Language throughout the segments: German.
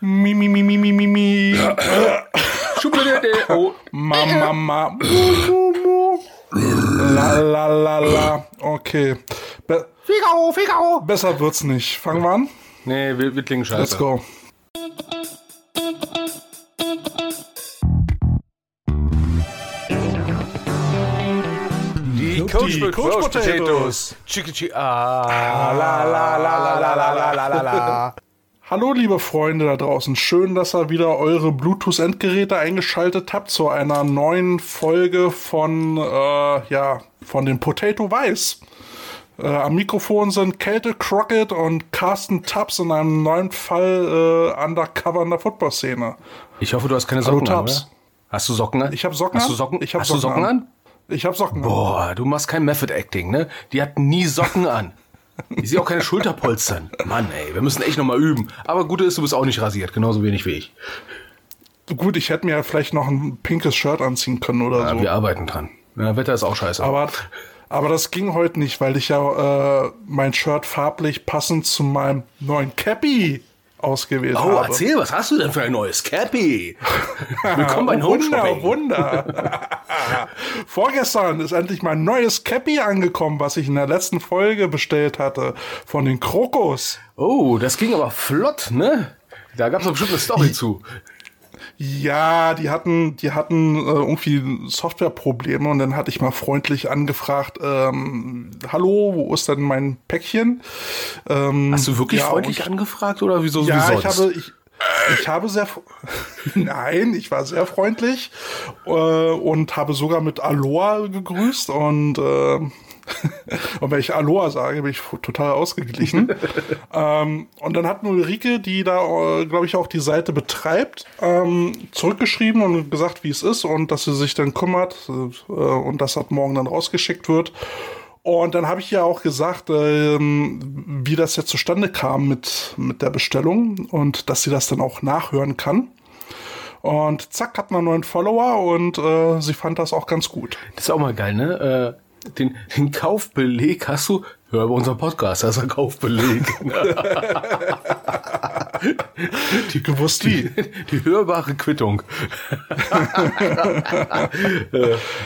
Mi, mi, mi, mi, mi, mi, mi. oh. Ma, ma, ma. La, la, la, la. Okay. Be Figaro, Figaro. besser wird's nicht. Fangen wir an? Nee, wir, wir klingen scheiße. Let's go. Die Coach- Coach, Coach Potatoes. Potatoes. Chicky, chicky, ah, la, la, la, la, la, la, la, la, la, la. Hallo liebe Freunde da draußen, schön, dass ihr wieder eure Bluetooth-Endgeräte eingeschaltet habt zu einer neuen Folge von, äh, ja, von den Potato Weiß. Äh, am Mikrofon sind Kälte Crockett und Carsten Tubbs in einem neuen Fall äh, undercover in der Football-Szene. Ich hoffe, du hast keine Hallo, Socken an, Tabs. oder? Hast du Socken an? Ich hab Socken Hast an. du Socken? Ich hab hast du Socken an. an? Ich hab Socken. an. Boah, du machst kein Method Acting, ne? Die hat nie Socken an. Ich sehe auch keine Schulterpolstern. Mann, ey, wir müssen echt nochmal üben. Aber Gute ist, du bist auch nicht rasiert, genauso wenig wie ich. Gut, ich hätte mir ja vielleicht noch ein pinkes Shirt anziehen können oder Ja, so. wir arbeiten dran. Ja, Wetter ist auch scheiße. Aber, aber das ging heute nicht, weil ich ja äh, mein Shirt farblich passend zu meinem neuen Cappy ausgewählt oh, habe. erzähl, was hast du denn für ein neues Cappy? Willkommen bei Oh, Wunder. Wunder. Vorgestern ist endlich mein neues Cappy angekommen, was ich in der letzten Folge bestellt hatte von den Krokos. Oh, das ging aber flott, ne? Da gab's doch bestimmt eine Story zu. Ja, die hatten, die hatten äh, irgendwie Softwareprobleme und dann hatte ich mal freundlich angefragt, ähm, hallo, wo ist denn mein Päckchen? Ähm, Hast du wirklich ja, freundlich und- angefragt oder wieso Ja, wie ich sonst? habe, ich, ich habe sehr, nein, ich war sehr freundlich äh, und habe sogar mit Aloha gegrüßt und äh, und wenn ich Aloha sage, bin ich total ausgeglichen. ähm, und dann hat Ulrike, die da, äh, glaube ich, auch die Seite betreibt, ähm, zurückgeschrieben und gesagt, wie es ist und dass sie sich dann kümmert äh, und das ab morgen dann rausgeschickt wird. Und dann habe ich ja auch gesagt, ähm, wie das jetzt zustande kam mit, mit der Bestellung und dass sie das dann auch nachhören kann. Und zack, hat man einen neuen Follower und äh, sie fand das auch ganz gut. Das ist auch mal geil, ne? Äh, den, den Kaufbeleg hast du, hör bei unserem Podcast, das ist ein Kaufbeleg. Die gewusst wie. Die hörbare Quittung.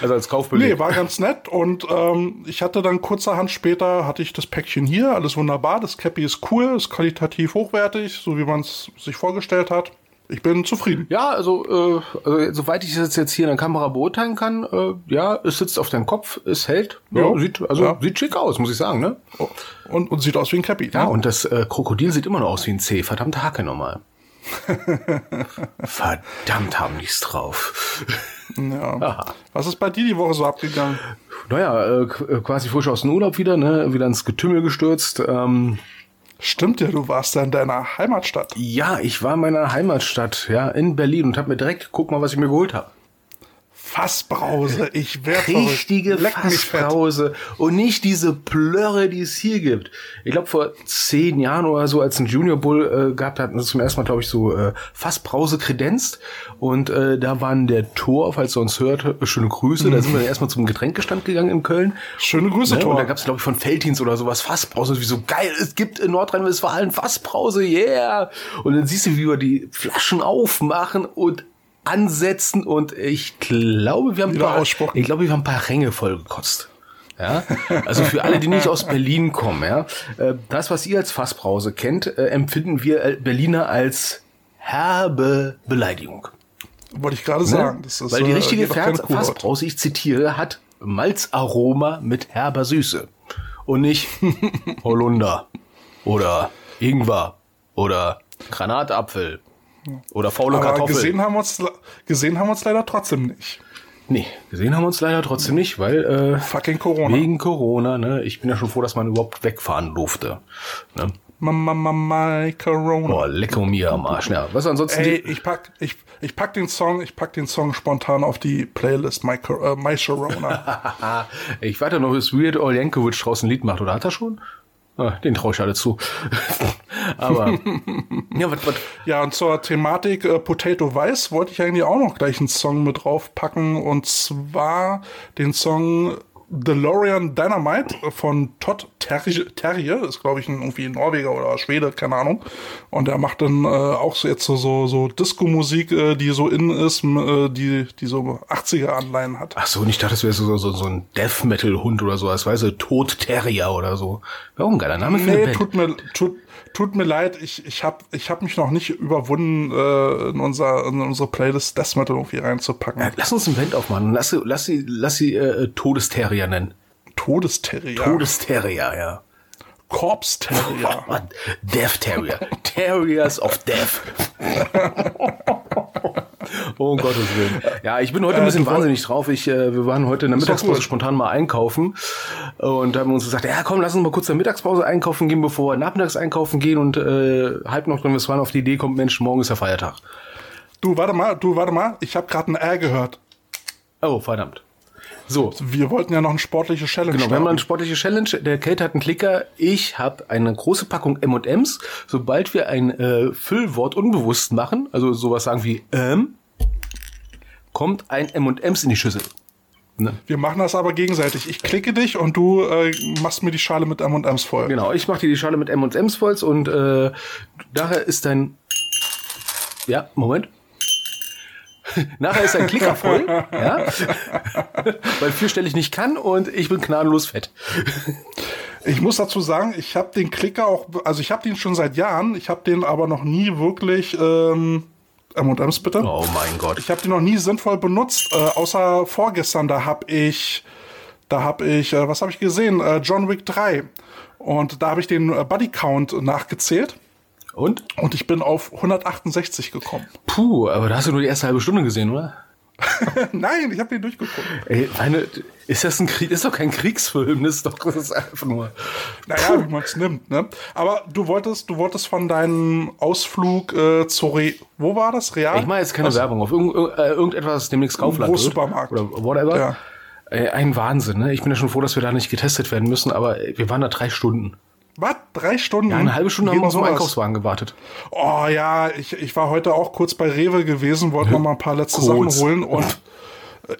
Also als Kaufbeleg. Nee, war ganz nett und ähm, ich hatte dann kurzerhand später, hatte ich das Päckchen hier, alles wunderbar, das Cappy ist cool, ist qualitativ hochwertig, so wie man es sich vorgestellt hat. Ich bin zufrieden. Ja, also, äh, also soweit ich das jetzt hier in der Kamera beurteilen kann, äh, ja, es sitzt auf deinem Kopf, es hält, ja, Ja. sieht, also Ja. sieht schick aus, muss ich sagen, ne? Und, und sieht aus wie ein Cappy. Ja, ne? und das äh, Krokodil sieht immer noch aus wie ein C. Verdammte Hacke nochmal. Verdammt haben die's drauf. ja. Was ist bei dir die Woche so abgegangen? Naja, äh, äh, quasi frisch aus dem Urlaub wieder, ne? Wieder ins Getümmel gestürzt. Ähm, Stimmt ja, du warst ja in deiner Heimatstadt. ja, ich war in meiner Heimatstadt, ja, in Berlin und habe mir direkt, guck mal, was ich mir geholt habe. Fassbrause, ich werde richtige. Fassbrause und nicht diese Plörre, die es hier gibt. Ich glaube, vor zehn Jahren oder so, als ein Junior Bull äh, gehabt hatten, das zum ersten Mal, glaube ich, so äh, Fassbrause kredenzt. Und äh, da waren der Tor, falls ihr uns hört, äh, schöne Grüße. Da sind wir dann erstmal zum Getränkestand gegangen in Köln. Schöne Grüße, Ne? Und Tor. da gab es, glaube ich, von Feldins oder sowas Fassbrause. Wie so geil, es gibt in Nordrhein-Westfalen Fassbrause, yeah! Und dann siehst du, wie wir die Flaschen aufmachen und ansetzen und ich glaube, wir haben paar, ich glaube, wir haben ein paar Ränge vollgekotzt. Ja, also für alle, die nicht aus Berlin kommen, ja, äh, das, was ihr als Fassbrause kennt, äh, empfinden wir Berliner als herbe Beleidigung. Wollte ich gerade Ne? sagen. Das ist, Weil die äh, richtige. Fassbrause, ich zitiere, hat Malzaroma mit herber Süße. Und nicht Holunder oder Ingwer oder Granatapfel oder faule Aber Kartoffel. gesehen haben, wir uns, gesehen haben wir uns leider trotzdem nicht. nee, gesehen haben wir uns leider trotzdem nicht, weil äh, Fucking Corona. wegen Corona, ne, ich bin ja schon froh, dass man überhaupt wegfahren durfte. Ne? Mama, Mama, Corona. Boah, lecker mir am Arsch. Ja, was ansonsten Ey, ich pack, ich, ich pack den Song, ich pack den Song spontan auf die Playlist My, äh, My Sharona. ich warte noch, bis Weird Al Yankovic draußen ein Lied macht, oder hat er schon? Ah, den traue ich alle zu. Aber ja, was, was, ja, und zur Thematik äh, Potato Weiß wollte ich eigentlich auch noch gleich einen Song mit draufpacken und zwar den Song DeLorean Dynamite von Todd Terje, Terje ist glaube ich ein, irgendwie ein Norweger oder Schwede, keine Ahnung. Und der macht dann äh, auch so jetzt so, so, so Disco-Musik, äh, die so in ist, äh, die, die so 80er-Anleihen hat. Ach so, und ich dachte, das wäre so, so, so ein Death-Metal-Hund oder so, als weißt du, Tod Terrier oder so. Ein geiler Name für Nee, tut mir, tut, tut mir leid, ich, ich habe ich hab mich noch nicht überwunden, äh, in, unser, in unsere Playlist Death Metal irgendwie reinzupacken. Ja, Lass uns ein Band aufmachen. Lass sie, lass sie, lass sie äh, Todesterrier nennen. Todesterrier. Todesterrier, ja. Corpse Terrier. Death Terrier. Terriers of Death. oh um Gottes Willen. Ja, ich bin heute ein bisschen du woll- wahnsinnig drauf. Ich, äh, wir waren heute in der Mittagspause spontan mal einkaufen und haben uns gesagt, ja komm, lass uns mal kurz in der Mittagspause einkaufen gehen, bevor wir nachmittags einkaufen gehen und äh, halb noch drin, wir waren auf die Idee kommt, Mensch, morgen ist ja Feiertag. Du, warte mal, du, warte mal. Ich habe gerade ein R gehört. Oh, verdammt. So, Wir wollten ja noch eine sportliche Challenge Genau, wir haben starten. eine sportliche Challenge. Der Kate hat einen Klicker, ich habe eine große Packung M&M's. Sobald wir ein äh, Füllwort unbewusst machen, also sowas sagen wie ähm, kommt ein M&M's in die Schüssel. Ne? Wir machen das aber gegenseitig. Ich klicke dich und du äh, machst mir die Schale mit M&M's voll. Genau, ich mache dir die Schale mit M&M's voll und äh, nachher ist dein ja Moment. Nachher ist dein Klicker voll, ja, weil vierstellig nicht kann und ich bin gnadenlos fett. Ich muss dazu sagen, ich habe den Klicker auch, also ich habe den schon seit Jahren, ich habe den aber noch nie wirklich, ähm, M&M's bitte. Oh mein Gott. Ich habe den noch nie sinnvoll benutzt, äh, außer vorgestern, da habe ich, da habe ich, äh, was habe ich gesehen? Äh, John Wick 3. Und da habe ich den äh, Buddy Count nachgezählt Und? und ich bin auf 168 gekommen. Puh, aber da hast du nur die erste halbe Stunde gesehen, oder? Nein, ich habe den durchgeguckt. Ey, meine, ist das ein Krieg? Ist doch kein Kriegsfilm, das ist doch das ist einfach nur. Naja, wie man es nimmt, ne? Aber du wolltest, du wolltest von deinem Ausflug äh, zur Re wo war das? Real? Ich mache jetzt keine Werbung auf irgend, äh, irgendetwas, demnächst Kaufland wird. Großsupermarkt. Oder whatever. Ja. Ey, ein Wahnsinn, ne? Ich bin ja schon froh, dass wir da nicht getestet werden müssen, aber wir waren da drei Stunden. Was? Drei Stunden? Ja, eine halbe Stunde haben wir auf sowas? Einkaufswagen gewartet. Oh ja, ich, ich war heute auch kurz bei Rewe gewesen, wollte noch mal ein paar letzte Kurz. Sachen holen und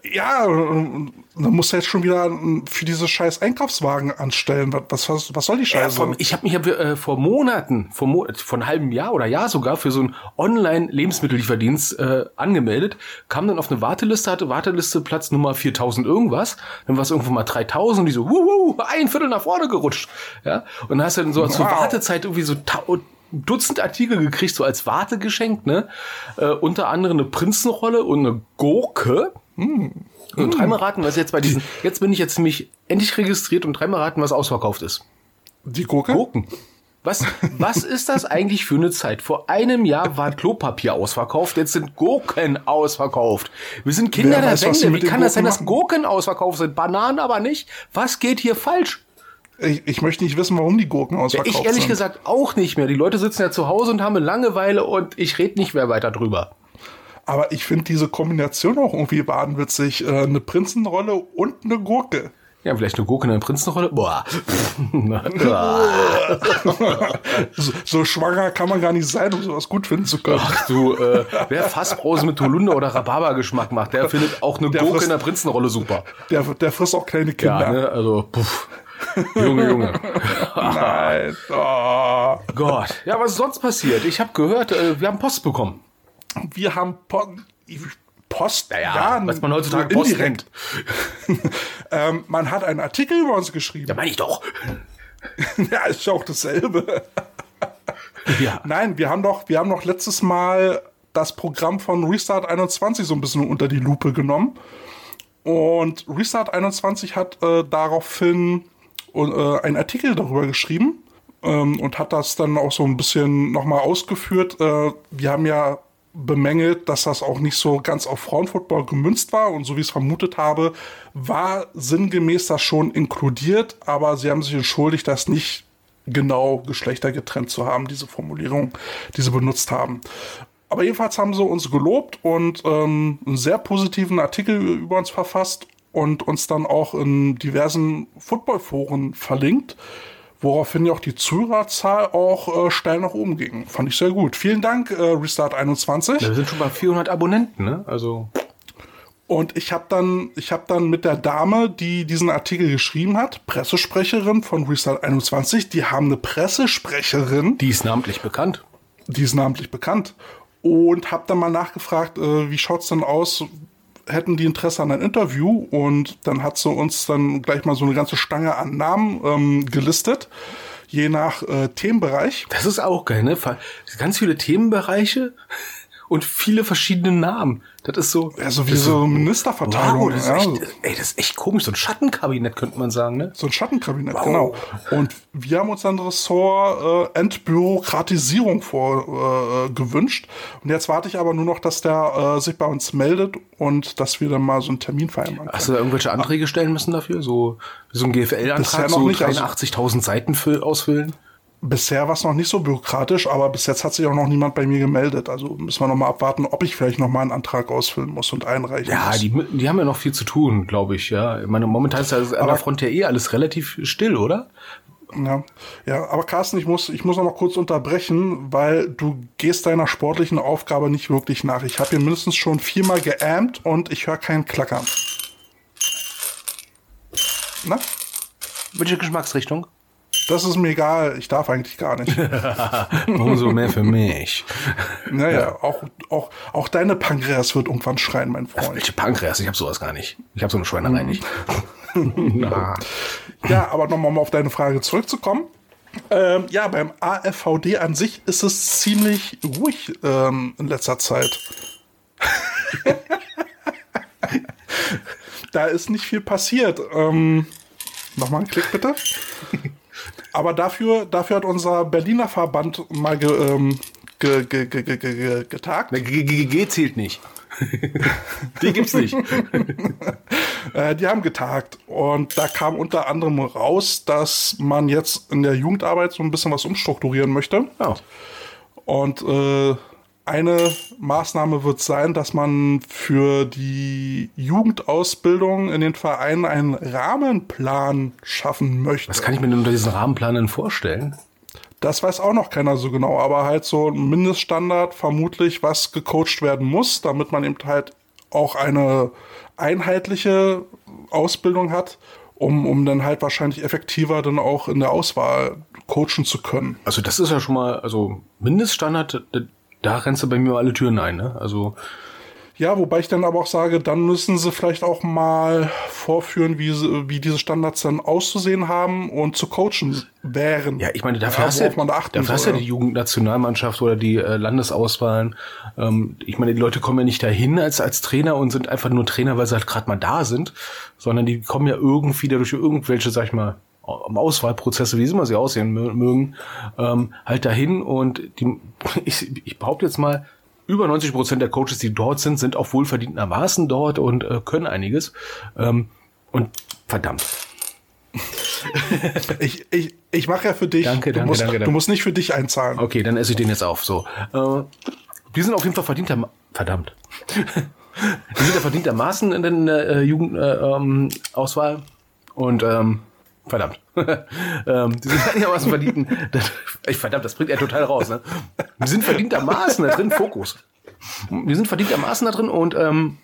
ja, und dann musst du jetzt schon wieder für diese scheiß Einkaufswagen anstellen. Was, was, was soll die Ja, Scheiße? vor, ich habe mich ja, äh, vor Monaten, vor, Mo vor einem halben Jahr oder Jahr sogar für so einen Online-Lebensmittellieferdienst äh, angemeldet, kam dann auf eine Warteliste, hatte Warteliste Platz Nummer 4000 irgendwas, dann war es irgendwo mal 3000, die so, wuhu, ein Viertel nach vorne gerutscht. Ja, und dann hast du dann so zur Wow. Wartezeit irgendwie so Dutzend Artikel gekriegt, so als Wartegeschenk, ne? Äh, unter anderem eine Prinzenrolle und eine Gurke. Hm. Und dreimal raten, was jetzt bei diesen, jetzt bin ich jetzt nämlich endlich registriert und dreimal raten, was ausverkauft ist. die Gurke? Gurken. Was, was ist das eigentlich für eine Zeit? Vor einem Jahr war Klopapier ausverkauft, jetzt sind Gurken ausverkauft. Wir sind Kinder Wer der weiß, Wende. Wie kann das sein, dass? Gurken ausverkauft sind, Bananen aber nicht? Was geht hier falsch? Ich, ich möchte nicht wissen, warum die Gurken ausverkauft Ich ehrlich sind. gesagt auch nicht mehr. Die Leute sitzen ja zu Hause und haben eine Langeweile und ich rede nicht mehr weiter drüber. Aber ich finde diese Kombination auch irgendwie wahnwitzig. Äh, eine Prinzenrolle und eine Gurke. Ja, vielleicht eine Gurke in einer Prinzenrolle. Boah. So, so schwanger kann man gar nicht sein, um sowas gut finden zu können. Ach du, äh, wer Fassbrause mit Holunder oder Rhabarbergeschmack macht, der findet auch eine Der Gurke frisst- in der Prinzenrolle super. Der, der frisst auch kleine Kinder. Ja, ne? Also, puff. Junge, Junge. Nein. Oh. Gott. Ja, was ist sonst passiert? Ich habe gehört, äh, wir haben Post bekommen. Wir haben Po- Post. Ja, was man heutzutage Post indirekt. ähm, man hat einen Artikel über uns geschrieben. Ja, meine ich doch. Ja, ist ja auch dasselbe. Ja. Nein, wir haben doch, wir haben doch letztes Mal das Programm von Restart 21 so ein bisschen unter die Lupe genommen. Und Restart 21 hat äh, daraufhin äh, einen Artikel darüber geschrieben ähm, und hat das dann auch so ein bisschen nochmal ausgeführt. Äh, wir haben ja bemängelt, dass das auch nicht so ganz auf Frauenfootball gemünzt war. Und so wie ich es vermutet habe, war sinngemäß das schon inkludiert, aber sie haben sich entschuldigt, das nicht genau geschlechtergetrennt zu haben, diese Formulierung, die sie benutzt haben. Aber jedenfalls haben sie uns gelobt und ähm, einen sehr positiven Artikel über uns verfasst und uns dann auch in diversen Footballforen verlinkt, woraufhin ja auch die Zuhörerzahl auch äh, steil nach oben ging. Fand ich sehr gut. Vielen Dank, äh, Restart 21. Wir sind schon bei 400 Abonnenten, ne? Also, Und ich habe dann, ich habe dann mit der Dame, die diesen Artikel geschrieben hat, Pressesprecherin von Restart 21, die haben eine Pressesprecherin. Die ist namentlich bekannt. Die ist namentlich bekannt. Und habe dann mal nachgefragt, äh, wie schaut's denn aus? Hätten die Interesse an ein Interview? Und dann hat sie uns dann gleich mal so eine ganze Stange an Namen ähm, gelistet je nach äh, Themenbereich. Das ist auch geil, ne? Ganz viele Themenbereiche und viele verschiedene Namen. Das ist so. Ja, so wie so, Ministerverteilung. Wow, das ist echt, ey, das ist echt komisch. So ein Schattenkabinett könnte man sagen, ne? So ein Schattenkabinett, wow. genau. Und wir haben uns dann Ressort äh, Entbürokratisierung vor äh, gewünscht. Und jetzt warte ich aber nur noch, dass der äh, sich bei uns meldet und dass wir dann mal so einen Termin vereinbaren Hast du da irgendwelche Anträge stellen müssen dafür? So, so ein GFL-Antrag, so 83.000 also, Seiten ausfüllen? Bisher war es noch nicht so bürokratisch, aber bis jetzt hat sich auch noch niemand bei mir gemeldet. Also müssen wir noch mal abwarten, ob ich vielleicht noch mal einen Antrag ausfüllen muss und einreichen ja, muss. Ja, die, die haben ja noch viel zu tun, glaube ich. Ja, ich meine, momentan ist ja an der Front ja eh alles relativ still, oder? Ja, ja, aber Carsten, ich muss, ich muss noch mal kurz unterbrechen, weil du gehst deiner sportlichen Aufgabe nicht wirklich nach. Ich habe hier mindestens schon viermal geämmt und ich höre keinen Klackern. Na? Welche Geschmacksrichtung? Das ist mir egal, ich darf eigentlich gar nicht. Umso mehr für mich. Naja, ja. auch, auch, auch deine Pankreas wird irgendwann schreien, mein Freund. Ach, welche Pankreas? Ich habe sowas gar nicht. Ich habe so eine Schweinerei mhm. nicht. ja, aber nochmal um auf deine Frage zurückzukommen. Ähm, ja, beim AFVD an sich ist es ziemlich ruhig ähm, in letzter Zeit. da ist nicht viel passiert. Ähm, Nochmal einen Klick bitte. Aber dafür, dafür hat unser Berliner Verband mal ge, ähm, ge, ge, ge, ge, ge, getagt. G, G, G zählt nicht. die gibt's nicht. äh, die haben getagt und da kam unter anderem raus, dass man jetzt in der Jugendarbeit so ein bisschen was umstrukturieren möchte. Oh. Und äh, eine Maßnahme wird sein, dass man für die Jugendausbildung in den Vereinen einen Rahmenplan schaffen möchte. Was kann ich mir denn unter diesen Rahmenplan denn vorstellen? Das weiß auch noch keiner so genau, aber halt so ein Mindeststandard vermutlich, was gecoacht werden muss, damit man eben halt auch eine einheitliche Ausbildung hat, um, um dann halt wahrscheinlich effektiver dann auch in der Auswahl coachen zu können. Also das ist ja schon mal, also Mindeststandard, da rennst du bei mir alle Türen ein, ne? Also. Ja, wobei ich dann aber auch sage, dann müssen sie vielleicht auch mal vorführen, wie, sie, wie diese Standards dann auszusehen haben und zu coachen wären. Ja, ich meine, dafür ja, hast, ja, man dafür soll. hast ja die Jugendnationalmannschaft oder die äh, Landesauswahlen. Ähm, ich meine, die Leute kommen ja nicht dahin als, als Trainer und sind einfach nur Trainer, weil sie halt gerade mal da sind, sondern die kommen ja irgendwie dadurch irgendwelche, sag ich mal, Auswahlprozesse, wie immer sie aussehen mögen, ähm, halt dahin und die, ich, ich behaupte jetzt mal, über 90 Prozent der Coaches, die dort sind, sind auch wohlverdientermaßen dort und äh, können einiges. Ähm, und verdammt. ich ich, ich mache ja für dich. Danke, du danke, musst, danke, Du musst nicht für dich einzahlen. Okay, dann esse ich den jetzt auf. So, äh, die sind auf jeden Fall verdienter. Verdammt. die sind ja verdientermaßen in der äh, Jugendauswahl. Äh, ähm, und ähm, Verdammt. ähm, die sind einigermaßen verdienten. Das, verdammt, das bringt er total raus. Ne? Die sind verdientermaßen da drin, Fokus. Wir sind verdientermaßen da drin und ähm,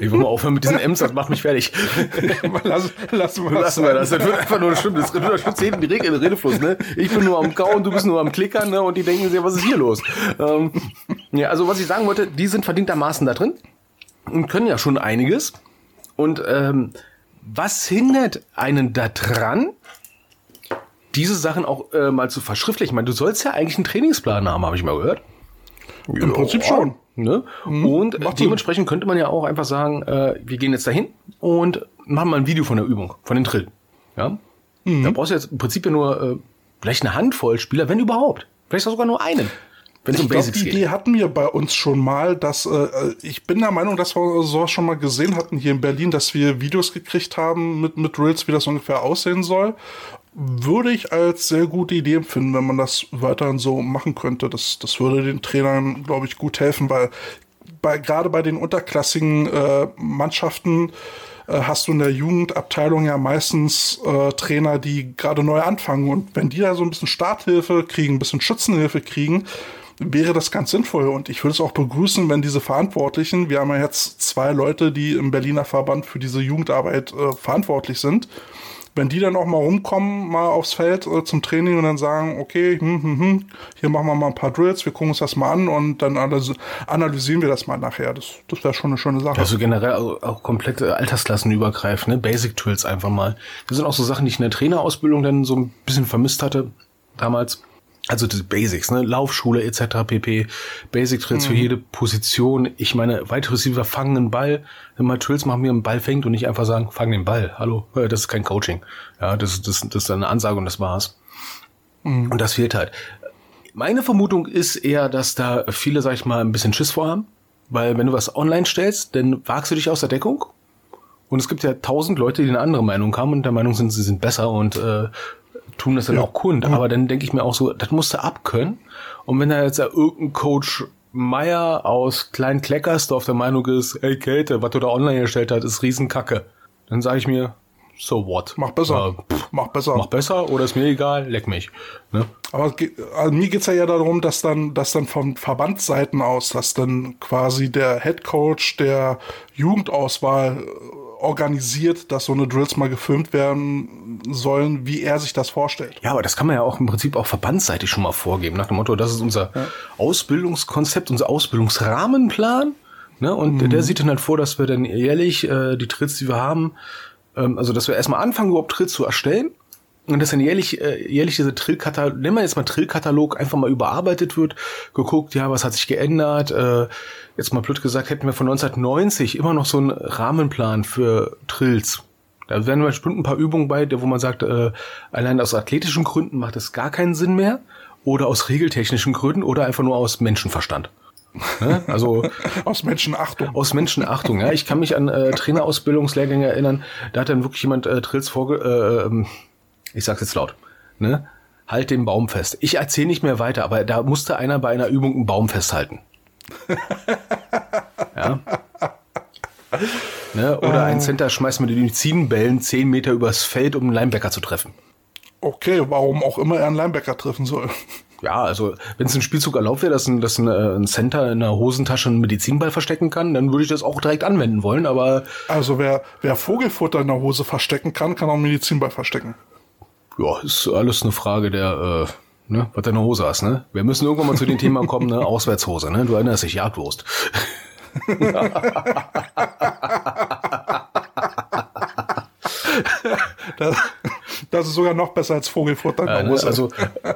ich will mal aufhören mit diesen M's, das macht mich fertig. lass, lass mal Lassen wir das. Das wird einfach nur schlimm. Das unterstützt jeden die Rede, Redefluss. Ne? Ich bin nur am Kauen, du bist nur am Klickern ne? und die denken sich, was ist hier los? Ähm, ja, also was ich sagen wollte, die sind verdientermaßen da drin und können ja schon einiges. Und ähm, was hindert einen da dran, diese Sachen auch äh, mal zu verschriftlichen? Ich meine, du sollst ja eigentlich einen Trainingsplan haben, habe ich mal gehört. Im Prinzip schon. Ne? Mhm, und dementsprechend Sinn. könnte man ja auch einfach sagen, äh, wir gehen jetzt dahin und machen mal ein Video von der Übung, von den Drill. Ja? Mhm. Da brauchst du jetzt im Prinzip ja nur äh, vielleicht eine Handvoll Spieler, wenn überhaupt. Vielleicht sogar nur einen. Wenn ich um glaube, die geht. Idee hatten wir bei uns schon mal, dass äh, ich bin der Meinung, dass wir sowas schon mal gesehen hatten hier in Berlin, dass wir Videos gekriegt haben mit, mit Reels, wie das ungefähr aussehen soll. Würde ich als sehr gute Idee empfinden, wenn man das weiterhin so machen könnte. Das, das würde den Trainern, glaube ich, gut helfen, weil bei, gerade bei den unterklassigen äh, Mannschaften äh, hast du in der Jugendabteilung ja meistens äh, Trainer, die gerade neu anfangen. Und wenn die da so ein bisschen Starthilfe kriegen, ein bisschen Schützenhilfe kriegen, wäre das ganz sinnvoll und ich würde es auch begrüßen, wenn diese Verantwortlichen, wir haben ja jetzt zwei Leute, die im Berliner Verband für diese Jugendarbeit äh, verantwortlich sind, wenn die dann auch mal rumkommen, mal aufs Feld äh, zum Training und dann sagen, okay, hm, hm, hm, hier machen wir mal ein paar Drills, wir gucken uns das mal an und dann analysieren wir das mal nachher. Das, das wäre schon eine schöne Sache. Also generell auch, auch komplette Altersklassen übergreifend, ne? Basic Drills einfach mal. Das sind auch so Sachen, die ich in der Trainerausbildung dann so ein bisschen vermisst hatte damals. Also die Basics, ne? Laufschule etc. pp. Basic Drills mhm. für jede Position. Ich meine, Wide Receiver fangen einen Ball. Wenn man Drills machen, wie man einen Ball fängt und nicht einfach sagen, fang den Ball. Hallo, äh, das ist kein Coaching. Ja, das, das, das ist eine Ansage und das war's. Mhm. Und das fehlt halt. Meine Vermutung ist eher, dass da viele, sag ich mal, ein bisschen Schiss vorhaben. Weil wenn du was online stellst, dann wagst du dich aus der Deckung. Und es gibt ja tausend Leute, die eine andere Meinung haben und der Meinung sind, sie sind besser und äh, tun das dann ja. auch kund. Aber dann denke ich mir auch so, das musst du abkönnen. Und wenn da jetzt ja irgendein Coach Meier aus Klein Kleckersdorf der Meinung ist, ey Kälte, was du da online gestellt hast, ist Riesenkacke, dann sage ich mir, so what? Mach besser. Äh, pff, mach besser. Mach besser oder ist mir egal, leck mich. Ne? Aber also mir geht's ja, ja darum, dass dann, dass dann von Verbandsseiten aus, dass dann quasi der Head Coach der Jugendauswahl organisiert, dass so eine Drills mal gefilmt werden sollen, wie er sich das vorstellt. Ja, aber das kann man ja auch im Prinzip auch verbandsseitig schon mal vorgeben, nach dem Motto, das ist unser ja. Ausbildungskonzept, unser Ausbildungsrahmenplan. Ne? Und mhm. der sieht dann halt vor, dass wir dann jährlich äh, die Drills, die wir haben, ähm, also dass wir erstmal anfangen, überhaupt Drills zu erstellen und dass dann jährlich, äh, jährlich diese Trillkatalog, nehmen wir jetzt mal Trillkatalog, einfach mal überarbeitet wird, geguckt, ja, was hat sich geändert, äh, jetzt mal blöd gesagt, hätten wir von 1990 immer noch so einen Rahmenplan für Trills. Da wären bestimmt ein paar Übungen bei, wo man sagt, äh, allein aus athletischen Gründen macht es gar keinen Sinn mehr oder aus regeltechnischen Gründen oder einfach nur aus Menschenverstand. Ne? Also aus Menschenachtung. Aus Menschenachtung, ja. Ich kann mich an äh, Trainerausbildungslehrgänge erinnern, da hat dann wirklich jemand äh, Trills vorge äh, ähm, ich sag's jetzt laut, ne? Halt den Baum fest. Ich erzähle nicht mehr weiter, aber da musste einer bei einer Übung einen Baum festhalten. ja. Ne? Oder ein Center schmeißt mit den Medizinbällen zehn Meter übers Feld, um einen Linebacker zu treffen. Okay, warum auch immer er einen Linebacker treffen soll. Ja, also wenn es ein Spielzug erlaubt wäre, dass ein, dass ein, äh, ein Center in der Hosentasche einen Medizinball verstecken kann, dann würde ich das auch direkt anwenden wollen, aber... Also wer, wer Vogelfutter in der Hose verstecken kann, kann auch einen Medizinball verstecken ja, ist alles eine Frage der, äh, ne, was deine Hose hast, ne? Wir müssen irgendwann mal zu dem Thema kommen, ne? Auswärtshose, ne? Du erinnerst dich, Jagdwurst. das, das ist sogar noch besser als Vogelfutter. Äh, ne, also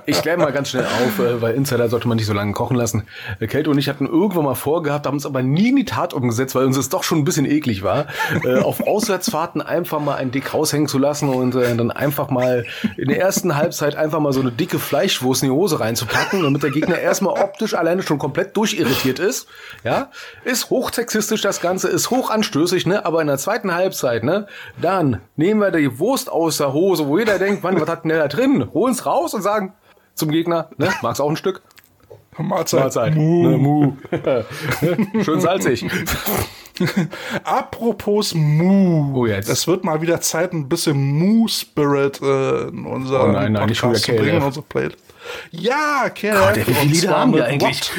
ich kläre mal ganz schnell auf, äh, weil Insider sollte man nicht so lange kochen lassen. Äh, Kälte und ich hatten irgendwann mal vorgehabt, haben es aber nie in die Tat umgesetzt, weil uns es doch schon ein bisschen eklig war, äh, auf Auswärtsfahrten einfach mal ein Dick raushängen zu lassen und äh, dann einfach mal in der ersten Halbzeit einfach mal so eine dicke Fleischwurst in die Hose reinzupacken, damit der Gegner erstmal optisch alleine schon komplett durchirritiert ist. Ja, ist hochsexistisch das Ganze, ist hochanstößig, ne? Aber in der zweiten Halbzeit, ne? Dann nehmen wir die Wurst aus der Hose, wo jeder denkt, Mann, was hat denn der da drin? Holen's raus und sagen zum Gegner, ne, magst auch ein Stück? Mahlzeit. Mahlzeit. Mu. Ne, mu. Schön salzig. Apropos Mu. Oh, jetzt. Es wird mal wieder Zeit, ein bisschen Mu-Spirit äh, in unser oh nein, nein, Podcast zu bringen, unsere Playlist. Ja, Kerl. Gott, wie viele Lieder haben wir eigentlich?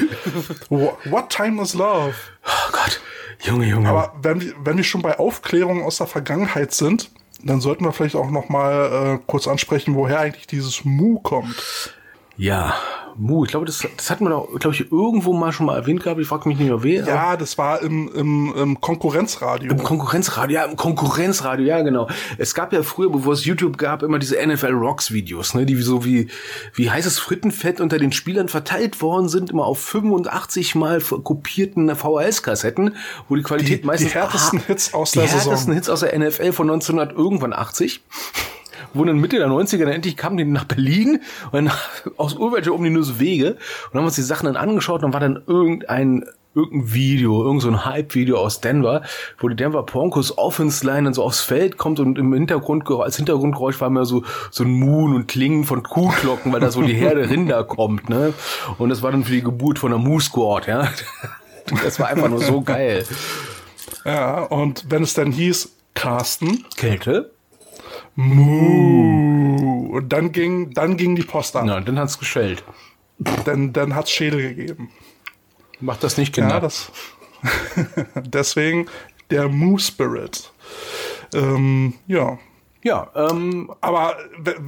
What, what, Time is Love? Oh Gott. Junge, Junge. Aber wenn wir, wenn wir schon bei Aufklärung aus der Vergangenheit sind, dann sollten wir vielleicht auch noch mal äh, kurz ansprechen, woher eigentlich dieses Mu kommt. Ja, Mu, ich glaube, das, das hatten wir doch, glaube ich, irgendwo mal schon mal erwähnt gehabt. Ich frage mich nicht mehr wer. Ja, das war im, im, im Konkurrenzradio. Im Konkurrenzradio, ja, im Konkurrenzradio, ja, genau. Es gab ja früher, bevor es YouTube gab, immer diese NFL Rocks Videos, ne, die so wie, wie heißes Frittenfett unter den Spielern verteilt worden sind, immer auf 85 mal kopierten VHS-Kassetten, wo die Qualität die, meistens... Die härtesten Hits aus der Saison. Die härtesten Hits aus der NFL von 1900 irgendwann 80 dann Mitte der 90er dann endlich kamen die nach Berlin und dann aus irgendwelchen ominösen Wege und haben uns die Sachen dann angeschaut und dann war dann irgendein irgendein Video, irgend so ein Hype-Video aus Denver, wo die Denver Broncos Offense Line dann so aufs Feld kommt und im Hintergrund, als Hintergrundgeräusch war immer so, so ein Moon und Klingen von Kuhglocken, weil da so die Herde Rinder kommt, ne? Und das war dann für die Geburt von der Moose Squad, ja? Das war einfach nur so geil. Ja, und wenn es dann hieß, Carsten. Kälte. Mu. Und dann ging, dann ging die Post an. Ja, dann hat's geschellt. Denn dann hat's Schädel gegeben. Macht das nicht, Kinder. Ja, das. Deswegen der Moo Spirit. Ähm, ja. Ja, ähm, Aber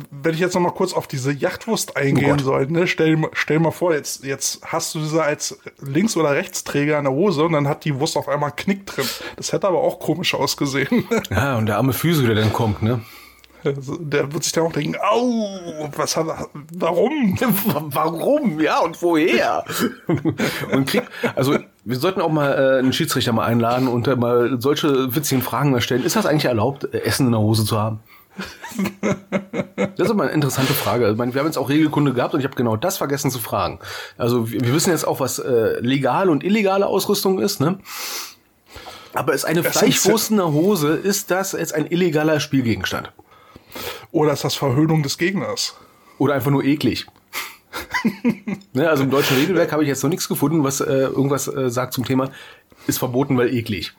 wenn ich jetzt noch mal kurz auf diese Yachtwurst eingehen Gott. soll, ne, stell, stell mal vor, jetzt, jetzt hast du diese als Links- oder Rechtsträger in der Hose und dann hat die Wurst auf einmal einen Knick drin. Das hätte aber auch komisch ausgesehen. ja, und der arme Physio, der dann kommt, ne? Der wird sich dann auch denken, au, was hat, warum? Warum? Ja, und woher? und kriegt, also wir sollten auch mal äh, einen Schiedsrichter mal einladen und äh, mal solche witzigen Fragen mal stellen. Ist das eigentlich erlaubt, äh, Essen in der Hose zu haben? Das ist immer eine interessante Frage. Ich meine, wir haben jetzt auch Regelkunde gehabt und ich habe genau das vergessen zu fragen. Also wir, wir wissen jetzt auch, was äh, legale und illegale Ausrüstung ist, ne? Aber ist eine Fleischwurst in der Hose, ist das jetzt ein illegaler Spielgegenstand? Oder ist das Verhöhnung des Gegners? Oder einfach nur eklig. ne, also im deutschen Regelwerk habe ich jetzt noch nichts gefunden, was äh, irgendwas äh, sagt zum Thema, ist verboten, weil eklig.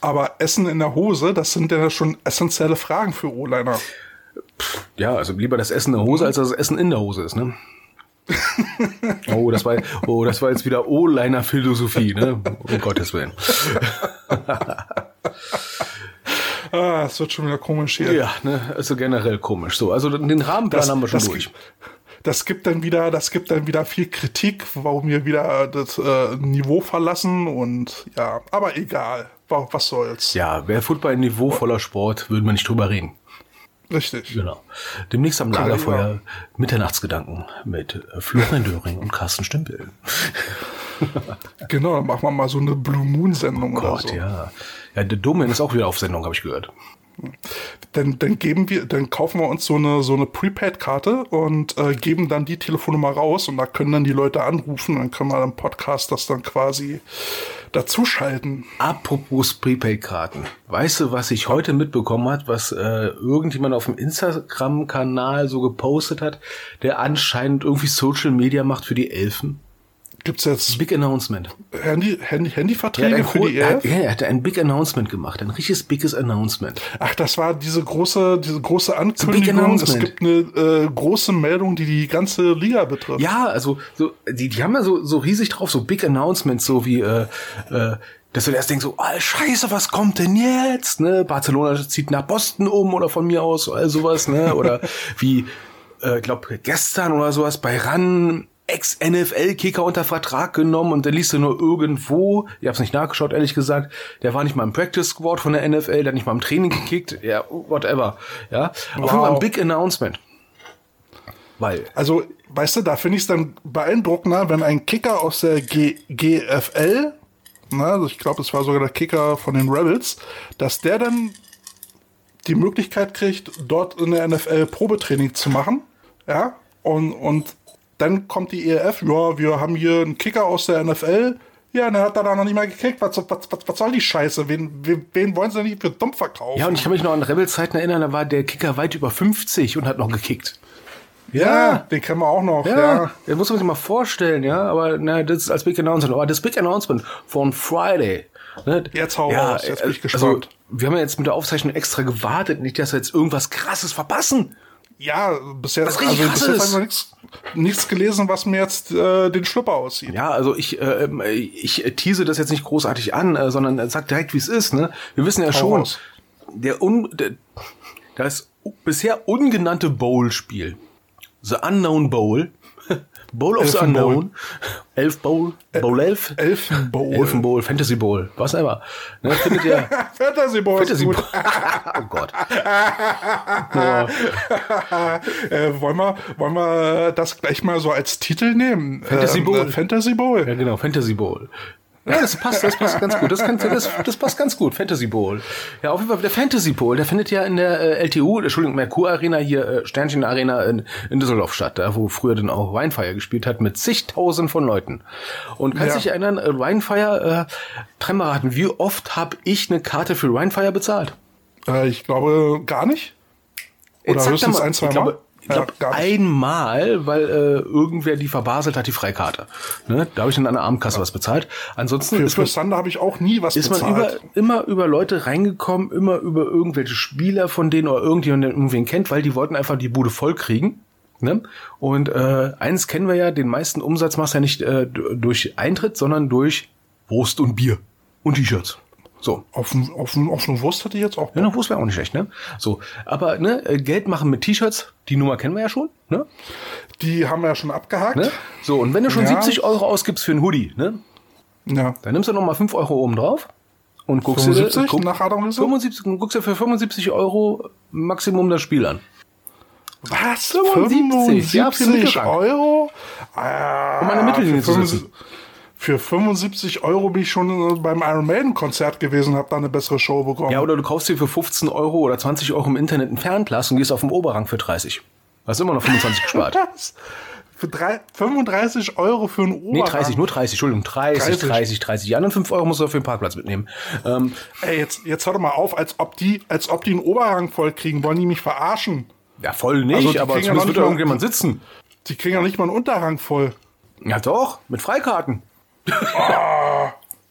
Aber Essen in der Hose, das sind ja schon essentielle Fragen für O-Liner. Ja, also lieber das Essen in der Hose, als das Essen in der Hose ist, ne? oh, das war, oh, das war jetzt wieder O-Liner-Philosophie, ne? Um Gottes Willen. Ah, es wird schon wieder komisch hier. Ja, ne, also generell komisch. So, also den Rahmenplan haben wir schon das, durch. Das gibt dann wieder, das gibt dann wieder viel Kritik, warum wir wieder das äh, Niveau verlassen und ja, aber egal. Wa- Was soll's? Ja, wäre Football ein niveauvoller Sport, würden wir nicht drüber reden. Richtig. Genau. Demnächst am Lagerfeuer Mitternachtsgedanken mit äh, Florian Döring und Carsten Stümpel. Genau, dann machen wir mal so eine Blue Moon Sendung oder Gott, so. ja. Ja, der Domain ist auch wieder auf Sendung, habe ich gehört. Dann, dann geben wir, dann kaufen wir uns so eine so eine Prepaid-Karte und äh, geben dann die Telefonnummer raus und da können dann die Leute anrufen, dann können wir im Podcast das dann quasi dazuschalten. Apropos Prepaid-Karten. Weißt du, was ich heute mitbekommen hat, was äh, irgendjemand auf dem Instagram-Kanal so gepostet hat, der anscheinend irgendwie Social Media macht für die Elfen? Gibt's jetzt Big Announcement. Handy, Handy, Er Handyverträge ein, für die er, hat, EF? ja, er hat ein Big Announcement gemacht, ein richtiges biges Announcement. Ach, das war diese große, diese große Ankündigung. Es gibt eine äh, große Meldung, die die ganze Liga betrifft. Ja, also so, die, die haben ja so, so riesig drauf, so Big Announcements, so wie äh, äh, dass du erst denkst, so, ah, scheiße, was kommt denn jetzt? Ne? Barcelona zieht nach Boston um oder von mir aus, all sowas, ne? Oder wie, äh, glaub, gestern oder sowas bei RAN Ex-NFL-Kicker unter Vertrag genommen und der liest du nur irgendwo, ich hab's nicht nachgeschaut, ehrlich gesagt, der war nicht mal im Practice Squad von der NFL, der hat nicht mal im Training gekickt, ja, whatever, ja. Auf jeden Fall ein Wow. Big Announcement. Weil, Also, weißt du, da finde ich es dann beeindruckender, wenn ein Kicker aus der G GFL, na, also ich glaube, es war sogar der Kicker von den Rebels, dass der dann die Möglichkeit kriegt, dort in der NFL Probetraining zu machen. Ja, und, und dann kommt die ERF, ja, wir haben hier einen Kicker aus der NFL. Ja, dann hat er da noch nicht mal gekickt. Was, was, was, was soll die Scheiße? Wen, wen, wen wollen sie denn nicht für dumm verkaufen? Ja, und ich kann mich noch an Rebels-Zeiten erinnern, da war der Kicker weit über 50 und hat noch gekickt. ja, den kennen wir auch noch. Ja, Ja, das muss man sich mal vorstellen, ja, aber na, das ist als Big Announcement. Aber das Big Announcement von Friday. Ne, Jetzt hau ja, raus, jetzt bin ich Also, gespannt. wir haben ja jetzt mit der Aufzeichnung extra gewartet, nicht, dass wir jetzt irgendwas krasses verpassen. Ja, bis jetzt, Was richtig also bis krass jetzt ist. haben wir nichts, gelesen, was mir jetzt äh, den Schlüpper aussieht. Ja, also ich, äh, ähm, ich tease das jetzt nicht großartig an, äh, sondern sag direkt, wie es ist. Ne? Wir wissen ja schon, raus. der, un, der das bisher ungenannte Bowl-Spiel, The Unknown Bowl, Bowl of the Elfen Bowl. Unknown, Elf Bowl, Bowl Elf, Elfenbowl. Elfen Bowl, Fantasy Bowl, was immer. Ne, findet ihr Fantasy Bowl. Fantasy Bowl. oh Gott. Äh, wollen, wir, wollen wir das gleich mal so als Titel nehmen? Fantasy Ähm, Bowl. Äh, Fantasy Bowl. Ja, genau, Fantasy Bowl. Ja, das passt, das passt ganz gut. Das, kann, das, das passt ganz gut. Fantasy Bowl. Ja, auf jeden Fall der Fantasy Bowl, der findet ja in der äh, LTU, Entschuldigung, Merkur Arena hier, äh, Sternchen Arena in, in Düsseldorf statt, da wo früher dann auch Winefire gespielt hat mit zigtausend von Leuten. Und kannst Ja. dich erinnern, äh, Winefire, äh, dreimal raten, wie oft habe ich eine Karte für Winefire bezahlt? Äh, ich glaube gar nicht. Oder höchstens mal, ein, zwei ich glaube, Mal? Ich glaube, Ja, einmal, weil äh, irgendwer die verbaselt hat, die Freikarte. Ne? Da habe ich dann an der Abendkasse was bezahlt. Ansonsten Für, ist für man, habe ich auch nie was ist man über, bezahlt. immer über Leute reingekommen, immer über irgendwelche Spieler von denen oder irgendjemand, der irgendwen kennt, weil die wollten einfach die Bude voll kriegen. Ne? Und äh, eins kennen wir ja, den meisten Umsatz machst du ja nicht äh, durch Eintritt, sondern durch Wurst und Bier und T-Shirts. So. Auf, ein- auf, ein- auf eine Wurst hätte ich jetzt auch. Ja, eine Wurst wäre auch nicht schlecht, ne? So. Aber ne, äh, Geld machen mit T-Shirts, die Nummer kennen wir ja schon, ne? Die haben wir ja schon abgehakt. ne? So, und wenn du schon Ja. 70 Euro ausgibst für einen Hoodie, ne? Ja. Dann nimmst du noch mal 5 Euro oben drauf und guckst dir 75 guck, nach Adam Riese? 75, und guckst dir für 75 Euro Maximum das Spiel an. Was? 75? Ja, für 75 Mittelrang. Euro? Ah, Um der Mittellinie zu 75 sitzen. Für 75 Euro bin ich schon äh, beim Iron Maiden Konzert gewesen und habe da eine bessere Show bekommen. Ja, oder du kaufst dir für 15 Euro oder 20 Euro im Internet ein Fernglas und gehst auf den Oberrang für 30. Hast immer noch 25 gespart. Was? Für drei, 35 Euro für einen Oberrang? Nee, 30, nur 30, Entschuldigung, 30, 30. 30, 30. Die anderen 5 Euro musst du für den Parkplatz mitnehmen. Ähm, Ey, jetzt, jetzt hör doch mal auf, als ob die, als ob die einen Oberrang voll kriegen. Wollen die mich verarschen? ja, voll nicht, Also, aber zumindest wird da irgendjemand sitzen. Die kriegen ja nicht mal einen Unterrang voll. Ja doch, mit Freikarten.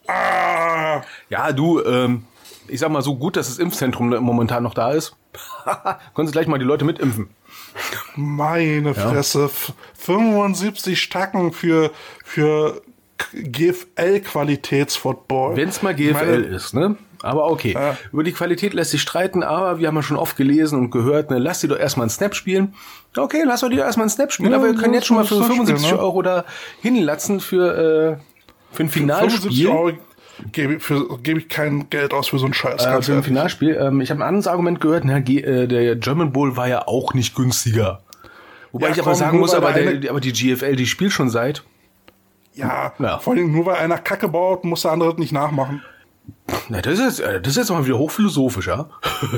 Ah, Ja, du, ähm, ich sag mal so gut, dass das Impfzentrum momentan noch da ist. Können Sie gleich mal die Leute mitimpfen. meine Fresse. F- 75 Stacken für, für GFL-Qualitätsfootball. Wenn es mal GFL Meine- ist, ne? Aber okay. Über die Qualität lässt sich streiten, aber wir haben ja schon oft gelesen und gehört, ne, lass die doch erstmal einen Snap spielen. Okay, lass doch die doch erstmal einen Snap spielen, Ja, aber wir können jetzt schon mal für Snap 75 spielen, ne? Euro da hinlatzen für, äh, für ein 75 Finalspiel. Euro gebe ich, für- gebe ich kein Geld aus für so einen Scheiß. Äh, für ein. Finalspiel. Ähm, ich habe ein anderes Argument gehört, na, äh, der German Bowl war ja auch nicht günstiger. Wobei Ja, ich aber komm, sagen muss, aber, der eine- aber die GFL, die spielt schon seit. ja, Ja. vor allem nur weil einer Kacke baut, muss der andere nicht nachmachen. Na, das ist, äh, das ist jetzt mal wieder hochphilosophisch, ja?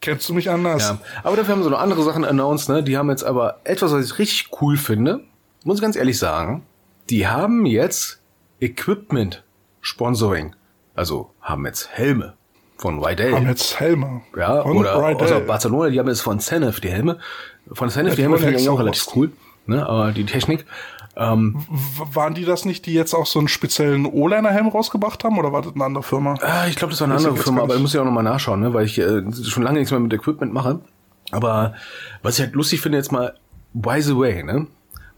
Kennst du mich anders? Ja, aber dafür haben sie noch andere Sachen announced, ne? Die haben jetzt aber etwas, was ich richtig cool finde, muss ich ganz ehrlich sagen, die haben jetzt Equipment Sponsoring. Also haben jetzt Helme von Rydell. Haben jetzt Helme. ja, Von oder Rydell. außer Barcelona, die haben jetzt von Zenef die Helme. Von Zenef die Helme finde ich auch relativ cool. Ne? Aber die Technik. Ähm, Waren die das nicht, die jetzt auch so einen speziellen O-Liner-Helm rausgebracht haben? Oder war das eine andere Firma? Ah, ich glaube, das war eine andere Firma, aber ich muss ja auch nochmal nachschauen, ne, weil ich äh, schon lange nichts mehr mit Equipment mache. Aber was ich halt lustig finde jetzt mal, by the way, ne?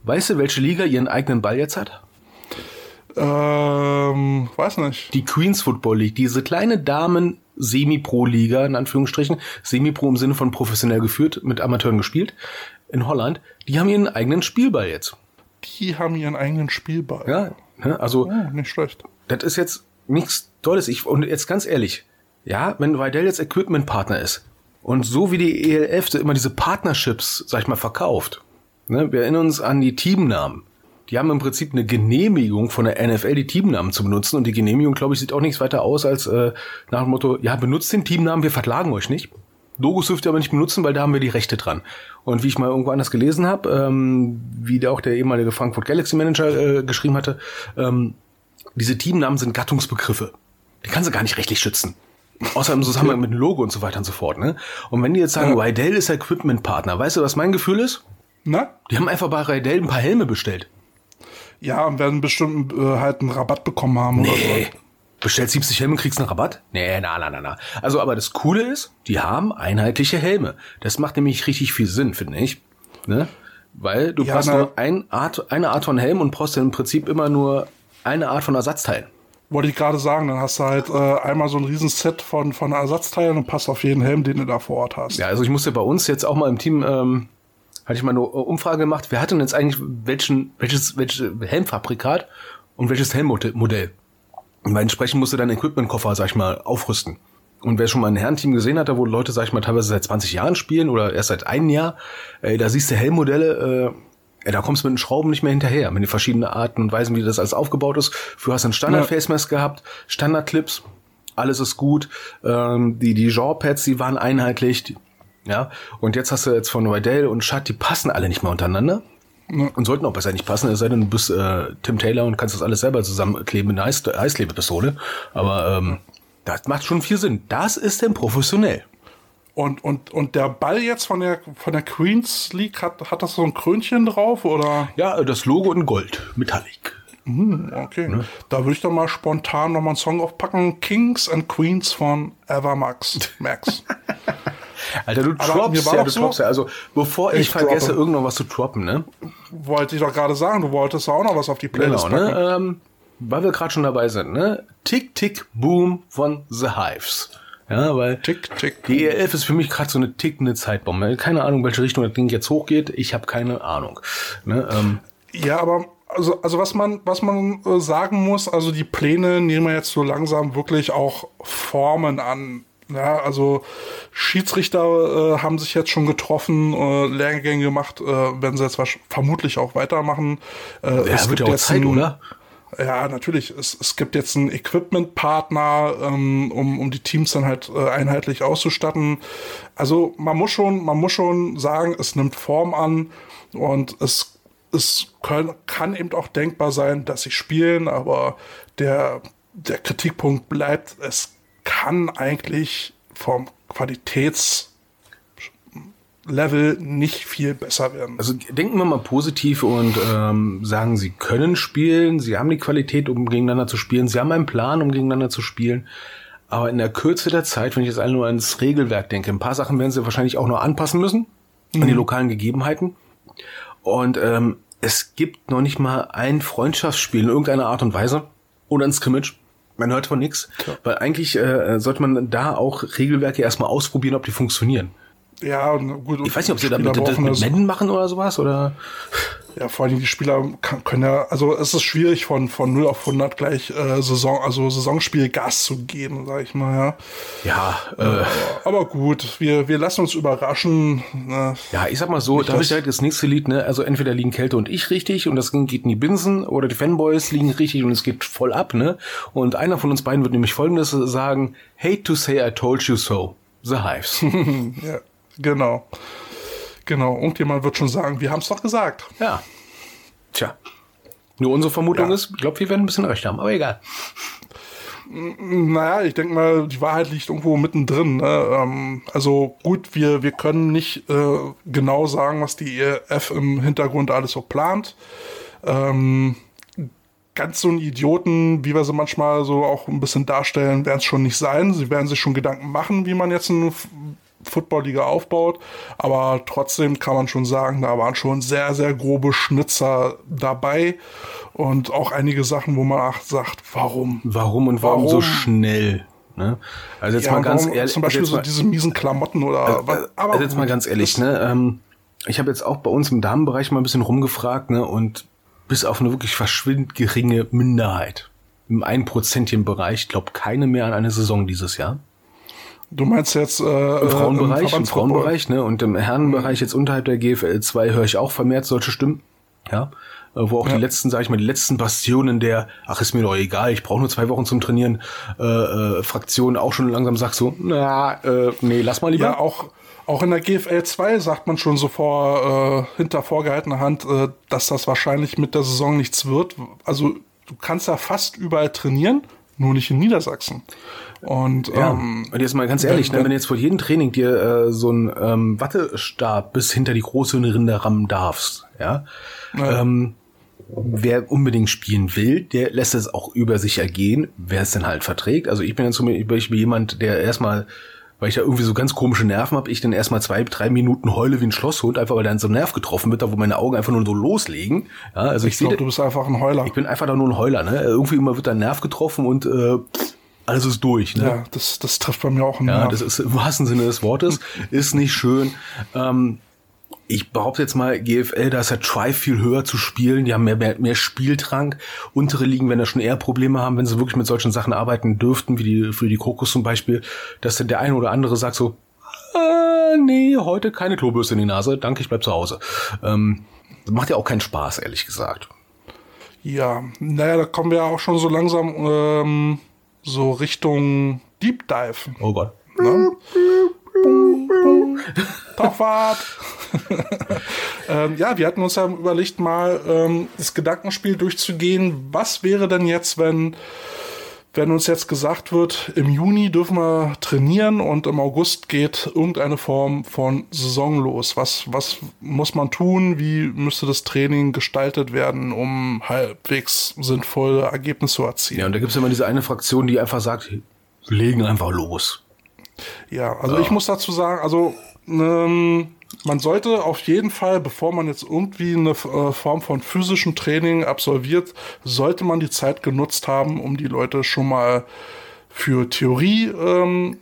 Weißt du, welche Liga ihren eigenen Ball jetzt hat? Ähm, weiß nicht. Die Queens Football League, diese kleine Damen Semi-Pro-Liga, in Anführungsstrichen, Semi-Pro im Sinne von professionell geführt, mit Amateuren gespielt, in Holland, die haben ihren eigenen Spielball jetzt. Die haben ihren eigenen Spielball. Ja, ne? also Oh, nicht schlecht. das ist jetzt nichts Tolles. Ich, und jetzt ganz ehrlich, ja, wenn Rydell jetzt Equipment-Partner ist und so wie die ELF immer diese Partnerships, sag ich mal, verkauft, ne, wir erinnern uns an die Teamnamen. Die haben im Prinzip eine Genehmigung von der NFL, die Teamnamen zu benutzen. Und die Genehmigung, glaube ich, sieht auch nichts weiter aus als äh, nach dem Motto, ja, benutzt den Teamnamen, wir verklagen euch nicht. Logos dürft ihr aber nicht benutzen, weil da haben wir die Rechte dran. Und wie ich mal irgendwo anders gelesen habe, ähm, wie der auch der ehemalige Frankfurt Galaxy Manager äh, geschrieben hatte, ähm, diese Teamnamen sind Gattungsbegriffe. Die kannst du gar nicht rechtlich schützen. Außer im Zusammenhang mit dem Logo und so weiter und so fort. Ne? Und wenn die jetzt sagen, Rydell ist Equipment-Partner, weißt du, was mein Gefühl ist? Na? Die haben einfach bei Rydell ein paar Helme bestellt. Ja, und werden bestimmt äh, halt einen Rabatt bekommen haben oder Nee. so. Bestellst 70 Helme, kriegst einen Rabatt? Nee, na, na, na, na. Also, aber das Coole ist, die haben einheitliche Helme. Das macht nämlich richtig viel Sinn, finde ich. Ne? Weil du Ja, brauchst na- nur ein Art, eine Art von Helm und brauchst im Prinzip immer nur eine Art von Ersatzteilen. Wollte ich gerade sagen, dann hast du halt äh, einmal so ein riesen Set von, von Ersatzteilen und passt auf jeden Helm, den du da vor Ort hast. Ja, also ich musste bei uns jetzt auch mal im Team, ähm, hatte ich mal eine Umfrage gemacht, wer hat denn jetzt eigentlich welchen, welches, welches Helmfabrikat und welches Helmmodell? Und bei entsprechend musste dann Equipment-Koffer, sag ich mal, aufrüsten. Und wer schon mal ein Herrenteam gesehen hat, da wo Leute, sag ich mal, teilweise seit 20 Jahren spielen oder erst seit einem Jahr, äh, da siehst du Helmmodelle, äh, ja, da kommst du mit den Schrauben nicht mehr hinterher, mit den verschiedenen Arten und Weisen, wie das alles aufgebaut ist. Früher hast du einen Standard-Face-Mask gehabt, Standard-Clips, alles ist gut. Ähm, die die Genre-Pads, die waren einheitlich. Ja, und jetzt hast du jetzt von Rydell und Schatt, die passen alle nicht mehr untereinander. Und sollten auch besser nicht passen, es sei denn, du bist äh, Tim Taylor und kannst das alles selber zusammenkleben mit einer Eis Eisklebepistole. Aber ähm, das macht schon viel Sinn. Das ist denn professionell. Und, und, und der Ball jetzt von der, von der Queens League, hat, hat das so ein Krönchen drauf oder? Ja, das Logo in Gold, Metallic. Hm, okay. Ne? Da würde ich doch mal spontan nochmal einen Song aufpacken. Kings and Queens von Evermax. Max. Alter, du droppst ja, du so, droppst ja. Also, bevor ich, ich vergesse, droppe. irgendwann was zu droppen, ne? Wollte ich doch gerade sagen, du wolltest auch noch was auf die Playlist genau, ne? Ähm, weil wir gerade schon dabei sind, ne? Tick, Tick, Boom von The Hives. Ja, weil tick, tick. die ELF ist für mich gerade so eine tickende Zeitbombe. Keine Ahnung, welche Richtung das Ding jetzt hochgeht. Ich habe keine Ahnung. Ne? Ähm, ja, aber also, also was man, was man äh, sagen muss, also die Pläne nehmen jetzt so langsam wirklich auch Formen an. Ja, also Schiedsrichter äh, haben sich jetzt schon getroffen, äh, Lehrgänge gemacht, äh, werden sie jetzt vermutlich auch weitermachen. Äh, ja, wird ja auch Zeit, ein, oder? Ja, natürlich. Es, es gibt jetzt einen Equipment-Partner, ähm, um, um die Teams dann halt äh, einheitlich auszustatten. Also man muss schon, man muss schon sagen, es nimmt Form an und es es können, kann eben auch denkbar sein, dass sie spielen, aber der, der Kritikpunkt bleibt, es kann eigentlich vom Qualitätslevel nicht viel besser werden. Also denken wir mal positiv und ähm, sagen, sie können spielen, sie haben die Qualität, um gegeneinander zu spielen, sie haben einen Plan, um gegeneinander zu spielen. Aber in der Kürze der Zeit, wenn ich jetzt alle nur ans Regelwerk denke, ein paar Sachen werden sie wahrscheinlich auch noch anpassen müssen mhm. an die mhm. lokalen Gegebenheiten. Und ähm, es gibt noch nicht mal ein Freundschaftsspiel in irgendeiner Art und Weise oder ein Scrimmage. Man hört von nichts, weil eigentlich äh, sollte man da auch Regelwerke erstmal ausprobieren, ob die funktionieren. Ja, gut. Ich weiß nicht, ob sie damit das mit Madden machen oder sowas oder. Ja, vor allem die Spieler kann, können ja, also es ist schwierig von, von 0 auf 100 gleich äh, Saison, also Saisonspiel Gas zu geben, sag ich mal, ja. Ja, äh, aber gut, wir, wir lassen uns überraschen. Ne? Ja, ich sag mal so, da habe ich halt das nächste Lied, ne, also entweder liegen Kälte und ich richtig und das geht in die Binsen oder die Fanboys liegen richtig und es geht voll ab, ne? Und einer von uns beiden wird nämlich folgendes sagen, hate to say I told you so. The Hives. ja, genau. Genau, irgendjemand wird schon sagen, wir haben es doch gesagt. Ja. Tja. Nur unsere Vermutung ja. ist, ich glaube, wir werden ein bisschen recht haben, aber egal. Naja, ich denke mal, die Wahrheit liegt irgendwo mittendrin. Ne? Ähm, also gut, wir, wir können nicht äh, genau sagen, was die EF im Hintergrund alles so plant. Ähm, ganz so ein Idioten, wie wir sie manchmal so auch ein bisschen darstellen, werden es schon nicht sein. Sie werden sich schon Gedanken machen, wie man jetzt ein Football-Liga aufbaut. Aber trotzdem kann man schon sagen, da waren schon sehr, sehr grobe Schnitzer dabei. Und auch einige Sachen, wo man auch sagt, warum? Warum und warum, warum? so schnell? Ne? Also jetzt ja, mal ganz warum, ehrlich. Zum Beispiel so diese miesen Klamotten oder also, was. Aber also jetzt mal ganz ehrlich, ne? Ähm, ich habe jetzt auch bei uns im Damenbereich mal ein bisschen rumgefragt, ne? Und bis auf eine wirklich verschwindend geringe Minderheit im Einprozentchen Bereich glaubt keine mehr an eine Saison dieses Jahr. Du meinst jetzt äh, im Frauenbereich, im, im Frauenbereich, ne? Und im Herrenbereich jetzt unterhalb der GFL 2 höre ich auch vermehrt solche Stimmen. Ja. Äh, wo auch ja. die letzten, sag ich mal, die letzten Bastionen der, ach ist mir doch egal, ich brauche nur zwei Wochen zum Trainieren, äh, äh, Fraktion auch schon langsam sagt so, na, äh, nee, lass mal lieber. Ja, auch, auch in der GFL 2 sagt man schon so vor, äh, hinter vorgehaltener Hand, äh, dass das wahrscheinlich mit der Saison nichts wird. Also du kannst ja fast überall trainieren, nur nicht in Niedersachsen. Und, ja. ähm, und jetzt mal ganz ehrlich, wenn, ne, wenn du jetzt vor jedem Training dir äh, so ein ähm, Wattestab bis hinter die große Rinde rammen darfst, ja, ja. Ähm, wer unbedingt spielen will, der lässt es auch über sich ergehen, wer es denn halt verträgt. Also ich bin ja zum Beispiel jemand, der erstmal weil ich da irgendwie so ganz komische Nerven habe, ich dann erstmal zwei, drei Minuten heule wie ein Schlosshund, einfach weil da so ein Nerv getroffen wird, da wo meine Augen einfach nur so loslegen. Ja, also ich, ich glaube, du bist einfach ein Heuler. Ich bin einfach da nur ein Heuler, ne? Irgendwie immer wird da ein Nerv getroffen und äh, alles ist durch. Ne? Ja, das, das trifft bei mir auch immer. Ja, das ist im wahrsten Sinne des Wortes, ist nicht schön. Ähm, ich behaupte jetzt mal, GFL, da ist der Try viel höher zu spielen, die haben mehr, mehr, mehr Spieltrank. Untere Ligen werden da schon eher Probleme haben, wenn sie wirklich mit solchen Sachen arbeiten dürften, wie die, für die Kokos zum Beispiel, dass dann der eine oder andere sagt so, äh, nee, heute keine Klobürste in die Nase, danke, ich bleib zu Hause. Ähm, macht ja auch keinen Spaß, ehrlich gesagt. Ja, naja, da kommen wir auch schon so langsam ähm, so Richtung Deep Dive. Oh Gott. Ne? Tauchfahrt. ähm, ja, wir hatten uns ja überlegt, mal ähm, das Gedankenspiel durchzugehen. Was wäre denn jetzt, wenn, wenn uns jetzt gesagt wird, im Juni dürfen wir trainieren und im August geht irgendeine Form von Saison los? Was, was muss man tun? Wie müsste das Training gestaltet werden, um halbwegs sinnvolle Ergebnisse zu erzielen? Ja, und da gibt es immer diese eine Fraktion, die einfach sagt, wir legen einfach los. Ja, also ja. ich muss dazu sagen, also ähm, man sollte auf jeden Fall, bevor man jetzt irgendwie eine äh, Form von physischem Training absolviert, sollte man die Zeit genutzt haben, um die Leute schon mal für Theorie ähm,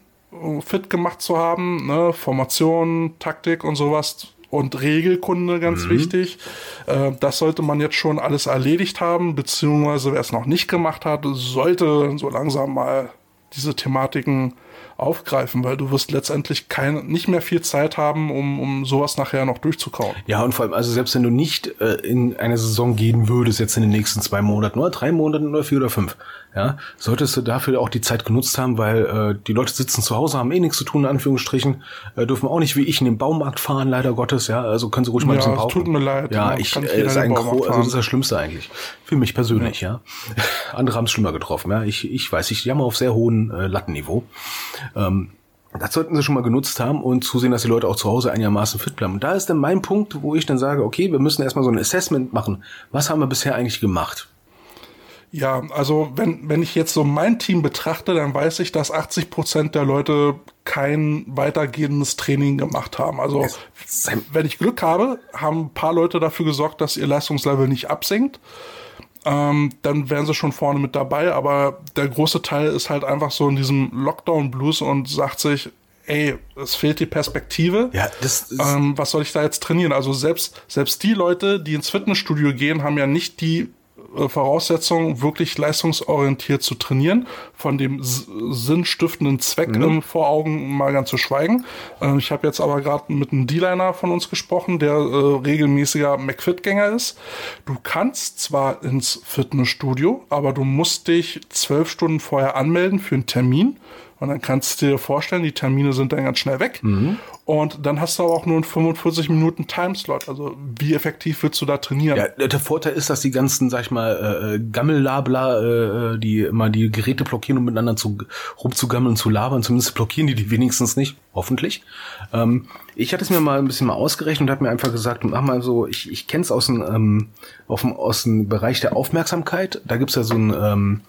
fit gemacht zu haben, ne? Formation, Taktik und sowas und Regelkunde ganz mhm. wichtig. Äh, das sollte man jetzt schon alles erledigt haben, beziehungsweise wer es noch nicht gemacht hat, sollte so langsam mal diese Thematiken aufgreifen, weil du wirst letztendlich kein, nicht mehr viel Zeit haben, um, um sowas nachher noch durchzukauen. Ja, und vor allem, also selbst wenn du nicht äh, in eine Saison gehen würdest, jetzt in den nächsten zwei Monaten oder drei Monaten oder vier oder fünf, ja, solltest du dafür auch die Zeit genutzt haben, weil äh, die Leute sitzen zu Hause, haben eh nichts zu tun, in Anführungsstrichen, äh, dürfen auch nicht wie ich in den Baumarkt fahren, leider Gottes, ja, also können sie ruhig mal ein bisschen pauken. tut mir leid. Ja, ja ich, äh, ist ein Gro also das ist das Schlimmste eigentlich. Für mich persönlich, ja. ja. Andere haben es schlimmer getroffen, ja. Ich, ich weiß, ich jammer auf sehr hohem äh, Lattenniveau. Ähm, das sollten sie schon mal genutzt haben und zusehen, dass die Leute auch zu Hause einigermaßen fit bleiben. Und da ist dann mein Punkt, wo ich dann sage, okay, wir müssen erstmal so ein Assessment machen. Was haben wir bisher eigentlich gemacht? Ja, also wenn, wenn ich jetzt so mein Team betrachte, dann weiß ich, dass 80 Prozent der Leute kein weitergehendes Training gemacht haben. Also wenn ich Glück habe, haben ein paar Leute dafür gesorgt, dass ihr Leistungslevel nicht absinkt. Ähm, dann wären sie schon vorne mit dabei. Aber der große Teil ist halt einfach so in diesem Lockdown-Blues und sagt sich, ey, es fehlt die Perspektive. Ja, das ähm, was soll ich da jetzt trainieren? Also selbst, selbst die Leute, die ins Fitnessstudio gehen, haben ja nicht die Voraussetzung, wirklich leistungsorientiert zu trainieren, von dem sinnstiftenden Zweck mhm. vor Augen mal ganz zu schweigen. Äh, ich habe jetzt aber gerade mit einem D-Liner von uns gesprochen, der äh, regelmäßiger McFit-Gänger ist. Du kannst zwar ins Fitnessstudio, aber du musst dich zwölf Stunden vorher anmelden für einen Termin. Und dann kannst du dir vorstellen, die Termine sind dann ganz schnell weg. Mhm. Und dann hast du aber auch nur einen 45 Minuten Timeslot. Also wie effektiv willst du da trainieren? Ja, der Vorteil ist, dass die ganzen, sag ich mal, äh, Gammellabler, äh, die immer die Geräte blockieren, um miteinander zu rumzugammeln, zu labern, zumindest blockieren die die wenigstens nicht, hoffentlich. Ähm, ich hatte es mir mal ein bisschen mal ausgerechnet und habe mir einfach gesagt, mach mal so, ich, ich kenne es aus dem, ähm, auf dem, aus dem Bereich der Aufmerksamkeit. Da gibt's ja so ein ähm,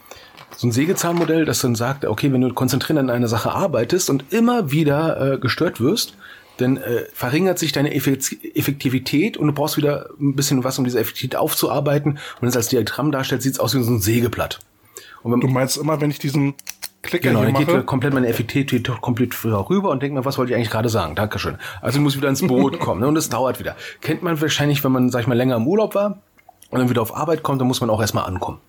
so ein Sägezahnmodell, das dann sagt, okay, wenn du konzentriert an einer Sache arbeitest und immer wieder äh, gestört wirst, dann äh, verringert sich deine Effektivität und du brauchst wieder ein bisschen was, um diese Effektivität aufzuarbeiten. Und wenn es als Diagramm darstellt, sieht es aus wie so ein Sägeblatt. Und du meinst immer, wenn ich diesen Klicker genau, hier dann geht komplett meine Effektivität komplett rüber und denkt mir, was wollte ich eigentlich gerade sagen? Dankeschön. Also ich muss wieder ins Boot kommen ne? und es dauert wieder. Kennt man wahrscheinlich, wenn man, sag ich mal, länger im Urlaub war und dann wieder auf Arbeit kommt, dann muss man auch erstmal ankommen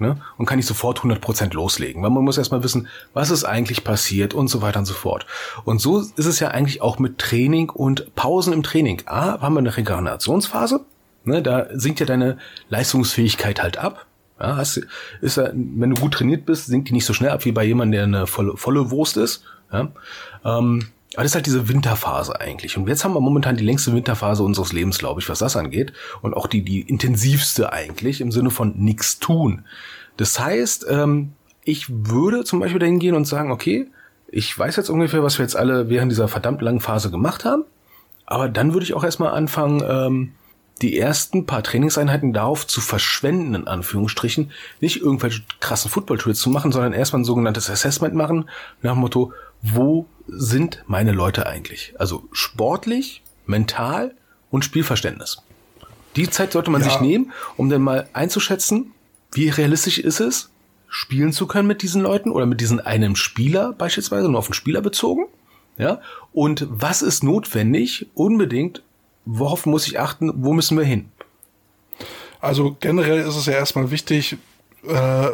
ne? und kann nicht sofort 100% loslegen, weil man muss erstmal wissen, was ist eigentlich passiert und so weiter und so fort. Und so ist es ja eigentlich auch mit Training und Pausen im Training. A, haben wir eine Regenerationsphase, ne? da sinkt ja deine Leistungsfähigkeit halt ab. Ja, hast, ist wenn du gut trainiert bist, sinkt die nicht so schnell ab wie bei jemandem, der eine volle, volle Wurst ist. Ja? Ähm, aber das ist halt diese Winterphase eigentlich. Und jetzt haben wir momentan die längste Winterphase unseres Lebens, glaube ich, was das angeht. Und auch die, die intensivste eigentlich im Sinne von nichts tun. Das heißt, ähm, ich würde zum Beispiel dahin gehen und sagen, okay, ich weiß jetzt ungefähr, was wir jetzt alle während dieser verdammt langen Phase gemacht haben. Aber dann würde ich auch erstmal anfangen, ähm, die ersten paar Trainingseinheiten darauf zu verschwenden, in Anführungsstrichen, nicht irgendwelche krassen Football-Tools zu machen, sondern erstmal ein sogenanntes Assessment machen, nach dem Motto, wo sind meine Leute eigentlich? Also sportlich, mental und Spielverständnis. Die Zeit sollte man ja. sich nehmen, um dann mal einzuschätzen, wie realistisch ist es, spielen zu können mit diesen Leuten oder mit diesen einem Spieler beispielsweise, nur auf den Spieler bezogen. Ja, und was ist notwendig, unbedingt, worauf muss ich achten, wo müssen wir hin? Also generell ist es ja erstmal wichtig, äh,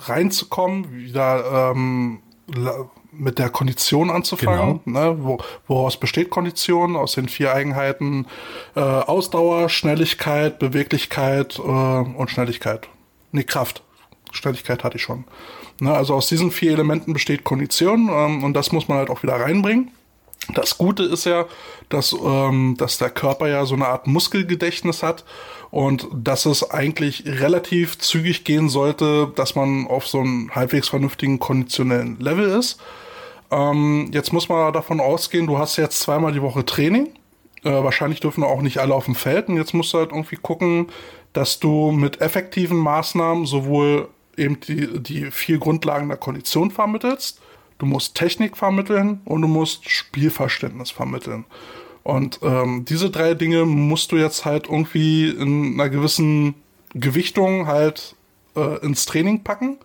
reinzukommen, wieder ähm, mit der Kondition anzufangen. Genau. Ne? Wo, woraus besteht Kondition? Aus den vier Eigenheiten äh, Ausdauer, Schnelligkeit, Beweglichkeit äh, und Schnelligkeit. Nee, Kraft. Schnelligkeit hatte ich schon. Ne? Also aus diesen vier Elementen besteht Kondition ähm, und das muss man halt auch wieder reinbringen. Das Gute ist ja, dass, ähm, dass der Körper ja so eine Art Muskelgedächtnis hat und dass es eigentlich relativ zügig gehen sollte, dass man auf so einem halbwegs vernünftigen konditionellen Level ist. Ähm, jetzt muss man davon ausgehen, du hast jetzt zweimal die Woche Training. Äh, wahrscheinlich dürfen auch nicht alle auf dem Feld. Und jetzt musst du halt irgendwie gucken, dass du mit effektiven Maßnahmen sowohl eben die, die vier Grundlagen der Kondition vermittelst. du musst Technik vermitteln und du musst Spielverständnis vermitteln. Und ähm, diese drei Dinge musst du jetzt halt irgendwie in einer gewissen Gewichtung halt äh, ins Training packen.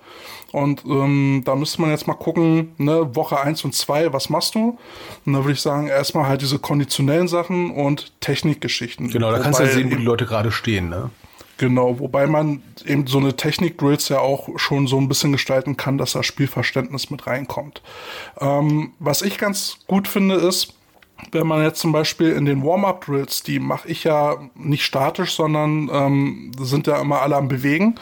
Und ähm, da müsste man jetzt mal gucken, ne, Woche eins und zwei, was machst du? Und da würde ich sagen, erstmal halt diese konditionellen Sachen und Technikgeschichten. Genau, da kannst du ja sehen, wo die Leute gerade stehen, ne? Genau, wobei man eben so eine Technik-Drills ja auch schon so ein bisschen gestalten kann, dass das Spielverständnis mit reinkommt. Ähm, was ich ganz gut finde, ist, wenn man jetzt zum Beispiel in den Warm-Up-Drills, die mache ich ja nicht statisch, sondern ähm, sind ja immer alle am Bewegen.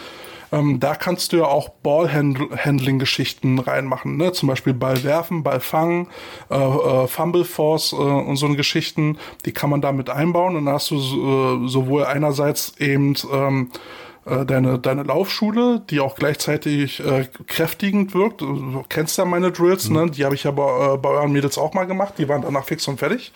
Ähm, da kannst du ja auch Ball-Handling-Geschichten reinmachen, ne? Zum Beispiel Ball werfen, Ball fangen, äh, äh, Fumble Force äh, und so eine Geschichten, die kann man damit einbauen und da hast du äh, sowohl einerseits eben ähm, äh, deine, deine Laufschule, die auch gleichzeitig äh, kräftigend wirkt. Du kennst ja meine Drills, mhm. ne? Die habe ich ja bei, äh, bei euren Mädels auch mal gemacht. Die waren danach fix und fertig.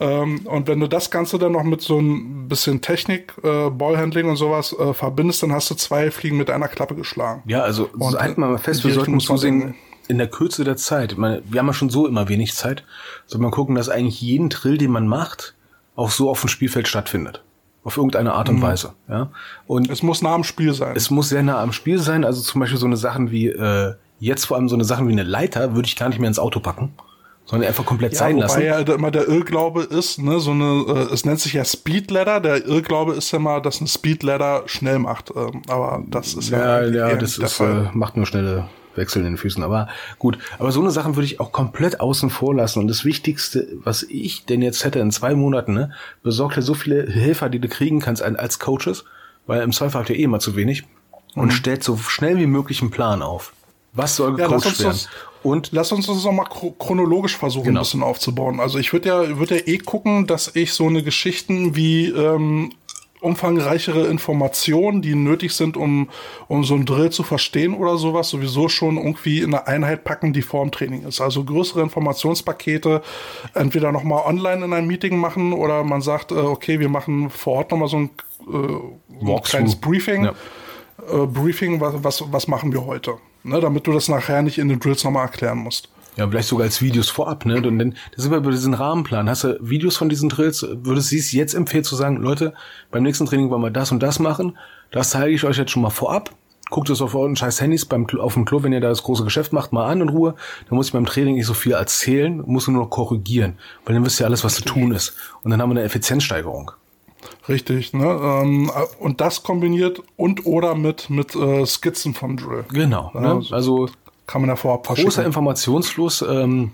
Ähm, und wenn du das Ganze dann noch mit so ein bisschen Technik, äh, Ballhandling und sowas äh, verbindest, dann hast du zwei Fliegen mit einer Klappe geschlagen. Ja, also und, halten wir mal fest, wir sollten zusehen, in der Kürze der Zeit, ich meine, wir haben ja schon so immer wenig Zeit, soll man gucken, dass eigentlich jeden Drill, den man macht, auch so auf dem Spielfeld stattfindet. Auf irgendeine Art und mhm. Weise. Ja? Und es muss nah am Spiel sein. Es muss sehr nah am Spiel sein. Also zum Beispiel so eine Sachen wie, äh, jetzt vor allem so eine Sachen wie eine Leiter, würde ich gar nicht mehr ins Auto packen sondern einfach komplett ja, sein wobei lassen. ja immer der Irrglaube ist, ne, so eine, äh, es nennt sich ja Speed Ladder. Der Irrglaube ist ja mal, dass eine Speed Ladder schnell macht. Ähm, aber das ist ja. Ja, ja das ist, äh, macht nur schnelle Wechsel in den Füßen. Aber gut, aber so eine Sachen würde ich auch komplett außen vor lassen. Und das Wichtigste, was ich denn jetzt hätte in zwei Monaten, ne, besorgt dir so viele Helfer, die du kriegen kannst als Coaches, weil im Zweifel habt ihr eh immer zu wenig. Und mhm. stellt so schnell wie möglich einen Plan auf. Was soll gecoacht ja, werden? Und lass uns das nochmal chronologisch versuchen, genau. ein bisschen aufzubauen. Also ich würde ja, würde ja eh gucken, dass ich so eine Geschichten wie ähm, umfangreichere Informationen, die nötig sind, um, um so ein Drill zu verstehen oder sowas, sowieso schon irgendwie in eine Einheit packen, die vorm Training ist. Also größere Informationspakete entweder nochmal online in einem Meeting machen oder man sagt, äh, okay, wir machen vor Ort nochmal so ein, äh, ein kleines Briefing. Ja. Äh, Briefing, was, was, was machen wir heute? ne, damit du das nachher nicht in den Drills nochmal erklären musst. Ja, vielleicht sogar als Videos vorab, ne? Und dann, das sind wir bei diesem Rahmenplan. Hast du Videos von diesen Drills? Würdest du es jetzt empfehlen zu sagen, Leute, beim nächsten Training wollen wir das und das machen? Das zeige ich euch jetzt schon mal vorab. Guckt es auf euren scheiß Handys beim, auf dem Klo, wenn ihr da das große Geschäft macht, mal an in Ruhe. Dann muss ich beim Training nicht so viel erzählen, muss nur noch korrigieren. Weil dann wisst ihr alles, was zu tun ist. Und dann haben wir eine Effizienzsteigerung. Richtig, ne? Ähm, und das kombiniert und oder mit, mit äh, Skizzen vom Drill. Genau. Ne? Also kann man da vorab Großer Informationsfluss ähm,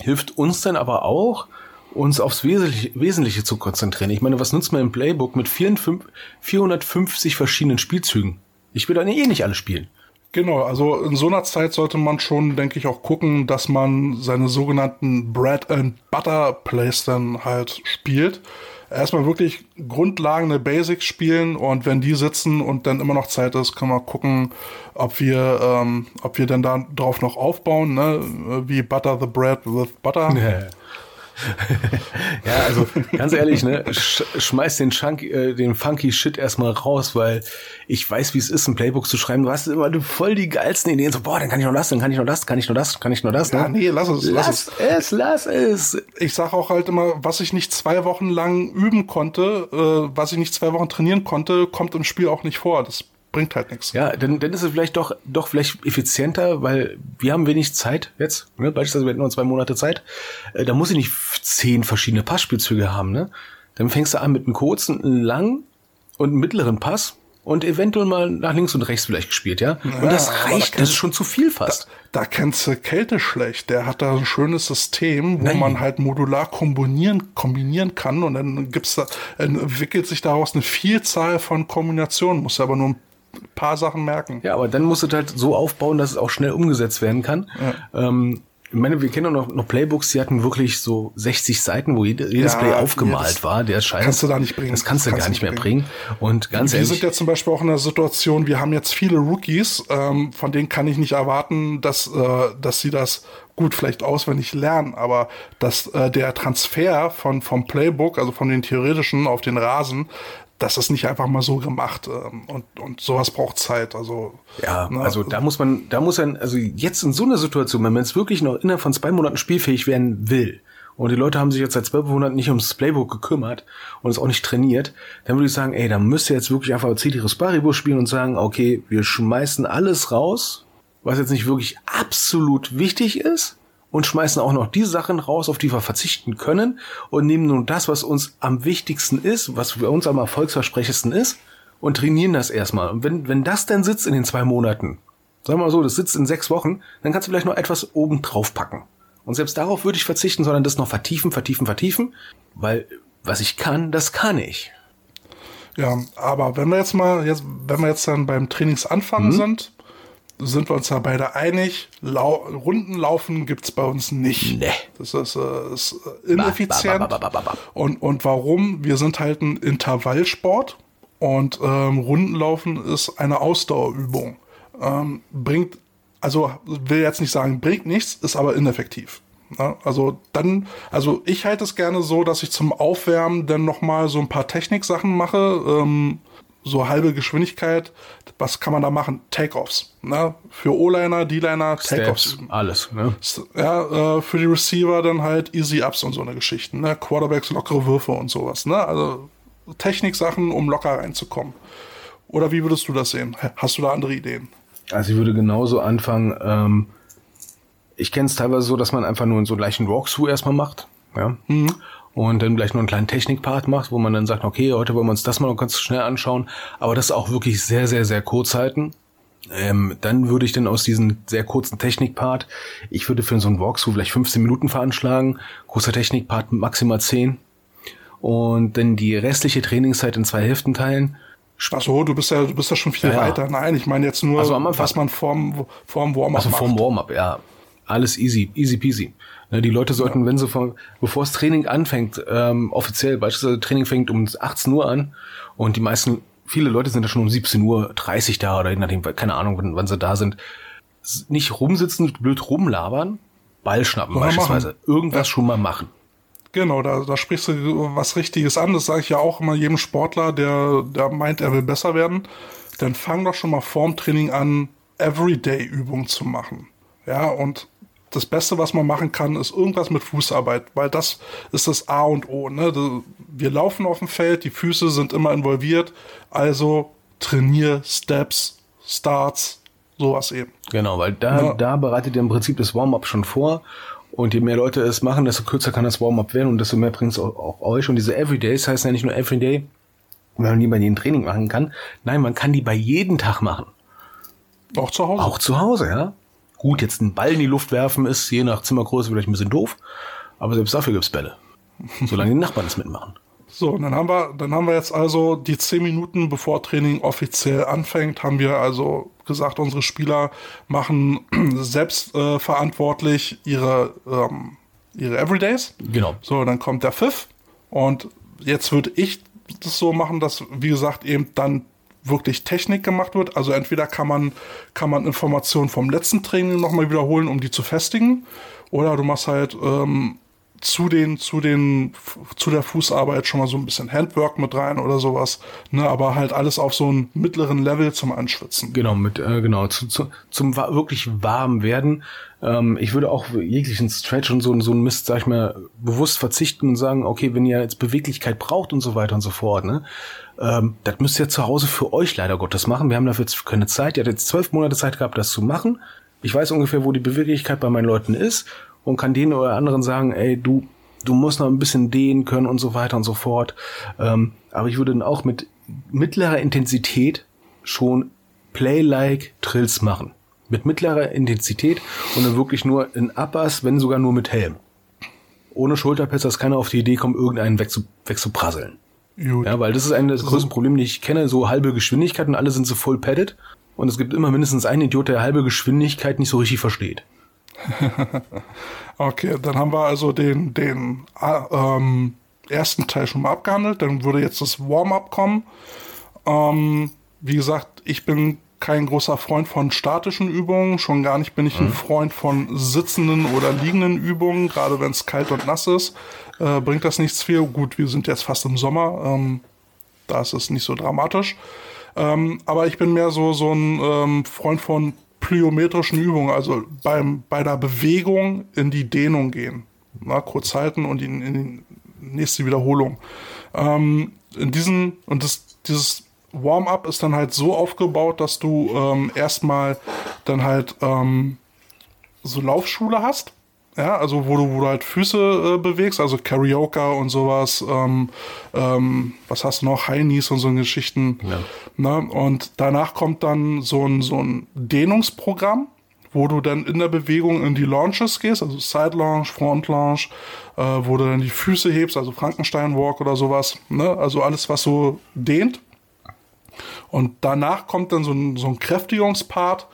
hilft uns dann aber auch, uns aufs Wesentliche, Wesentliche zu konzentrieren. Ich meine, was nutzt man im Playbook mit 450 verschiedenen Spielzügen? Ich will dann eh nicht alle spielen. Genau, also in so einer Zeit sollte man schon, denke ich, auch gucken, dass man seine sogenannten Bread and Butter Plays dann halt spielt erstmal wirklich Grundlagen, eine Basics spielen und wenn die sitzen und dann immer noch Zeit ist, können wir gucken, ob wir, ähm, ob wir dann da drauf noch aufbauen, ne? wie Butter the Bread with Butter. Nee. Ja, also ganz ehrlich, ne, sch schmeiß den, Chunk, äh, den funky Shit erstmal raus, weil ich weiß, wie es ist, ein Playbook zu schreiben. Du hast immer voll die geilsten Ideen. So, boah, dann kann ich noch das, dann kann ich noch das, kann ich noch das, kann ich noch das. Ne? Ja, nee, lass es, lass, lass es. lass es. Ich sag auch halt immer, was ich nicht zwei Wochen lang üben konnte, äh, was ich nicht zwei Wochen trainieren konnte, kommt im Spiel auch nicht vor. Das bringt halt nichts. Ja, dann, dann ist es vielleicht doch, doch vielleicht effizienter, weil wir haben wenig Zeit jetzt, ne? beispielsweise wir hätten nur zwei Monate Zeit, äh, da muss ich nicht zehn verschiedene Passspielzüge haben, ne? Dann fängst du an mit einem kurzen, einen langen und einen mittleren Pass und eventuell mal nach links und rechts vielleicht gespielt, ja? ja und das reicht, da das ist schon zu viel fast. Da, da kennst du Kälte schlecht. Der hat da ein schönes System, wo Nein. man halt modular kombinieren, kombinieren kann und dann gibt's da, entwickelt sich daraus eine Vielzahl von Kombinationen, muss aber nur ein paar Sachen merken. Ja, aber dann musst du halt so aufbauen, dass es auch schnell umgesetzt werden kann. Ja. Ähm, ich meine, wir kennen auch noch, noch Playbooks, die hatten wirklich so 60 Seiten, wo jede, jedes ja, Play aufgemalt ja, war. Der Scheiß. Kannst du da nicht bringen. Das kannst du kannst gar nicht mehr bringen. bringen. Und ganz wir ehrlich. Wir sind ja zum Beispiel auch in der Situation, wir haben jetzt viele Rookies, ähm, von denen kann ich nicht erwarten, dass, äh, dass sie das gut vielleicht auswendig lernen, aber dass äh, der Transfer von vom Playbook, also von den theoretischen auf den Rasen, das ist nicht einfach mal so gemacht ähm, und, und sowas braucht Zeit. Also ja, ne? also da muss man, da muss man, also jetzt in so einer Situation, wenn man jetzt wirklich noch innerhalb von zwei Monaten spielfähig werden will, und die Leute haben sich jetzt seit zwölf Monaten nicht ums Playbook gekümmert und es auch nicht trainiert, dann würde ich sagen, ey, dann müsst ihr jetzt wirklich einfach Cetiris Paribus spielen und sagen, okay, wir schmeißen alles raus, was jetzt nicht wirklich absolut wichtig ist und schmeißen auch noch die Sachen raus, auf die wir verzichten können und nehmen nur das, was uns am wichtigsten ist, was für uns am erfolgsversprechendsten ist und trainieren das erstmal. Und wenn, wenn das dann sitzt in den zwei Monaten, sagen wir mal so, das sitzt in sechs Wochen, dann kannst du vielleicht noch etwas oben drauf packen. Und selbst darauf würde ich verzichten, sondern das noch vertiefen, vertiefen, vertiefen, weil was ich kann, das kann ich. Ja, aber wenn wir jetzt mal, jetzt, wenn wir jetzt dann beim Trainingsanfang mhm. sind, sind wir uns ja beide einig, Lau Runden laufen gibt's bei uns nicht. Nee. Das ist, äh, ist ineffizient. Ba, ba, ba, und, und warum? Wir sind halt ein Intervallsport und ähm, Rundenlaufen ist eine Ausdauerübung. Ähm, bringt also will jetzt nicht sagen, bringt nichts, ist aber ineffektiv. Ja, also dann, also ich halte es gerne so, dass ich zum Aufwärmen dann nochmal so ein paar Techniksachen mache, ähm, so halbe Geschwindigkeit. Was kann man da machen? Takeoffs. Ne? Für O-Liner, D-Liner, Takeoffs. Alles. Ne? Ja, äh, für die Receiver dann halt Easy Ups und so eine Geschichten. Ne? Quarterbacks, lockere Würfe und sowas. Ne? Also Techniksachen, um locker reinzukommen. Oder wie würdest du das sehen? Hast du da andere Ideen? Also ich würde genauso anfangen, ähm, ich kenne es teilweise so, dass man einfach nur so gleich einen Walkthrough erstmal macht, ja. Mhm. Und dann gleich nur einen kleinen Technikpart macht, wo man dann sagt, okay, heute wollen wir uns das mal ganz schnell anschauen. Aber das auch wirklich sehr, sehr, sehr kurz halten. Ähm, dann würde ich dann aus diesem sehr kurzen Technikpart, ich würde für so einen Walkthrough vielleicht 15 Minuten veranschlagen, großer Technikpart maximal 10 und dann die restliche Trainingszeit in zwei Hälften teilen Ach so, du bist ja, du bist ja schon viel ja, weiter. Nein, ich meine jetzt nur, also was man vorm, vorm Warm-up. Also vorm Warm-up, ja. Alles easy, easy peasy. Ne, die Leute sollten, ja. wenn sie von, bevor das Training anfängt, ähm, offiziell, beispielsweise Training fängt um 18 Uhr an und die meisten, viele Leute sind ja schon um 17 Uhr 30 da oder je nachdem, keine Ahnung, wann, wann sie da sind, nicht rumsitzen, blöd rumlabern, Ball schnappen Oder beispielsweise. Machen. Irgendwas ja. schon mal machen. Genau, da, da sprichst du was Richtiges an. Das sage ich ja auch immer jedem Sportler, der, der meint, er will besser werden. Dann fang doch schon mal vorm Training an, Everyday-Übungen zu machen. Ja, und das Beste, was man machen kann, ist irgendwas mit Fußarbeit, weil das ist das A und O. Ne? Wir laufen auf dem Feld, die Füße sind immer involviert, also trainier Steps, Starts, sowas eben. Genau, weil da, ja. da bereitet ihr im Prinzip das Warm-up schon vor und je mehr Leute es machen, desto kürzer kann das Warm-up werden und desto mehr bringt es auch, auch, euch. Und diese Everydays heißt ja nicht nur Everyday, weil man die bei jedem Training machen kann. Nein, man kann die bei jedem Tag machen. Auch zu Hause? Auch zu Hause, ja. Gut, jetzt einen Ball in die Luft werfen ist je nach Zimmergröße vielleicht ein bisschen doof, aber selbst dafür gibt's Bälle. Solange die Nachbarn es mitmachen. So, dann haben wir, dann haben wir jetzt also die zehn Minuten bevor Training offiziell anfängt, haben wir also gesagt, unsere Spieler machen selbst äh, verantwortlich ihre, ähm, ihre Everydays. Genau. So, dann kommt der Pfiff und jetzt würde ich das so machen, dass, wie gesagt, eben dann wirklich Technik gemacht wird. Also entweder kann man, kann man Informationen vom letzten Training nochmal wiederholen, um die zu festigen, oder du machst halt ähm, zu den, zu den, zu der Fußarbeit schon mal so ein bisschen Handwork mit rein oder sowas, ne, aber halt alles auf so einem mittleren Level zum Anschwitzen. Genau, mit, äh, genau, zu, zu, zum wirklich warm werden. Ähm, ich würde auch jeglichen Stretch und so, so ein Mist, sag ich mal, bewusst verzichten und sagen, okay, wenn ihr jetzt Beweglichkeit braucht und so weiter und so fort, ne, ähm, das müsst ihr zu Hause für euch leider Gottes machen. Wir haben dafür keine Zeit. Ihr habt jetzt zwölf Monate Zeit gehabt, das zu machen. Ich weiß ungefähr, wo die Beweglichkeit bei meinen Leuten ist und kann denen oder anderen sagen, ey, du, du musst noch ein bisschen dehnen können und so weiter und so fort. Ähm, aber ich würde dann auch mit mittlerer Intensität schon Play-like Trills machen. Mit mittlerer Intensität und dann wirklich nur in Uppers, wenn sogar nur mit Helm. Ohne Schulterpads, dass keiner auf die Idee kommt, irgendeinen wegzu, wegzuprasseln. Gut. Ja, weil das ist eines der größten Probleme, die ich kenne, so halbe Geschwindigkeit und alle sind so voll padded. Und es gibt immer mindestens einen Idiot, der halbe Geschwindigkeit nicht so richtig versteht. okay, dann haben wir also den, den äh, ähm, ersten Teil schon mal abgehandelt. Dann würde jetzt das Warm-up kommen. Ähm, wie gesagt, ich bin kein großer Freund von statischen Übungen. Schon gar nicht bin ich ein mhm. Freund von sitzenden oder liegenden Übungen. Gerade wenn es kalt und nass ist, äh, bringt das nichts viel. Gut, wir sind jetzt fast im Sommer. Ähm, Da ist es nicht so dramatisch. Ähm, aber ich bin mehr so, so ein ähm, Freund von plyometrischen Übungen, also beim, bei der Bewegung in die Dehnung gehen. Na, kurz halten und in, in die nächste Wiederholung. Ähm, in diesen, und das, dieses Warm-up ist dann halt so aufgebaut, dass du ähm, erstmal dann halt ähm, so Laufschule hast. Ja, also wo du, wo du halt Füße äh, bewegst, also Karaoke und sowas, ähm, ähm, was hast du noch, High Knees und so Geschichten. Ja. Ne? Und danach kommt dann so ein, so ein Dehnungsprogramm, wo du dann in der Bewegung in die Launches gehst, also Side Launch, Front Launch, äh, wo du dann die Füße hebst, also Frankenstein Walk oder sowas, ne? also alles, was so dehnt. Und danach kommt dann so ein, so ein Kräftigungspart,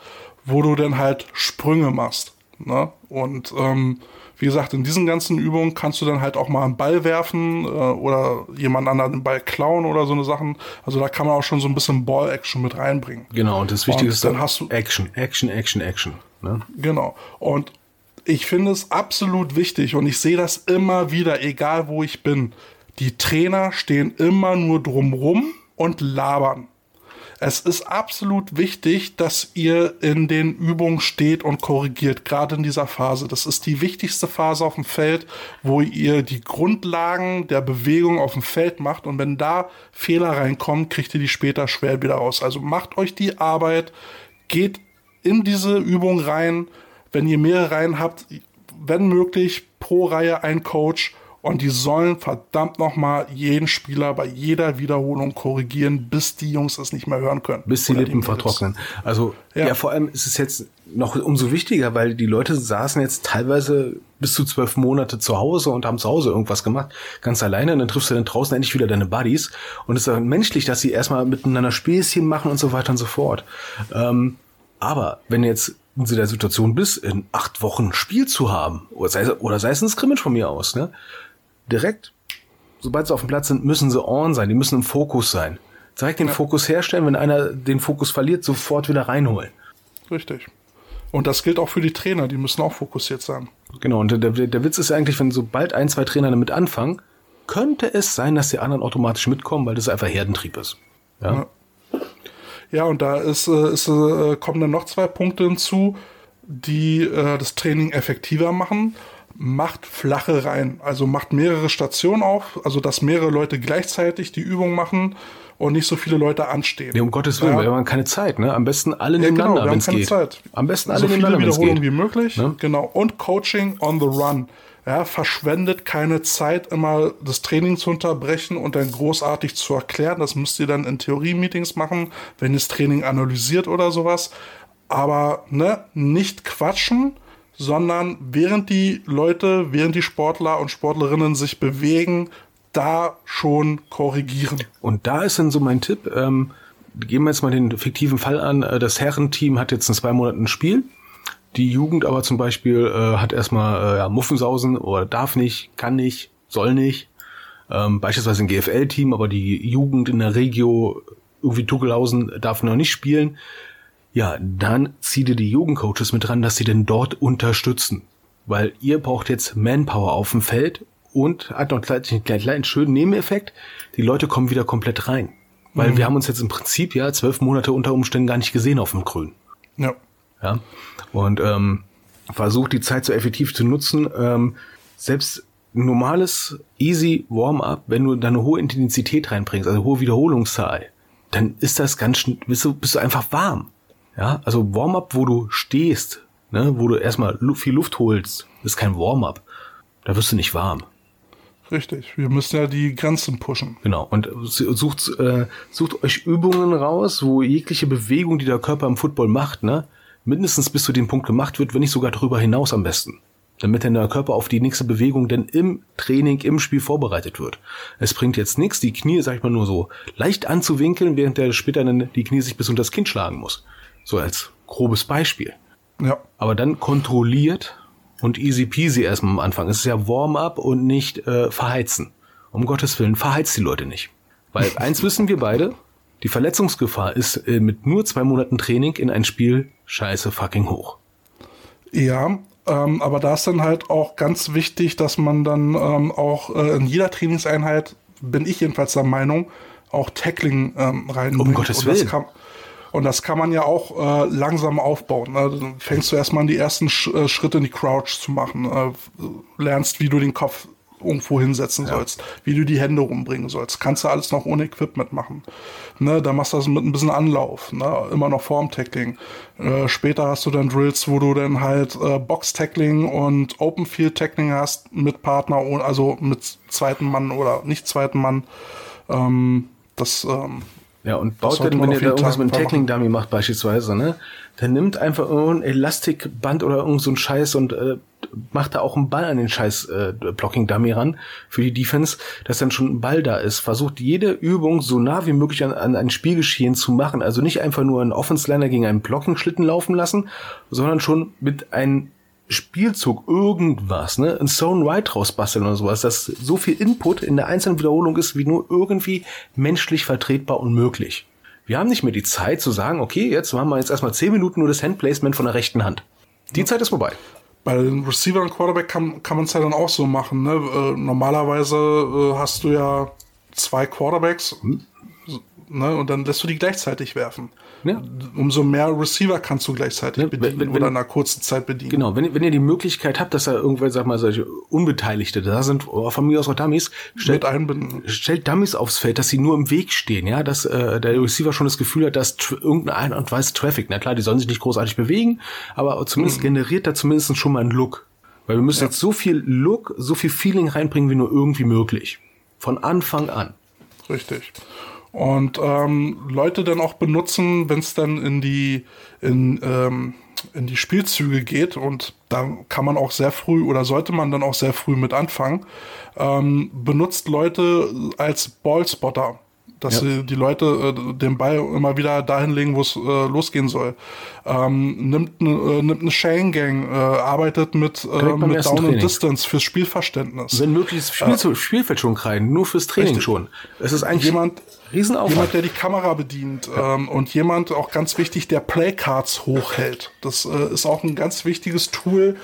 wo du dann halt Sprünge machst. Ne? Und ähm, wie gesagt, in diesen ganzen Übungen kannst du dann halt auch mal einen Ball werfen äh, oder jemand anderen den Ball klauen oder so eine Sachen. Also da kann man auch schon so ein bisschen Ball-Action mit reinbringen. Genau, und das Wichtige und ist dann hast du Action, Action, Action, Action. Ne? Genau. Und ich finde es absolut wichtig und ich sehe das immer wieder, egal wo ich bin. Die Trainer stehen immer nur drumrum und labern. Es ist absolut wichtig, dass ihr in den Übungen steht und korrigiert, gerade in dieser Phase. Das ist die wichtigste Phase auf dem Feld, wo ihr die Grundlagen der Bewegung auf dem Feld macht. Und wenn da Fehler reinkommen, kriegt ihr die später schwer wieder raus. Also macht euch die Arbeit, geht in diese Übung rein. Wenn ihr mehrere Reihen habt, wenn möglich, pro Reihe ein Coach und die sollen verdammt nochmal jeden Spieler bei jeder Wiederholung korrigieren, bis die Jungs es nicht mehr hören können. Bis die Lippen vertrocknen. Also ja. ja. vor allem ist es jetzt noch umso wichtiger, weil die Leute saßen jetzt teilweise bis zu zwölf Monate zu Hause und haben zu Hause irgendwas gemacht, ganz alleine. Und dann triffst du dann draußen endlich wieder deine Buddies. Und es ist dann menschlich, dass sie erstmal miteinander Späßchen machen und so weiter und so fort. Ähm, aber wenn jetzt in der Situation bist, in acht Wochen Spiel zu haben, oder sei, oder sei es ein Scrimmage von mir aus, ne? Direkt, sobald sie auf dem Platz sind, müssen sie on sein, die müssen im Fokus sein. Direkt den ja. Fokus herstellen, wenn einer den Fokus verliert, sofort wieder reinholen. Richtig. Und das gilt auch für die Trainer, die müssen auch fokussiert sein. Genau, und der, der Witz ist eigentlich, wenn sobald ein, zwei Trainer damit anfangen, könnte es sein, dass die anderen automatisch mitkommen, weil das einfach Herdentrieb ist. Ja, ja. ja und da ist, äh, ist, äh, kommen dann noch zwei Punkte hinzu, die äh, das Training effektiver machen macht flache Reihen. Also macht mehrere Stationen auf, also dass mehrere Leute gleichzeitig die Übung machen und nicht so viele Leute anstehen. Nee, um Gottes Willen, ja. wir haben keine Zeit, ne? Am besten alle ja, nebeneinander, genau, wenn es geht. Zeit. Am besten alle so nebeneinander, viele Wiederholungen wie möglich. Ne? Genau. Und Coaching on the run. Ja, verschwendet keine Zeit, immer das Training zu unterbrechen und dann großartig zu erklären. Das müsst ihr dann in Theorie-Meetings machen, wenn ihr das Training analysiert oder sowas. Aber ne, nicht quatschen, sondern während die Leute, während die Sportler und Sportlerinnen sich bewegen, da schon korrigieren. Und da ist dann so mein Tipp, ähm, gehen wir jetzt mal den fiktiven Fall an, äh, das Herrenteam hat jetzt in zwei Monaten ein Spiel, die Jugend aber zum Beispiel äh, hat erstmal äh, ja, Muffensausen oder darf nicht, kann nicht, soll nicht. Ähm, beispielsweise ein GFL-Team, aber die Jugend in der Regio irgendwie Tuckelhausen darf noch nicht spielen. Ja, dann zieht ihr die Jugendcoaches mit dran, dass sie denn dort unterstützen. Weil ihr braucht jetzt Manpower auf dem Feld und hat noch gleich einen kleinen schönen Nebeneffekt. Die Leute kommen wieder komplett rein. Weil mhm. wir haben uns jetzt im Prinzip ja zwölf Monate unter Umständen gar nicht gesehen auf dem Grün. Ja. Ja. Und ähm, versucht die Zeit so effektiv zu nutzen. Ähm, selbst normales easy Warm-up, wenn du da eine hohe Intensität reinbringst, also hohe Wiederholungszahl, dann ist das ganz bist du, bist du einfach warm. Ja, also Warm-up, wo du stehst, ne, wo du erstmal viel Luft holst, ist kein Warm-up. Da wirst du nicht warm. Richtig, wir müssen ja die Grenzen pushen. Genau, und sucht, äh, sucht euch Übungen raus, wo jegliche Bewegung, die der Körper im Football macht, ne, mindestens bis zu dem Punkt gemacht wird, wenn nicht sogar darüber hinaus am besten. Damit dann der Körper auf die nächste Bewegung denn im Training, im Spiel vorbereitet wird. Es bringt jetzt nichts, die Knie, sag ich mal, nur so leicht anzuwinkeln, während der später dann die Knie sich bis unter das Kinn schlagen muss. So als grobes Beispiel. Ja. Aber dann kontrolliert und easy peasy erstmal am Anfang. Es ist ja Warm-up und nicht äh, verheizen. Um Gottes Willen, verheizt die Leute nicht. Weil eins wissen wir beide, die Verletzungsgefahr ist äh, mit nur zwei Monaten Training in ein Spiel scheiße fucking hoch. Ja, ähm, aber da ist dann halt auch ganz wichtig, dass man dann ähm, auch äh, in jeder Trainingseinheit, bin ich jedenfalls der Meinung, auch Tackling ähm, reinbringt. Um Gottes Willen. kann, und das kann man ja auch äh, langsam aufbauen. Ne? Dann fängst du erstmal an, die ersten Sch äh, Schritte in die Crouch zu machen. Äh, lernst, wie du den Kopf irgendwo hinsetzen sollst, wie du die Hände rumbringen sollst. Kannst du alles noch ohne Equipment machen. Ne, da machst du das mit ein bisschen Anlauf, ne, immer noch vorm Tackling. Äh, später hast du dann Drills, wo du dann halt äh, Box-Tackling und Open-Field-Tackling hast mit Partner, also mit zweiten Mann oder nicht zweiten Mann. Ähm, das ähm, Ja, und baut dann, wenn ihr da irgendwas mit einem. Tackling-Dummy macht beispielsweise, ne, dann nimmt einfach irgendein Elastikband oder irgend so ein Scheiß und äh, macht da auch einen Ball an den scheiß äh, Blocking-Dummy ran für die Defense, dass dann schon ein Ball da ist. Versucht jede Übung so nah wie möglich an, an ein Spielgeschehen zu machen. Also nicht einfach nur einen Offense-Liner gegen einen Blocking-Schlitten laufen lassen, sondern schon mit einem Spielzug irgendwas, ne, ein Zone Right rausbasteln oder sowas, dass so viel Input in der einzelnen Wiederholung ist, wie nur irgendwie menschlich vertretbar und möglich. Wir haben nicht mehr die Zeit zu sagen, okay, jetzt machen wir jetzt erstmal 10 Minuten nur das Handplacement von der rechten Hand. Die Zeit ist vorbei. Bei den Receiver und Quarterback kann, kann man es ja dann auch so machen. Ne? Äh, normalerweise äh, hast du ja zwei Quarterbacks ne? und dann lässt du die gleichzeitig werfen. Ja. Umso mehr Receiver kannst du gleichzeitig Ne, bedienen wenn- wenn- oder in einer kurzen Zeit bedienen. Genau, wenn, wenn ihr die Möglichkeit habt, dass da irgendwelche, sag mal, solche Unbeteiligte da sind, oder von mir aus auch Dummies, stellt, stellt Dummies aufs Feld, dass sie nur im Weg stehen, ja, dass äh, der Receiver schon das Gefühl hat, dass Art und Weise Traffic, na klar, die sollen sich nicht großartig bewegen, aber zumindest generiert da zumindest schon mal einen Look. Weil wir müssen jetzt so viel Look, so viel Feeling reinbringen, wie nur irgendwie möglich. Von Anfang an. Richtig. Und ähm, Leute dann auch benutzen, wenn es dann in die in, ähm, in die Spielzüge geht und da kann man auch sehr früh oder sollte man dann auch sehr früh mit anfangen, ähm, benutzt Leute als Ballspotter. Dass Ja. sie die Leute äh, den Ball immer wieder dahin legen, wo es äh, losgehen soll. Ähm, nimmt eine äh, nimmt eine Chain Gang, äh, arbeitet mit, äh, mit Down and. Distance fürs Spielverständnis. Wenn möglich, das Spiel zu, Spielfeld schon kreien, nur fürs Training Richtig. schon. Es ist eigentlich Jemand, Riesenaufwand. Jemand, der die Kamera bedient ähm, und jemand, auch ganz wichtig, der Playcards hochhält. Das äh, ist auch ein ganz wichtiges Tool,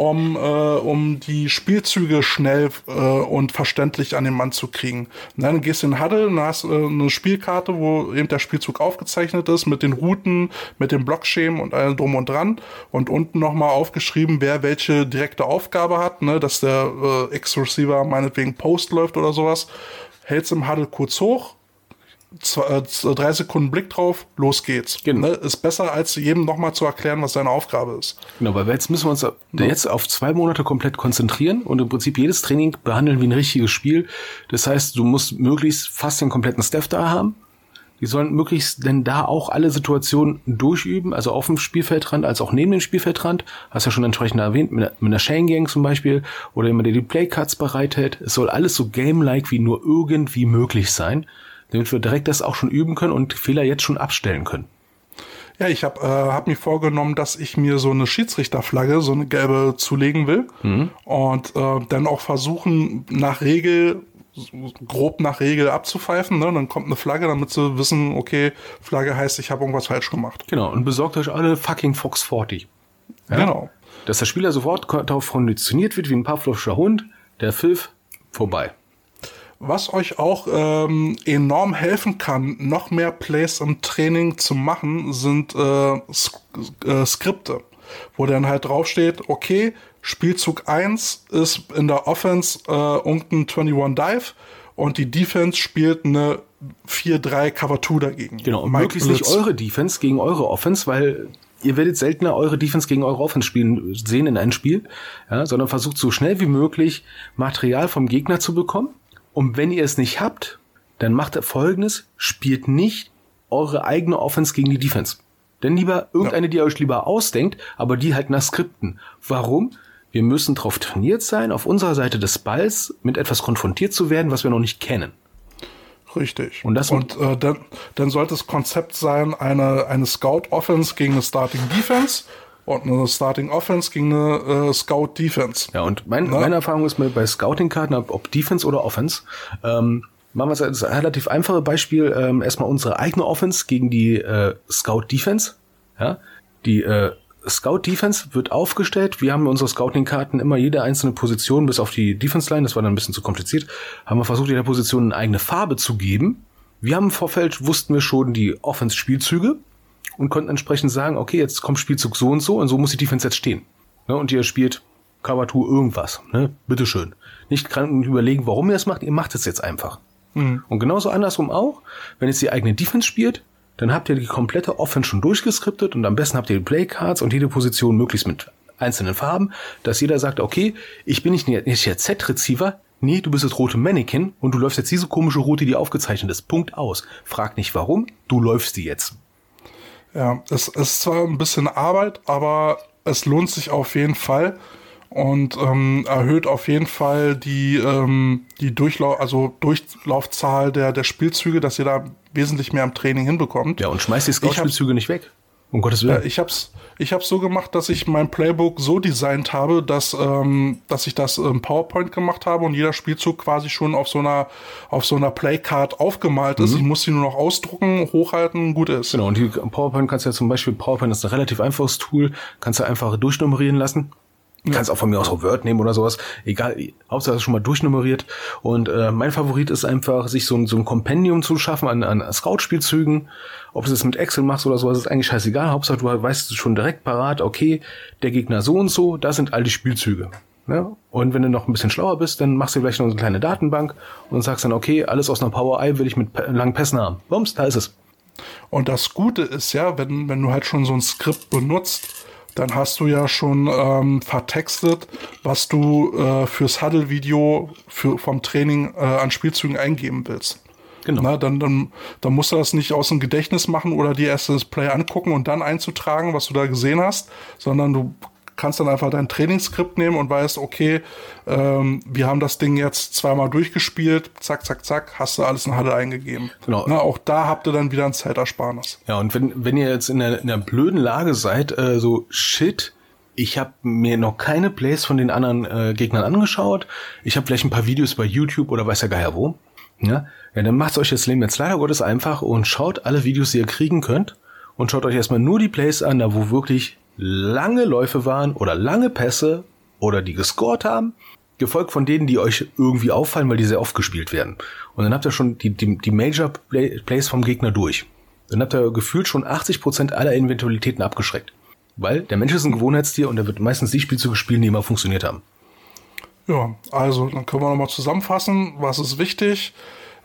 um, äh, um die Spielzüge schnell äh, und verständlich an den Mann zu kriegen. Und dann gehst du in den Huddle und hast äh, eine Spielkarte, wo eben der Spielzug aufgezeichnet ist, mit den Routen, mit dem Blockschemen und allem drum und dran. Und unten nochmal aufgeschrieben, wer welche direkte Aufgabe hat, ne, dass der äh, X-Receiver meinetwegen Post läuft oder sowas. Hältst im Huddle kurz hoch, zwei, äh, drei Sekunden Blick drauf, los geht's. Genau. Ne? Ist besser, als jedem nochmal zu erklären, was seine Aufgabe ist. Genau, weil jetzt müssen wir uns jetzt auf zwei Monate komplett konzentrieren und im Prinzip jedes Training behandeln wie ein richtiges Spiel. Das heißt, du musst möglichst fast den kompletten Staff da haben. Die sollen möglichst denn da auch alle Situationen durchüben, also auf dem Spielfeldrand als auch neben dem Spielfeldrand. Hast ja schon entsprechend erwähnt, mit einer, mit einer Chain Gang zum Beispiel oder jemand, der die Playcards bereithält. Es soll alles so game-like wie nur irgendwie möglich sein, damit wir direkt das auch schon üben können und Fehler jetzt schon abstellen können. Ja, ich habe äh, hab mir vorgenommen, dass ich mir so eine Schiedsrichterflagge, so eine gelbe, zulegen will. Und äh, dann auch versuchen, nach Regel, grob nach Regel abzupfeifen. Ne? Dann kommt eine Flagge, damit sie wissen, okay, Flagge heißt, ich habe irgendwas falsch gemacht. Genau, und besorgt euch alle fucking Fox 40. Genau. Dass der Spieler sofort darauf konditioniert wird wie ein pavlovscher Hund, der Pfiff, vorbei. Was euch auch ähm, enorm helfen kann, noch mehr Plays im Training zu machen, sind äh, Sk äh, Skripte, wo dann halt draufsteht, okay, Spielzug 1 ist in der Offense äh, irgendein 21 Dive und die Defense spielt eine 4-3 Cover 2 dagegen. Genau, und Mike möglichst nicht eure Defense gegen eure Offense, weil ihr werdet seltener eure Defense gegen eure Offense spielen sehen in einem Spiel, ja, sondern versucht so schnell wie möglich Material vom Gegner zu bekommen. Und wenn ihr es nicht habt, dann macht ihr folgendes, spielt nicht eure eigene Offense gegen die Defense. Denn lieber irgendeine, die ihr euch lieber ausdenkt, aber die halt nach Skripten. Warum? Wir müssen darauf trainiert sein, auf unserer Seite des Balls mit etwas konfrontiert zu werden, was wir noch nicht kennen. Richtig. Und das- und äh, dann, dann sollte das Konzept sein, eine, eine Scout Offense gegen eine Starting Defense und eine Starting Offense gegen eine äh, Scout Defense. Ja, und mein, Na? meine Erfahrung ist mir bei Scouting-Karten, ob, Defense oder Offense, ähm, machen wir als relativ einfache Beispiel, ähm, erstmal unsere eigene Offense gegen die äh, Scout-Defense. Ja, die äh, Scout-Defense wird aufgestellt. Wir haben unsere Scouting-Karten immer jede einzelne Position, bis auf die Defense-Line, das war dann ein bisschen zu kompliziert, haben wir versucht, jeder Position eine eigene Farbe zu geben. Wir haben im Vorfeld, wussten wir schon die Offense-Spielzüge und konnten entsprechend sagen, okay, jetzt kommt Spielzug so und so und so muss die Defense jetzt stehen. Ne? Und ihr spielt Cover 2 irgendwas. Ne? Bitteschön. Nicht krank überlegen, warum ihr es macht, ihr macht es jetzt einfach. Mhm. Und genauso andersrum auch, wenn jetzt die eigene Defense spielt, dann habt ihr die komplette Offense schon durchgeskriptet und am besten habt ihr die Playcards und jede Position möglichst mit einzelnen Farben, dass jeder sagt, okay, ich bin nicht, nicht der Z-Receiver, nee, du bist das rote Mannequin und du läufst jetzt diese komische Route, die aufgezeichnet ist. Punkt aus. Frag nicht warum, du läufst die jetzt. Ja, es ist zwar ein bisschen Arbeit, aber es lohnt sich auf jeden Fall und ähm, erhöht auf jeden Fall die, ähm, die Durchlauf, also Durchlaufzahl der, der Spielzüge, dass ihr da wesentlich mehr im Training hinbekommt. Ja, und schmeißt die Scout-Spielzüge nicht weg. Um Gottes Willen. Ja, ich hab's, ich hab's so gemacht, dass ich mein Playbook so designt habe, dass, ähm, dass ich das im PowerPoint gemacht habe und jeder Spielzug quasi schon auf so einer, auf so einer Playcard aufgemalt ist. Mhm. Ich muss sie nur noch ausdrucken, hochhalten, gut ist. Genau, und die PowerPoint kannst du ja zum Beispiel, PowerPoint ist ein relativ einfaches Tool, kannst du einfach durchnummerieren lassen. Du kannst auch von mir aus auch Word nehmen oder sowas. Egal, Hauptsache ist schon mal durchnummeriert. Und äh, mein Favorit ist einfach, sich so ein, so ein Kompendium zu schaffen an, an Scout-Spielzügen. Ob du das mit Excel machst oder sowas, ist eigentlich scheißegal. Hauptsache du weißt schon direkt parat, okay, der Gegner so und so, das sind all die Spielzüge. Ne? Und wenn du noch ein bisschen schlauer bist, dann machst du vielleicht noch eine kleine Datenbank und sagst dann, okay, alles aus einer Power Eye will ich mit langen Pässen haben. Bums, da ist es. Und das Gute ist ja, wenn, wenn du halt schon so ein Skript benutzt, dann hast du ja schon ähm, vertextet, was du äh, fürs Huddle-Video für, vom Training äh, an Spielzügen eingeben willst. Genau. Na, dann, dann, dann musst du das nicht aus dem Gedächtnis machen oder dir erst das Play angucken und dann einzutragen, was du da gesehen hast, sondern du kannst dann einfach dein Trainingsskript nehmen und weißt, okay, ähm, wir haben das Ding jetzt zweimal durchgespielt, zack, zack, zack, hast du alles in Halle eingegeben. Genau. Na, auch da habt ihr dann wieder ein Zeitersparnis. Ja, und wenn, wenn ihr jetzt in einer, in einer blöden Lage seid, äh, so shit, ich habe mir noch keine Plays von den anderen äh, Gegnern angeschaut. Ich habe vielleicht ein paar Videos bei YouTube oder weiß ja gar wo. Ja, ja dann macht euch das Leben jetzt leider Gottes einfach und schaut alle Videos, die ihr kriegen könnt. Und schaut euch erstmal nur die Plays an, da wo wirklich lange Läufe waren oder lange Pässe oder die gescored haben, gefolgt von denen, die euch irgendwie auffallen, weil die sehr oft gespielt werden. Und dann habt ihr schon die, die, die Major Plays vom Gegner durch. Dann habt ihr gefühlt schon 80% aller Eventualitäten abgeschreckt. Weil der Mensch ist ein Gewohnheitstier und er wird meistens die Spielzüge spielen, die immer funktioniert haben. Ja, also dann können wir nochmal zusammenfassen. Was ist wichtig?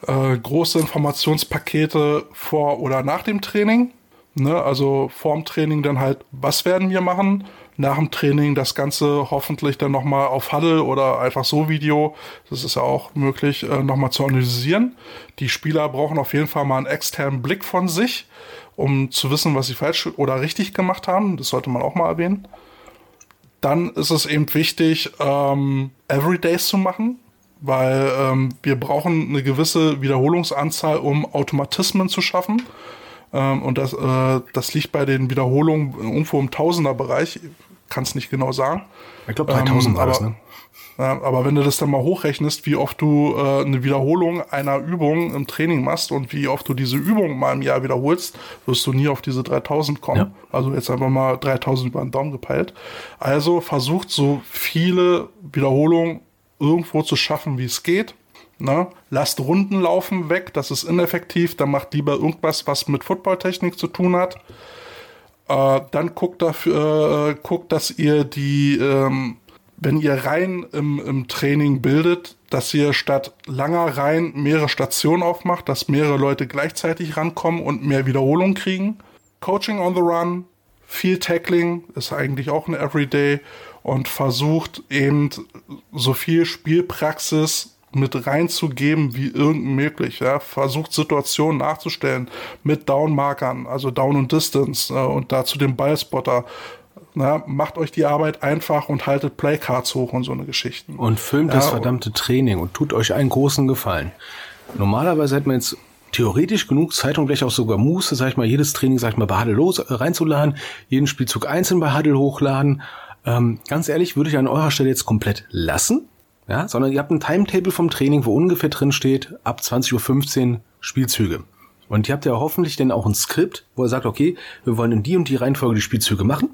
Äh, große Informationspakete vor oder nach dem Training. Ne, also vorm Training dann halt, was werden wir machen? Nach dem Training das Ganze hoffentlich dann nochmal auf Huddle oder einfach so Video, das ist ja auch möglich, äh, nochmal zu analysieren. Die Spieler brauchen auf jeden Fall mal einen externen Blick von sich, um zu wissen, was sie falsch oder richtig gemacht haben. Das sollte man auch mal erwähnen. Dann ist es eben wichtig, ähm, Everydays zu machen, weil ähm, wir brauchen eine gewisse Wiederholungsanzahl, um Automatismen zu schaffen. Ähm, und das, äh, das liegt bei den Wiederholungen irgendwo im Tausenderbereich. Kann es nicht genau sagen. Ich glaube 3000 ähm, war das, ne? Ja, aber wenn du das dann mal hochrechnest, wie oft du äh, eine Wiederholung einer Übung im Training machst und wie oft du diese Übung mal im Jahr wiederholst, wirst du nie auf diese 3000 kommen. Ja. Also jetzt einfach mal 3000 über den Daumen gepeilt. Also versucht so viele Wiederholungen irgendwo zu schaffen, wie es geht. Ne? Lasst Runden laufen weg, das ist ineffektiv. Dann macht lieber irgendwas, was mit Footballtechnik zu tun hat. Äh, dann guckt dafür, äh, guckt, dass ihr die, ähm, wenn ihr Reihen im, im Training bildet, dass ihr statt langer Reihen mehrere Stationen aufmacht, dass mehrere Leute gleichzeitig rankommen und mehr Wiederholung kriegen. Coaching on the Run, viel Tackling ist eigentlich auch ein Everyday und versucht eben so viel Spielpraxis mit reinzugeben wie irgend möglich. Ja? Versucht Situationen nachzustellen mit Downmarkern, also Down und Distance äh, und dazu den Ballspotter. Na, macht euch die Arbeit einfach und haltet Playcards hoch und so eine Geschichten. Und filmt ja, das verdammte Training und tut euch einen großen Gefallen. Normalerweise hätte man jetzt theoretisch genug Zeit und vielleicht auch sogar Muße, sag ich mal, jedes Training, sag ich mal, bei Huddle los, äh, reinzuladen, jeden Spielzug einzeln bei Huddle hochladen. Ähm, ganz ehrlich, würde ich an eurer Stelle jetzt komplett lassen ja, sondern ihr habt ein Timetable vom Training, wo ungefähr drin steht, ab 20.15 Uhr Spielzüge. Und ihr habt ja hoffentlich dann auch ein Skript, wo er sagt, okay, wir wollen in die und die Reihenfolge die Spielzüge machen.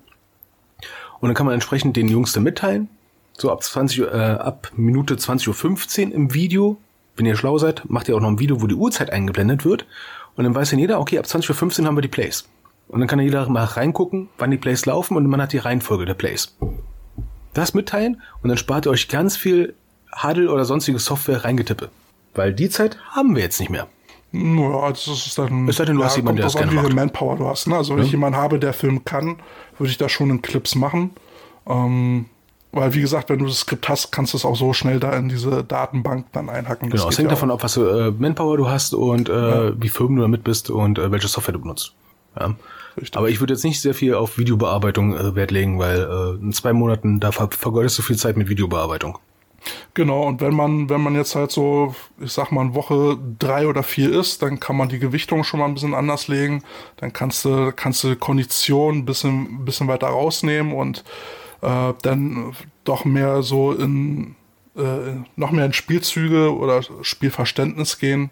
Und dann kann man entsprechend den Jungs dann mitteilen, so ab 20 äh, ab Minute 20.15 Uhr im Video wenn ihr schlau seid, macht ihr auch noch ein Video, wo die Uhrzeit eingeblendet wird. Und dann weiß dann jeder, okay, ab 20.15 Uhr haben wir die Plays. Und dann kann jeder mal reingucken, wann die Plays laufen und man hat die Reihenfolge der Plays. Das mitteilen und dann spart ihr euch ganz viel Huddle oder sonstige Software reingetippe. Weil die Zeit haben wir jetzt nicht mehr. Ja, das ist dann. Es sei denn, du hast jemanden, der das drauf an, gerne wie viel macht. Manpower du hast. Ne? Also wenn ich jemanden habe, der filmen kann, würde ich das schon in Clips machen. Ähm, weil wie gesagt, wenn du das Skript hast, kannst du es auch so schnell da in diese Datenbank dann einhacken. Das Genau, es hängt ja davon ab, was für äh, Manpower du hast und äh, wie firm du damit bist und äh, welche Software du benutzt. Ja. Richtig. Aber ich würde jetzt nicht sehr viel auf Videobearbeitung äh, Wert legen, weil äh, in zwei Monaten da ver vergeudest du viel Zeit mit Videobearbeitung. Genau, und wenn man, wenn man jetzt halt so, ich sag mal, Woche drei oder vier ist, dann kann man die Gewichtung schon mal ein bisschen anders legen. Dann kannst du, kannst du Kondition ein bisschen, bisschen weiter rausnehmen und äh, dann doch mehr so in äh, noch mehr in Spielzüge oder Spielverständnis gehen.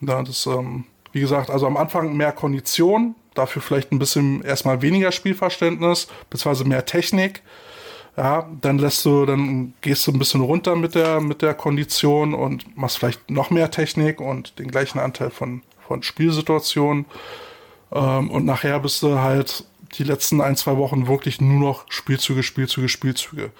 Da das, ähm, wie gesagt, also am Anfang mehr Kondition, dafür vielleicht ein bisschen erstmal weniger Spielverständnis, beziehungsweise mehr Technik. Ja, dann lässt du, dann gehst du ein bisschen runter mit der, mit der Kondition und machst vielleicht noch mehr Technik und den gleichen Anteil von, von Spielsituationen. Ähm, und nachher bist du halt die letzten ein, zwei Wochen wirklich nur noch Spielzüge, Spielzüge, Spielzüge.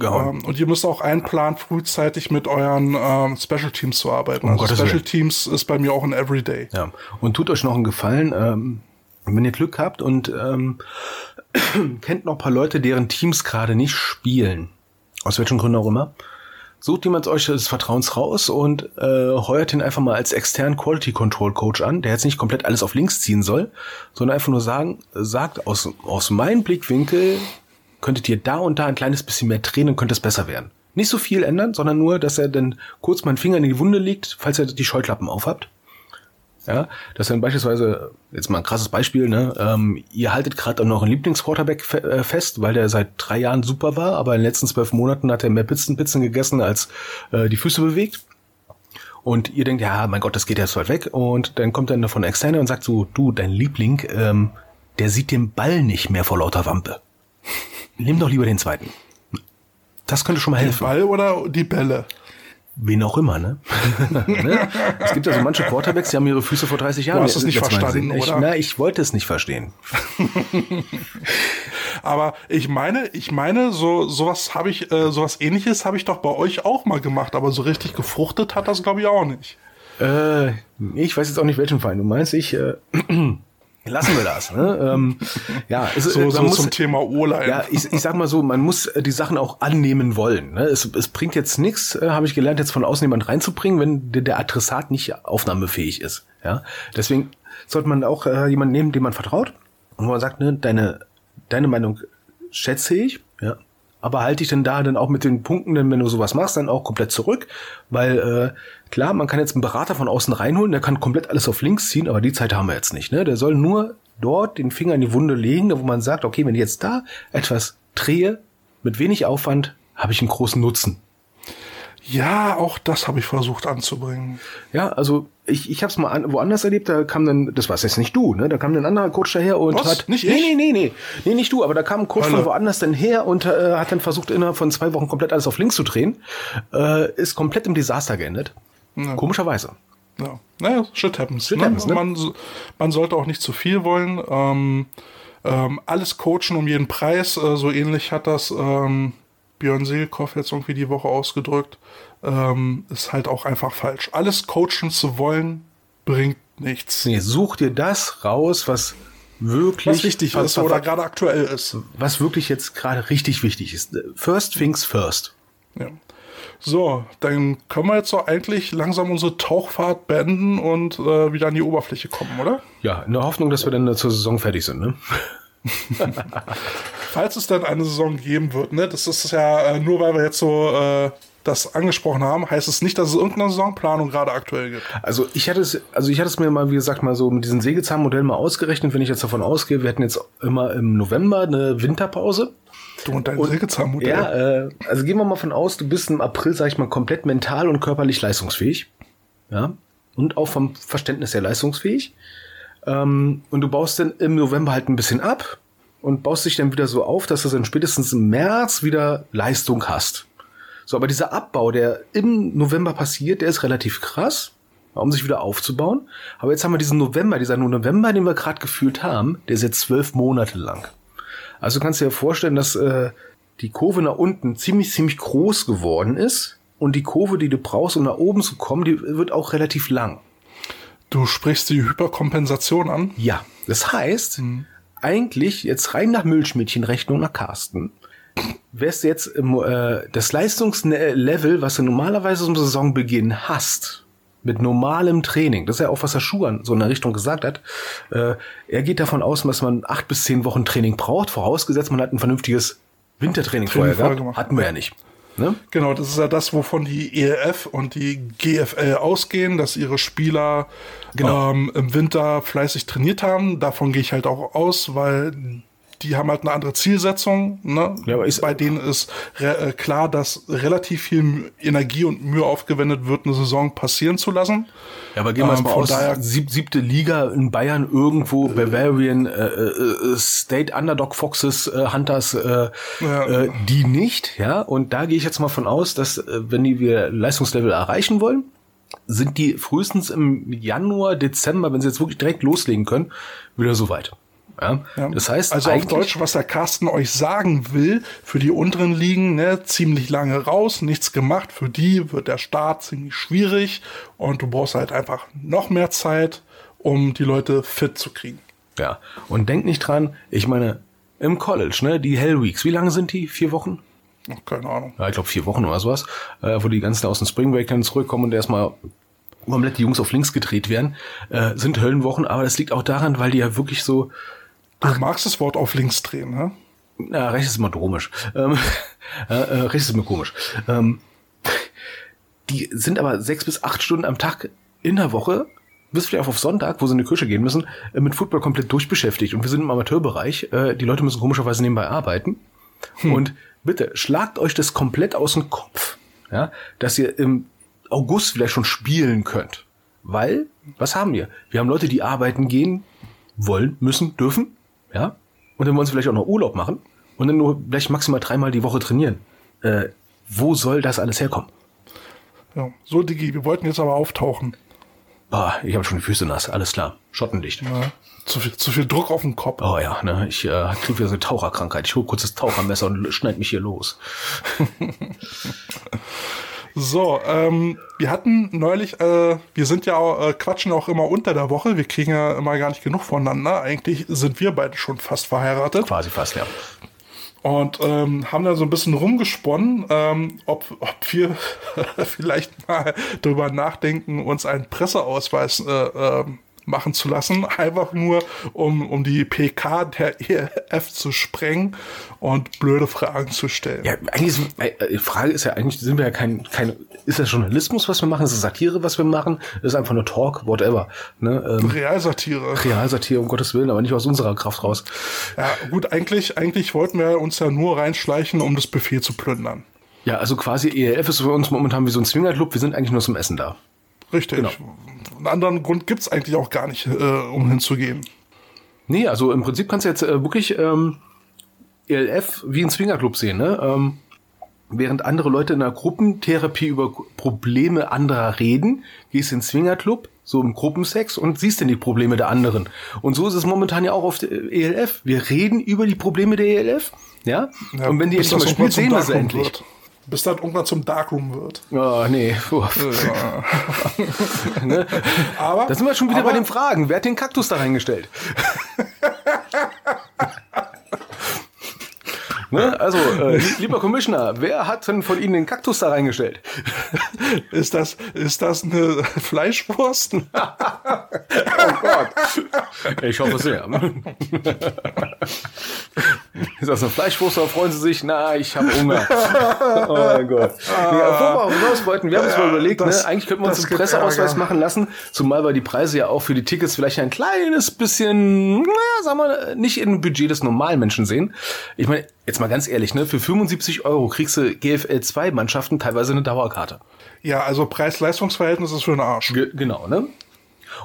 Ja. Ähm, und ihr müsst auch einplanen, frühzeitig mit euren ähm, Special Teams zu arbeiten. also Gottes Special Willen. Teams ist bei mir auch ein Everyday. Ja. Und tut euch noch einen Gefallen, ähm, wenn ihr Glück habt und ähm, kennt noch ein paar Leute, deren Teams gerade nicht spielen. Aus welchen Gründen auch immer. Sucht jemand euch des Vertrauens raus und äh, heuert ihn einfach mal als externen Quality Control Coach an, der jetzt nicht komplett alles auf links ziehen soll, sondern einfach nur sagen, sagt aus, aus meinem Blickwinkel könntet ihr da und da ein kleines bisschen mehr drehen und könnte es besser werden. Nicht so viel ändern, sondern nur, dass er dann kurz meinen Finger in die Wunde legt, falls ihr die Scheuklappen aufhabt. Ja, dass dann beispielsweise, jetzt mal ein krasses Beispiel, ne, ähm, ihr haltet gerade an euren Lieblingsquarterback fe äh, fest, weil der seit drei Jahren super war, aber in den letzten zwölf Monaten hat er mehr Pizzen, Pizzen gegessen, als äh, die Füße bewegt. Und ihr denkt, ja, mein Gott, das geht jetzt weit weg. Und dann kommt dann von externer und sagt so, du, dein Liebling, ähm, der sieht den Ball nicht mehr vor lauter Wampe. Nimm doch lieber den zweiten. Das könnte schon mal Den helfen. Ball oder die Bälle? Wen auch immer, ne? ne? Es gibt ja so manche Quarterbacks, die haben ihre Füße vor 30 Jahren. hast es nicht verstanden, ich, oder? Na, ich wollte es nicht verstehen. Aber ich meine, ich meine, so sowas habe ich, äh, sowas ähnliches habe ich doch bei euch auch mal gemacht, aber so richtig gefruchtet hat das, glaube ich, auch nicht. Äh, ich weiß jetzt auch nicht, welchen Verein du meinst. Ich äh, lassen wir das. Ne? ähm, ja, es, So, man so muss, zum Thema O-Line. Ja, ich, ich sag mal so, man muss äh, die Sachen auch annehmen wollen. Ne? Es, es bringt jetzt nichts, äh, habe ich gelernt, jetzt von außen jemand reinzubringen, wenn der, der Adressat nicht aufnahmefähig ist. Ja, deswegen sollte man auch äh, jemanden nehmen, dem man vertraut und wo man sagt, ne, deine deine Meinung schätze ich, ja, aber halte ich denn da dann auch mit den Punkten, denn wenn du sowas machst, dann auch komplett zurück, weil äh, klar, man kann jetzt einen Berater von außen reinholen, der kann komplett alles auf links ziehen, aber die Zeit haben wir jetzt nicht. Ne? Der soll nur dort den Finger in die Wunde legen, wo man sagt, okay, wenn ich jetzt da etwas drehe, mit wenig Aufwand, habe ich einen großen Nutzen. Ja, auch das habe ich versucht anzubringen. Ja, also ich, ich habe es mal an, woanders erlebt, da kam dann, das war jetzt nicht du, ne? Da kam dann ein anderer Coach daher und Was? hat. Nicht nee, ich? nee, nee, nee. Nee, nicht du, aber da kam ein Coach Hölle. von woanders dann her und äh, hat dann versucht, innerhalb von zwei Wochen komplett alles auf links zu drehen. Äh, ist komplett im Desaster geendet. Komischerweise. Ja, naja, shit happens. Shit ne? happens, ne? Man, man sollte auch nicht zu viel wollen. Ähm, ähm, alles coachen um jeden Preis. Äh, so ähnlich hat das ähm, Björn Seelkoff jetzt irgendwie die Woche ausgedrückt. Ähm, ist halt auch einfach falsch. Alles coachen zu wollen, bringt nichts. Nee, such dir das raus, was wirklich Was wichtig was, ist oder gerade aktuell ist. was wirklich jetzt gerade richtig wichtig ist. First things first. Ja. So, dann können wir jetzt doch eigentlich langsam unsere Tauchfahrt beenden und äh, wieder an die Oberfläche kommen, oder? Ja, in der Hoffnung, dass wir dann zur Saison fertig sind, ne? Falls es denn eine Saison geben wird, ne? Das ist ja äh, nur, weil wir jetzt so äh, das angesprochen haben, heißt es nicht, dass es irgendeine Saisonplanung gerade aktuell gibt. Also ich hatte es, also ich hatte es mir mal, wie gesagt, mal so mit diesem Sägezahnmodell mal ausgerechnet, wenn ich jetzt davon ausgehe, wir hätten jetzt immer im November eine Winterpause. Du und dein Sägezahnmodell. Ja, äh, also gehen wir mal von aus, du bist im April, sag ich mal, komplett mental und körperlich leistungsfähig. Ja. Und auch vom Verständnis her leistungsfähig. Ähm, und du baust dann im November halt ein bisschen ab und baust dich dann wieder so auf, dass du dann spätestens im März wieder Leistung hast. So, aber dieser Abbau, der im November passiert, der ist relativ krass, um sich wieder aufzubauen. Aber jetzt haben wir diesen November, dieser November, den wir gerade gefühlt haben, der ist jetzt zwölf Monate lang. Also kannst du dir vorstellen, dass äh, die Kurve nach unten ziemlich, ziemlich groß geworden ist und die Kurve, die du brauchst, um nach oben zu kommen, die wird auch relativ lang. Du sprichst die Hyperkompensation an? Ja, das heißt, mhm. eigentlich jetzt rein nach Milchmädchenrechnung nach Carsten, wärst du jetzt äh, das Leistungslevel, was du normalerweise zum Saisonbeginn hast, mit normalem Training, das ist ja auch, was der Schuhan so in der Richtung gesagt hat, äh, er geht davon aus, dass man acht bis zehn Wochen Training braucht, vorausgesetzt man hat ein vernünftiges Wintertraining vorher gehabt. Gemacht. Hatten wir ja nicht. Ne? Genau, das ist ja das, wovon die ELF und die GFL ausgehen, dass ihre Spieler genau. ähm, im Winter fleißig trainiert haben. Davon gehe ich halt auch aus, weil die haben halt eine andere Zielsetzung. Ne? Ja, aber ist Bei denen ist äh, klar, dass relativ viel Energie und Mühe aufgewendet wird, eine Saison passieren zu lassen. Ja, aber gehen wir ähm, mal aus, daher, sieb, siebte Liga in Bayern irgendwo, Bavarian, äh, äh, State Underdog Foxes, äh, Hunters, äh, ja. äh, die nicht, ja. Und da gehe ich jetzt mal von aus, dass äh, wenn die wir Leistungslevel erreichen wollen, sind die frühestens im Januar, Dezember, wenn sie jetzt wirklich direkt loslegen können, wieder so weit. Ja? ja. Das heißt, also auf Deutsch, was der Carsten euch sagen will, für die unteren Ligen, ne, ziemlich lange raus, nichts gemacht. Für die wird der Start ziemlich schwierig und du brauchst halt einfach noch mehr Zeit, um die Leute fit zu kriegen. Ja. Und denk nicht dran, ich meine, im College, ne, die Hell Weeks, wie lange sind die? Vier Wochen? Keine Ahnung. Ja, ich glaube vier Wochen oder sowas, äh, wo die ganzen aus dem Spring Break dann zurückkommen und erstmal komplett die Jungs auf links gedreht werden, äh, sind Höllenwochen, aber das liegt auch daran, weil die ja wirklich so Du Ach. magst das Wort auf links drehen, ne? Ja, rechts ist immer komisch. Ähm, äh, äh, rechts ist immer komisch. Ähm, die sind aber sechs bis acht Stunden am Tag in der Woche, bis vielleicht auch auf Sonntag, wo sie in die Küche gehen müssen, äh, mit Football komplett durchbeschäftigt. Und wir sind im Amateurbereich. Äh, die Leute müssen komischerweise nebenbei arbeiten. Hm. Und bitte, schlagt euch das komplett aus dem Kopf, ja, dass ihr im August vielleicht schon spielen könnt. Weil, was haben wir? Wir haben Leute, die arbeiten gehen wollen, müssen, dürfen ja, und dann wollen sie vielleicht auch noch Urlaub machen und dann nur vielleicht maximal dreimal die Woche trainieren. Äh, wo soll das alles herkommen? Ja, so Digi, wir wollten jetzt aber auftauchen. Ah, ich habe schon die Füße nass, alles klar. Schottendicht. Ja, zu, viel, zu viel Druck auf den Kopf. Oh ja, ne, ich äh, kriege wieder so eine Taucherkrankheit. Ich hole kurz das Tauchermesser und schneid mich hier los. So, ähm, wir hatten neulich, äh, wir sind ja auch, äh, quatschen auch immer unter der Woche, wir kriegen ja immer gar nicht genug voneinander. Eigentlich sind wir beide schon fast verheiratet. Quasi fast, ja. Und ähm, haben da so ein bisschen rumgesponnen, ähm, ob, ob wir vielleicht mal drüber nachdenken, uns einen Presseausweis äh, äh, machen zu lassen, einfach nur um, um die PK der EF zu sprengen und blöde Fragen zu stellen. Ja, eigentlich ist, äh, die Frage ist ja eigentlich, sind wir ja kein, kein, ist das Journalismus, was wir machen? Ist das Satire, was wir machen? Ist einfach nur Talk, whatever. Ne? Ähm, Realsatire. Realsatire, um Gottes Willen, aber nicht aus unserer Kraft raus. Ja, gut, eigentlich, eigentlich wollten wir uns ja nur reinschleichen, um das Buffet zu plündern. Ja, also quasi ELF ist für uns momentan wie so ein Swingerclub, wir sind eigentlich nur zum Essen da. Richtig. Genau. Einen anderen Grund gibt's eigentlich auch gar nicht, äh, um hinzugehen. Nee, also im Prinzip kannst du jetzt äh, wirklich ähm, ELF wie ein Swingerclub sehen, ne? Ähm, während andere Leute in einer Gruppentherapie über Probleme anderer reden, gehst in den Swingerclub, so im Gruppensex und siehst dann die Probleme der anderen. Und so ist es momentan ja auch auf der ELF. Wir reden über die Probleme der ELF, ja? ja und wenn die endlich mal spielt, sehen wir sie endlich. Wird bis das irgendwann zum Darkroom wird. Oh, nee. Ne? Aber. Da sind wir schon wieder aber, bei den Fragen. Wer hat den Kaktus da reingestellt? Ne? Also, äh, lieber Commissioner, wer hat denn von Ihnen den Kaktus da reingestellt? Ist das, ist das eine Fleischwurst? oh Gott. Ich hoffe sehr. Ist das eine Fleischwurst oder freuen Sie sich? Na, ich habe Hunger. Oh mein Gott. Wo wir auch hinaus wollten, wir haben uns mal überlegt, ne? das, ne? eigentlich könnten wir uns einen Presseausweis Ärger. machen lassen, zumal weil die Preise ja auch für die Tickets vielleicht ein kleines bisschen, naja, sagen wir, nicht im Budget des normalen Menschen sehen. Ich meine, Jetzt mal ganz ehrlich, ne? Für 75 Euro kriegst du GFL 2 Mannschaften teilweise eine Dauerkarte. Ja, also Preis-Leistungs-Verhältnis ist für den Arsch. Ge genau, ne?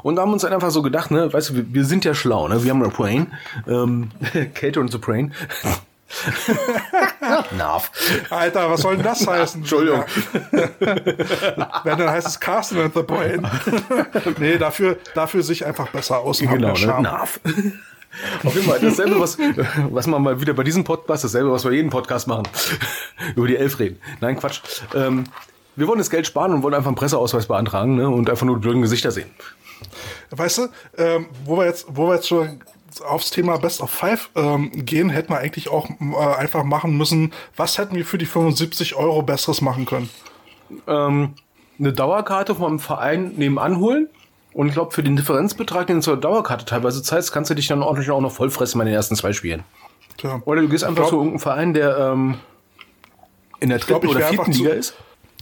Und da haben uns einfach so gedacht, ne, weißt du, wir, wir sind ja schlau, ne? Wir haben eine Brain, ähm, Kate und the Brain. Narf. Alter, was soll denn das heißen? Entschuldigung. Wenn, dann heißt es Carsten and the Brain. nee, dafür, dafür sich einfach besser aus. Genau, ne? Narf. Auf jeden Fall dasselbe, was, was man mal wieder bei diesem Podcast, dasselbe, was wir jeden Podcast machen. Über die Elf reden. Nein, Quatsch. Ähm, wir wollen das Geld sparen und wollen einfach einen Presseausweis beantragen ne? und einfach nur die blöden Gesichter sehen. Weißt du, ähm, wo wir jetzt, wo wir jetzt schon aufs Thema Best of Five ähm, gehen, hätten wir eigentlich auch äh, einfach machen müssen, was hätten wir für die 75 Euro Besseres machen können? Ähm, eine Dauerkarte vom Verein nebenan holen. Und ich glaube, für den Differenzbetrag, den du zur Dauerkarte teilweise zahlst, kannst du dich dann ordentlich auch noch vollfressen bei den ersten zwei Spielen. Tja. Oder du gehst einfach glaub, zu irgendeinem Verein, der ähm, in der dritten glaub, oder vierten Liga zu, ist.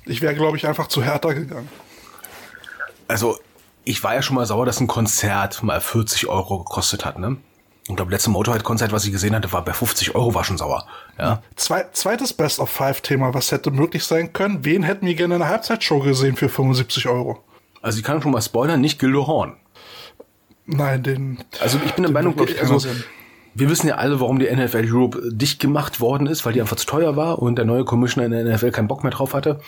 Ich wäre, glaube ich, einfach zu härter gegangen. Also, ich war ja schon mal sauer, dass ein Konzert mal 40 Euro gekostet hat, ne? Und glaube, letzte Motorhead-Konzert, was ich gesehen hatte, war bei 50 Euro, war schon sauer. Ja. Zwei, zweites Best of Five-Thema, was hätte möglich sein können? Wen hätten wir gerne in einer Halbzeitshow gesehen für 75 Euro? Also ich kann schon mal spoilern, nicht Gildo Horn. Nein, den. Also ich bin der Meinung, also, wir wissen ja alle, warum die NFL Europe dicht gemacht worden ist, weil die einfach zu teuer war und der neue Commissioner in der NFL keinen Bock mehr drauf hatte.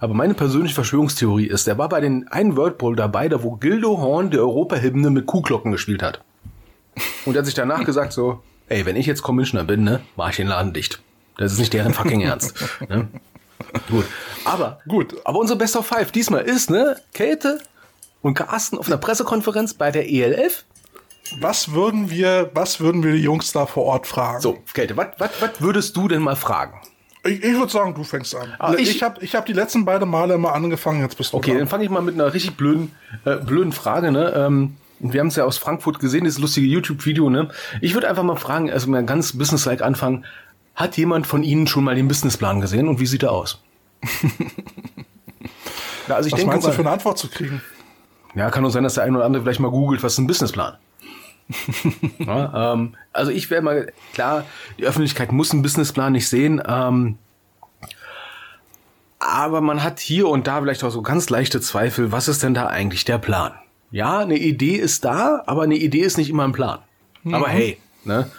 Aber meine persönliche Verschwörungstheorie ist, der war bei den einen World Bowl dabei, da wo Gildo Horn die Europahymne mit Kuhglocken gespielt hat. Und er hat sich danach gesagt so, ey, wenn ich jetzt Commissioner bin, ne, mach ich den Laden dicht. Das ist nicht deren fucking Ernst. Ne? Gut. Aber, gut. Aber unsere Best of Five diesmal ist, ne, Käthe und Carsten auf einer Pressekonferenz bei der ELF. Was würden wir, was würden wir die Jungs da vor Ort fragen? So, Käthe, was, was, was würdest du denn mal fragen? Ich, ich würde sagen, du fängst an. Ah, ich ich habe ich hab die letzten beiden Male immer angefangen, jetzt bist du Okay, dran. dann fange ich mal mit einer richtig blöden, äh, blöden Frage, ne? Ähm, wir haben es ja aus Frankfurt gesehen, dieses lustige YouTube-Video, ne? Ich würde einfach mal fragen, also mal ganz businesslike anfangen. Hat jemand von Ihnen schon mal den Businessplan gesehen und wie sieht er aus? ja, also ich was denke, meinst du für eine Antwort zu kriegen? Ja, kann nur sein, dass der eine oder andere vielleicht mal googelt, was ist ein Businessplan? ja, ähm, also ich wäre mal, klar, die Öffentlichkeit muss einen Businessplan nicht sehen, ähm, aber man hat hier und da vielleicht auch so ganz leichte Zweifel, was ist denn da eigentlich der Plan? Ja, eine Idee ist da, aber eine Idee ist nicht immer ein Plan. Mhm. Aber hey, ne?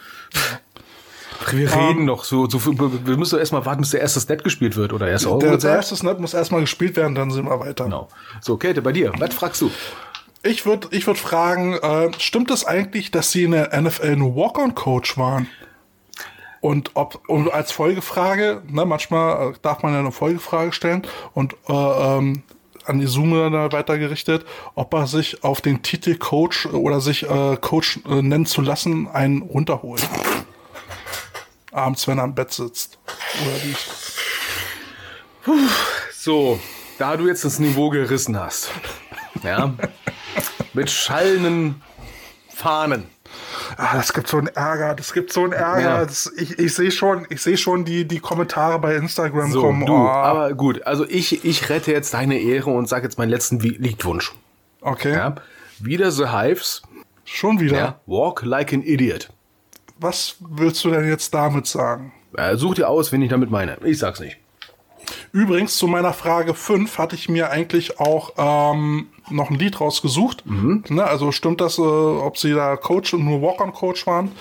Wir um, reden noch so, so wir müssen erstmal warten, bis der erste Snap gespielt wird oder erst Der, der erste Snap muss erstmal gespielt werden, dann sind wir weiter. Genau. So, Käthe, bei dir, was fragst du? Ich würde ich würd fragen, äh, stimmt es eigentlich, dass sie in der NFL nur Walk-on-Coach waren? Und ob und als Folgefrage, ne, manchmal äh, darf man ja eine Folgefrage stellen und äh, ähm, an die Zoom weitergerichtet, ob er sich auf den Titel Coach oder sich äh, Coach äh, nennen zu lassen, einen runterholt abends, wenn er am Bett sitzt oder liegt. So, da du jetzt das Niveau gerissen hast, ja, mit schallenden Fahnen. Ah, das gibt so einen Ärger, das gibt so einen Ärger. Ja. Das, ich ich sehe schon, ich sehe schon die, die Kommentare bei Instagram so, kommen. Du, oh. Aber gut, also ich, ich rette jetzt deine Ehre und sage jetzt meinen letzten Liedwunsch. Okay. Ja, wieder The Hives. Schon wieder. Ja, Walk like an Idiot was willst du denn jetzt damit sagen? Äh, such dir aus, wen ich damit meine. Ich sag's nicht. Übrigens, zu meiner Frage 5 hatte ich mir eigentlich auch ähm, noch ein Lied rausgesucht. Mhm. Ne, also stimmt das, äh, ob sie da Coach und nur Walk-on-Coach waren?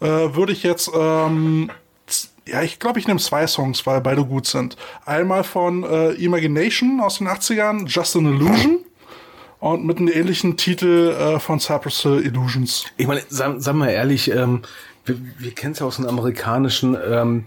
Äh, Würde ich jetzt, ähm, ja, ich glaube, ich nehme zwei Songs, weil beide gut sind. Einmal von äh, Imagination aus den 80ern, Just an Illusion. Und mit einem ähnlichen Titel äh, von Cypress Hill Illusions. Ich meine, sagen sag mal ehrlich, ähm, wir, wir kennen es ja aus den amerikanischen, ähm,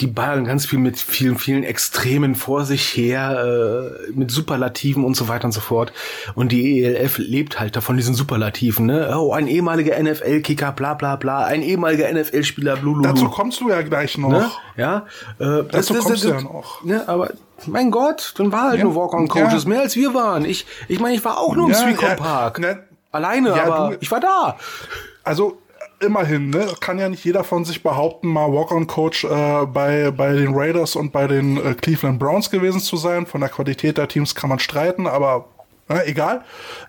die ballern ganz viel mit vielen, vielen Extremen vor sich her, äh, mit Superlativen und so weiter und so fort. Und die ELF lebt halt davon, diesen Superlativen, ne? Oh, ein ehemaliger NFL-Kicker, bla bla bla, ein ehemaliger NFL-Spieler, blululu. Dazu kommst du ja gleich noch. Ne? Ja, äh, Dazu das, kommst das, das, du ja noch. Ne, aber mein Gott, dann war halt ja, nur Walk-on-Coaches, ja. mehr als wir waren. Ich, ich meine, ich war auch nur im ja, Sweet ja, Park. Ne, Alleine, aber du, ich war da. Also immerhin, ne, kann ja nicht jeder von sich behaupten, mal Walk-on-Coach äh, bei, bei den Raiders und bei den äh, Cleveland Browns gewesen zu sein. Von der Qualität der Teams kann man streiten, aber äh, egal.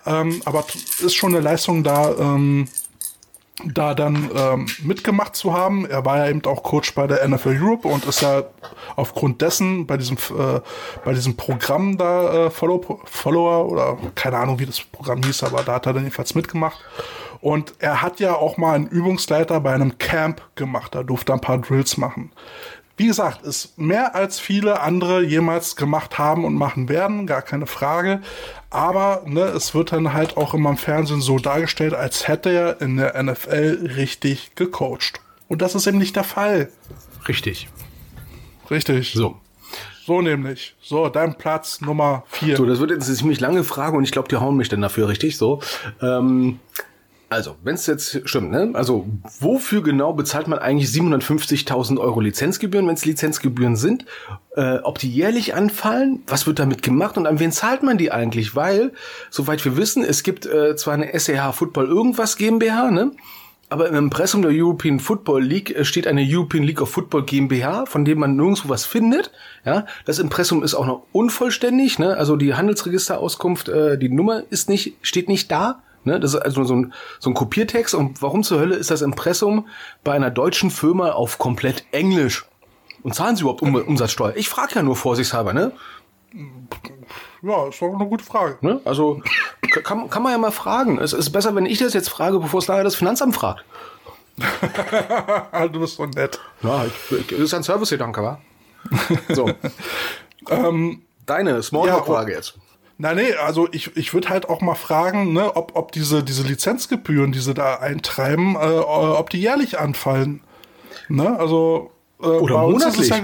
Ähm, aber ist schon eine Leistung da, ähm, da dann ähm, mitgemacht zu haben. Er war ja eben auch Coach bei der NFL Europe und ist ja aufgrund dessen bei diesem äh, bei diesem Programm da äh, Follow, Follower oder keine Ahnung, wie das Programm hieß, aber da hat er dann jedenfalls mitgemacht. Und er hat ja auch mal einen Übungsleiter bei einem Camp gemacht. Da durfte er ein paar Drills machen. Wie gesagt, ist mehr als viele andere jemals gemacht haben und machen werden, gar keine Frage. Aber ne, es wird dann halt auch immer im Fernsehen so dargestellt, als hätte er in der NFL richtig gecoacht. Und das ist eben nicht der Fall. Richtig. Richtig. So. So nämlich. So, dein Platz Nummer vier. So, das wird jetzt eine ziemlich lange Frage und ich glaube, die hauen mich dann dafür richtig. So. Ähm, also, wenn es jetzt stimmt, ne? Also, wofür genau bezahlt man eigentlich 750.000 Euro Lizenzgebühren, wenn es Lizenzgebühren sind? Äh, ob die jährlich anfallen? Was wird damit gemacht und an wen zahlt man die eigentlich? Weil, soweit wir wissen, es gibt äh, zwar eine SEH Football irgendwas GmbH, ne? Aber im Impressum der European Football League äh, steht eine European League of Football GmbH, von dem man nirgendwo was findet. Ja, das Impressum ist auch noch unvollständig. Ne? Also die Handelsregisterauskunft, äh, die Nummer ist nicht, steht nicht da. Ne? Das ist also so ein, so ein Kopiertext. Und warum zur Hölle ist das Impressum bei einer deutschen Firma auf komplett Englisch? Und zahlen sie überhaupt um Umsatzsteuer? Ich frage ja nur vorsichtshalber, ne? Ja, ist doch eine gute Frage. ne? Also kann, kann man ja mal fragen. Es ist besser, wenn ich das jetzt frage, bevor es nachher das Finanzamt fragt. du bist so nett. Ja, ich, ich, das ist ein Servicegedanke, wa? So. Deine Smalltalk-Frage jetzt. Na nee, also ich, ich würde halt auch mal fragen, ne, ob, ob diese, diese Lizenzgebühren, die sie da eintreiben, äh, ob die jährlich anfallen. Ne? Also äh, Oder monatlich. Ja,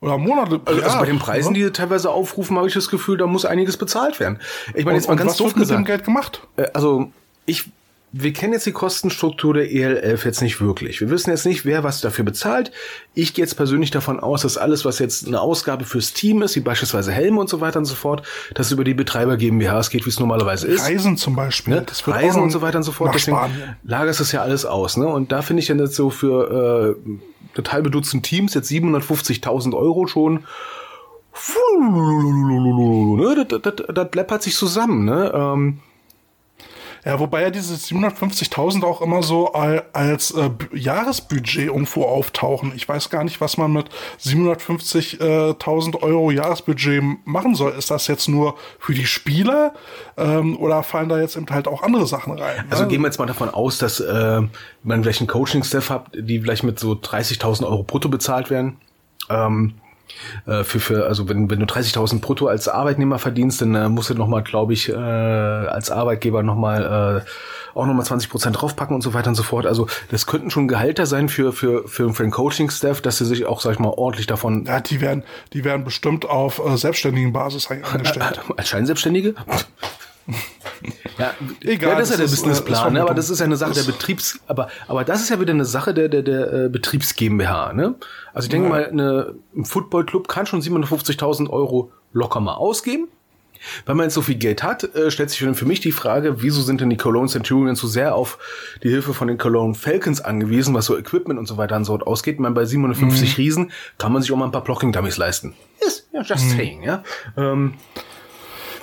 oder monatlich. Also, also ja, bei den Preisen, ne? die teilweise aufrufen, habe ich das Gefühl, da muss einiges bezahlt werden. Ich meine, jetzt mal ganz was doof wird mit dem gesagt. Geld gemacht? Äh, Also ich, wir kennen jetzt die Kostenstruktur der EL11 jetzt nicht wirklich. Wir wissen jetzt nicht, wer was dafür bezahlt. Ich gehe jetzt persönlich davon aus, dass alles, was jetzt eine Ausgabe fürs Team ist, wie beispielsweise Helme und so weiter und so fort, dass es über die Betreiber GmbHs geht, wie es normalerweise ist. Reisen zum Beispiel. Ne? Reisen und so weiter und so fort. Deswegen lagerst es ja alles aus. Ne? Und da finde ich dann jetzt so für äh, das halbe Dutzend Teams jetzt 750.000 Euro schon. Ne? Das, das, das, das läppert sich zusammen. Ne? Ähm, Ja, wobei ja diese 750.000 auch immer so al- als äh, Jahresbudget irgendwo auftauchen. Ich weiß gar nicht, was man mit 750.000 Euro Jahresbudget machen soll. Ist das jetzt nur für die Spieler ähm, oder fallen da jetzt eben halt auch andere Sachen rein? Also ne? gehen wir jetzt mal davon aus, dass äh, man vielleicht einen Coaching-Staff hat, die vielleicht mit so 30.000 Euro brutto bezahlt werden. Ähm, äh, für, für, also wenn, wenn du 30.000 brutto als Arbeitnehmer verdienst, dann äh, musst du nochmal, glaube ich, äh, als Arbeitgeber nochmal äh, auch nochmal 20 Prozent draufpacken und so weiter und so fort. Also das könnten schon Gehälter sein für, für, für, für den Coaching-Staff, dass sie sich auch, sag ich mal, ordentlich davon ja, die werden, die werden bestimmt auf äh, selbstständigen Basis eingestellt. Als Scheinselbstständige? Ja, Egal, ja, das ist ja der Businessplan, ne? aber das ist ja eine Sache der Betriebs, aber, aber das ist ja wieder eine Sache der, der, der äh, Betriebs GmbH, ne? Also ich denke mal, eine, ein Footballclub kann schon 750.000 Euro locker mal ausgeben. Wenn man jetzt so viel Geld hat, äh, stellt sich für mich die Frage, wieso sind denn die Cologne Centurions so sehr auf die Hilfe von den Cologne Falcons angewiesen, was so Equipment und so weiter und so ausgeht. Ich meine, bei 750 Riesen kann man sich auch mal ein paar Blocking-Dummies leisten. Ist ja just saying, ja. Ähm,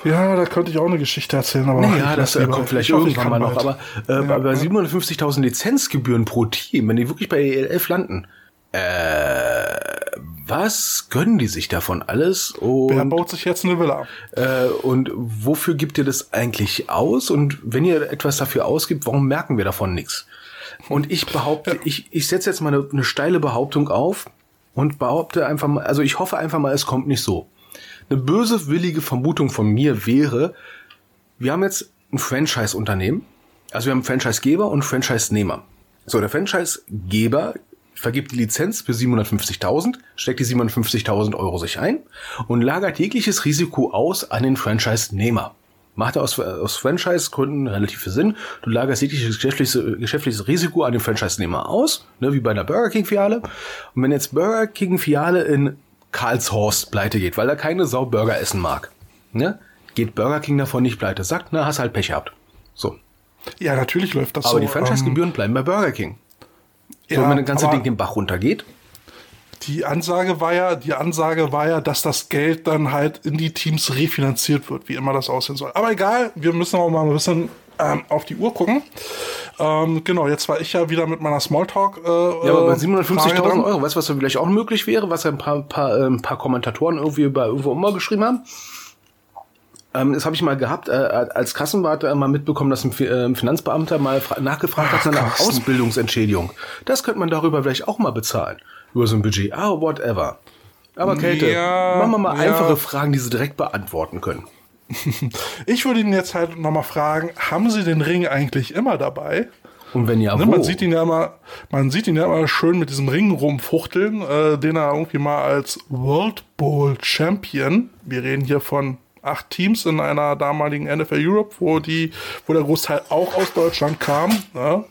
Ja, da könnte ich auch eine Geschichte erzählen, aber naja, das äh, lieber. kommt vielleicht Ich irgendwann mal noch. bald. Aber äh, Ja, bei ja. 750.000 Lizenzgebühren pro Team, wenn die wirklich bei EL11 landen, äh, was gönnen die sich davon alles? Wer Und, baut sich jetzt eine Villa? äh, und wofür gibt ihr das eigentlich aus? Und wenn ihr etwas dafür ausgibt, warum merken wir davon nichts? Und ich behaupte, ich, ich setze jetzt mal eine, eine steile Behauptung auf und behaupte einfach mal, also ich hoffe einfach mal, es kommt nicht so. Eine böse, willige Vermutung von mir wäre, wir haben jetzt ein Franchise-Unternehmen, also wir haben Franchise-Geber und Franchise-Nehmer. So, der Franchise-Geber vergibt die Lizenz für 750.000, steckt die 750.000 Euro sich ein und lagert jegliches Risiko aus an den Franchise-Nehmer. Macht aus, aus Franchise-Gründen relativ viel Sinn. Du lagerst jegliches geschäftliches, geschäftliches Risiko an den Franchise-Nehmer aus, ne, wie bei einer Burger King-Filiale. Und wenn jetzt Burger King-Filiale in Karlshorst pleite geht, weil er keine Sau Burger essen mag, ne, geht Burger King davon nicht pleite. Sagt, na, hast halt Pech gehabt. So. Ja, natürlich läuft das Aber so. die ähm, Franchise-Gebühren bleiben bei Burger King. So, ja, wenn das ganze aber Ding den Bach runtergeht, Die Ansage war ja, die Ansage war ja, dass das Geld dann halt in die Teams refinanziert wird, wie immer das aussehen soll. Aber egal, wir müssen auch mal ein bisschen ähm, auf die Uhr gucken. Ähm, genau, jetzt war ich ja wieder mit meiner Smalltalk. Äh, Ja, aber bei äh, Frage 750.000 dran. Euro, weißt du, was da vielleicht auch möglich wäre, was ja ein paar, paar, äh, ein paar Kommentatoren irgendwie bei irgendwo immer geschrieben haben? Ähm, das habe ich mal gehabt, äh, als Kassenwart äh, mal mitbekommen, dass ein, Fi- äh, Finanzbeamter mal fra- nachgefragt hat nach. Ausbildungsentschädigung. Das könnte man darüber vielleicht auch mal bezahlen. Über so ein Budget. Ah, whatever. Aber Käthe, Ja, machen wir mal ja. einfache Fragen, die Sie direkt beantworten können. Ich würde ihn jetzt halt nochmal fragen, haben Sie den Ring eigentlich immer dabei? Und wenn ja, Ne, wo? man sieht ihn ja immer, man sieht ihn ja immer schön mit diesem Ring rumfuchteln, äh, den er irgendwie mal als World Bowl Champion, wir reden hier von acht Teams in einer damaligen NFL Europe, wo die, wo der Großteil auch aus Deutschland kam. Ne?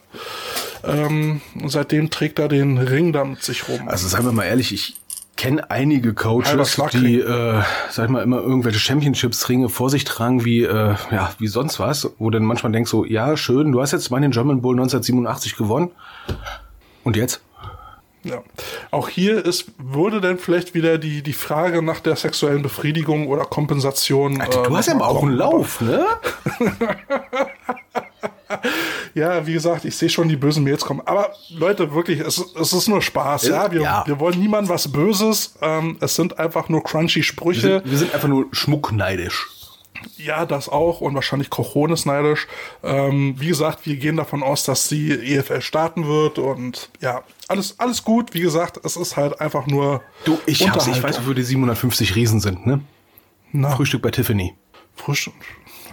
Ähm, und seitdem trägt er den Ring da mit sich rum. Also seien wir mal ehrlich, ich kenne einige Coaches, die, äh, sag ich mal, immer irgendwelche Championships-Ringe vor sich tragen, wie, äh, ja, wie sonst was, wo dann manchmal denkst so, ja, schön, du hast jetzt mal den German Bowl 1987 gewonnen. Und jetzt? Ja. Auch hier ist, würde denn vielleicht wieder die, die Frage nach der sexuellen Befriedigung oder Kompensation. Alter, äh, du hast ja auch einen. Lauf, ne? Ja, wie gesagt, ich sehe schon die bösen Mails kommen. Aber Leute, wirklich, es, es ist nur Spaß. Ja, wir, Ja. wir wollen niemandem was Böses. Ähm, es sind einfach nur crunchy Wir Sprüche. sind, wir sind einfach nur schmuckneidisch. Ja, das auch und wahrscheinlich Cojones neidisch. Ähm, wie gesagt, wir gehen davon aus, dass die EFL starten wird und ja, alles, alles gut. Wie gesagt, es ist halt einfach nur. Du, ich hab's, ich weiß, wofür die 750 Riesen sind, ne? Na, Frühstück bei Tiffany. frisch.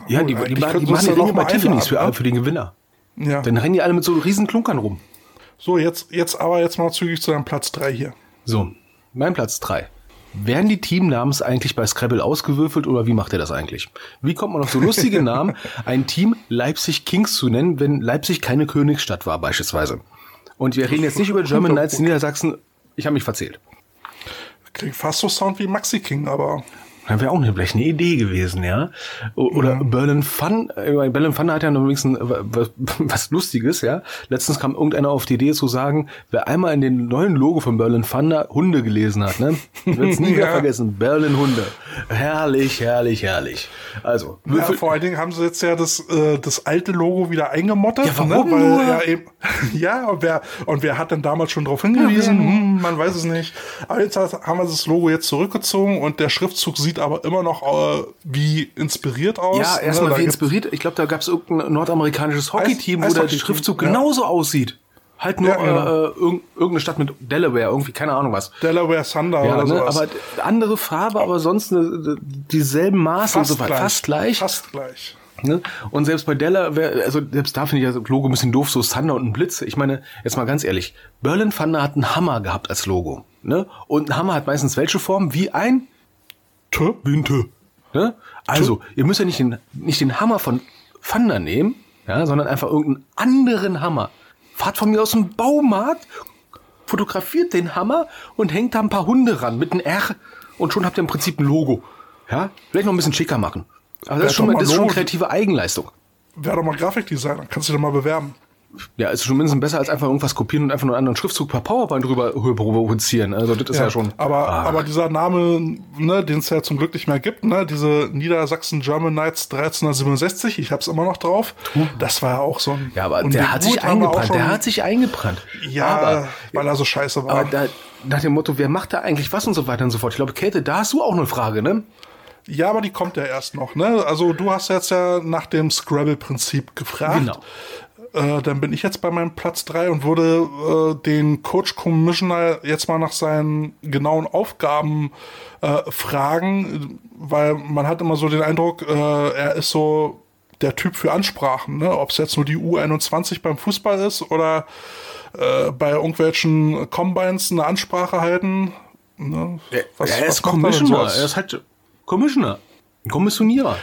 Ja, die, die, die, machen- die wir machen die da noch Ringe bei Tiffany's für, ne? für den Gewinner. Ja. Dann rennen die alle mit so riesen Klunkern rum. So, jetzt, jetzt aber jetzt mal zügig zu deinem Platz 3 hier. So, mein Platz drei. Werden die Teamnamens eigentlich bei Scrabble ausgewürfelt oder wie macht er das eigentlich? Wie kommt man auf so lustige Namen, ein Team Leipzig Kings zu nennen, wenn Leipzig keine Königsstadt war beispielsweise? Und wir reden jetzt nicht über German Knights Niedersachsen. Ich habe mich verzählt. Klingt fast so Sound wie Maxi King, aber Wäre auch eine, vielleicht eine Idee gewesen, ja. Oder Berlin Fun. äh, Berlin Fun hat ja noch wenigstens äh, was, was Lustiges, ja. Letztens kam irgendeiner auf die Idee zu sagen, wer einmal in den neuen Logo von Berlin Thunder Hunde gelesen hat, ne, wird es nie wieder Ja. vergessen. Berlin Hunde. Herrlich, herrlich, herrlich. Also, Ja, vor allen Dingen haben sie jetzt ja das, äh, das alte Logo wieder eingemottet. Ja, warum ne? Weil nur? ja, eben, ja und, wer, und wer hat denn damals schon darauf hingewiesen? Ja, hm, man weiß es nicht. Aber jetzt haben wir das Logo jetzt zurückgezogen und der Schriftzug sieht aber immer noch äh, wie inspiriert aus. ja, ne? erstmal Da wie inspiriert. Ich glaube, da gab es irgendein nordamerikanisches Hockeyteam, wo der Schriftzug ja. genauso aussieht. Halt nur Ja, genau. äh, irgend- irgendeine Stadt mit Delaware, irgendwie, keine Ahnung was. Delaware Thunder Ja, oder ne, sowas. aber andere Farbe, aber sonst ne, dieselben Maße und so weiter. Fast gleich. Fast gleich. Ne? Und selbst bei Della, wär, also selbst da finde ich das Logo ein bisschen doof, so Thunder und ein Blitz. Ich meine, jetzt mal ganz ehrlich, Berlin Thunder hat einen Hammer gehabt als Logo. Ne? Und ein Hammer hat meistens welche Form? Wie ein Tö. Binte. Ne? Also, ihr müsst ja nicht den, nicht den Hammer von Thunder nehmen, ja, sondern einfach irgendeinen anderen Hammer. Fahrt von mir aus dem Baumarkt, fotografiert den Hammer und hängt da ein paar Hunde ran mit einem R und schon habt ihr im Prinzip ein Logo. Ja? Vielleicht noch ein bisschen schicker machen. Aber das ist schon, mal, das ist schon kreative Eigenleistung. Wär doch mal Grafikdesigner, kannst du dich doch mal bewerben. Ja, ist schon mindestens besser als einfach irgendwas kopieren und einfach nur einen anderen Schriftzug per PowerPoint drüber provozieren. Also das ist ja, schon. Aber, Ah. aber dieser Name, ne, den es ja zum Glück nicht mehr gibt, ne, diese Niedersachsen German Knights 1367, ich hab's immer noch drauf, das war ja auch so ein. ja, aber der hat sich wir auch eingebrannt. Der schon- hat sich eingebrannt. Ja, aber, weil er so scheiße war. aber da, nach dem Motto, wer macht da eigentlich was und so weiter und so fort. Ich glaube, Käthe, da hast du auch eine Frage, ne? ja, aber die kommt ja erst noch, ne? Also du hast jetzt ja nach dem Scrabble-Prinzip gefragt. Genau. Äh, dann bin ich jetzt bei meinem Platz drei und würde äh, den Coach Commissioner jetzt mal nach seinen genauen Aufgaben äh, fragen, weil man hat immer so den Eindruck, äh, er ist so der Typ für Ansprachen, ne? ob es jetzt nur die U21 beim Fußball ist oder äh, bei irgendwelchen Combines eine Ansprache halten. Ne? Was- er ist er Commissioner. Er ist halt Commissioner. Kommissionierer.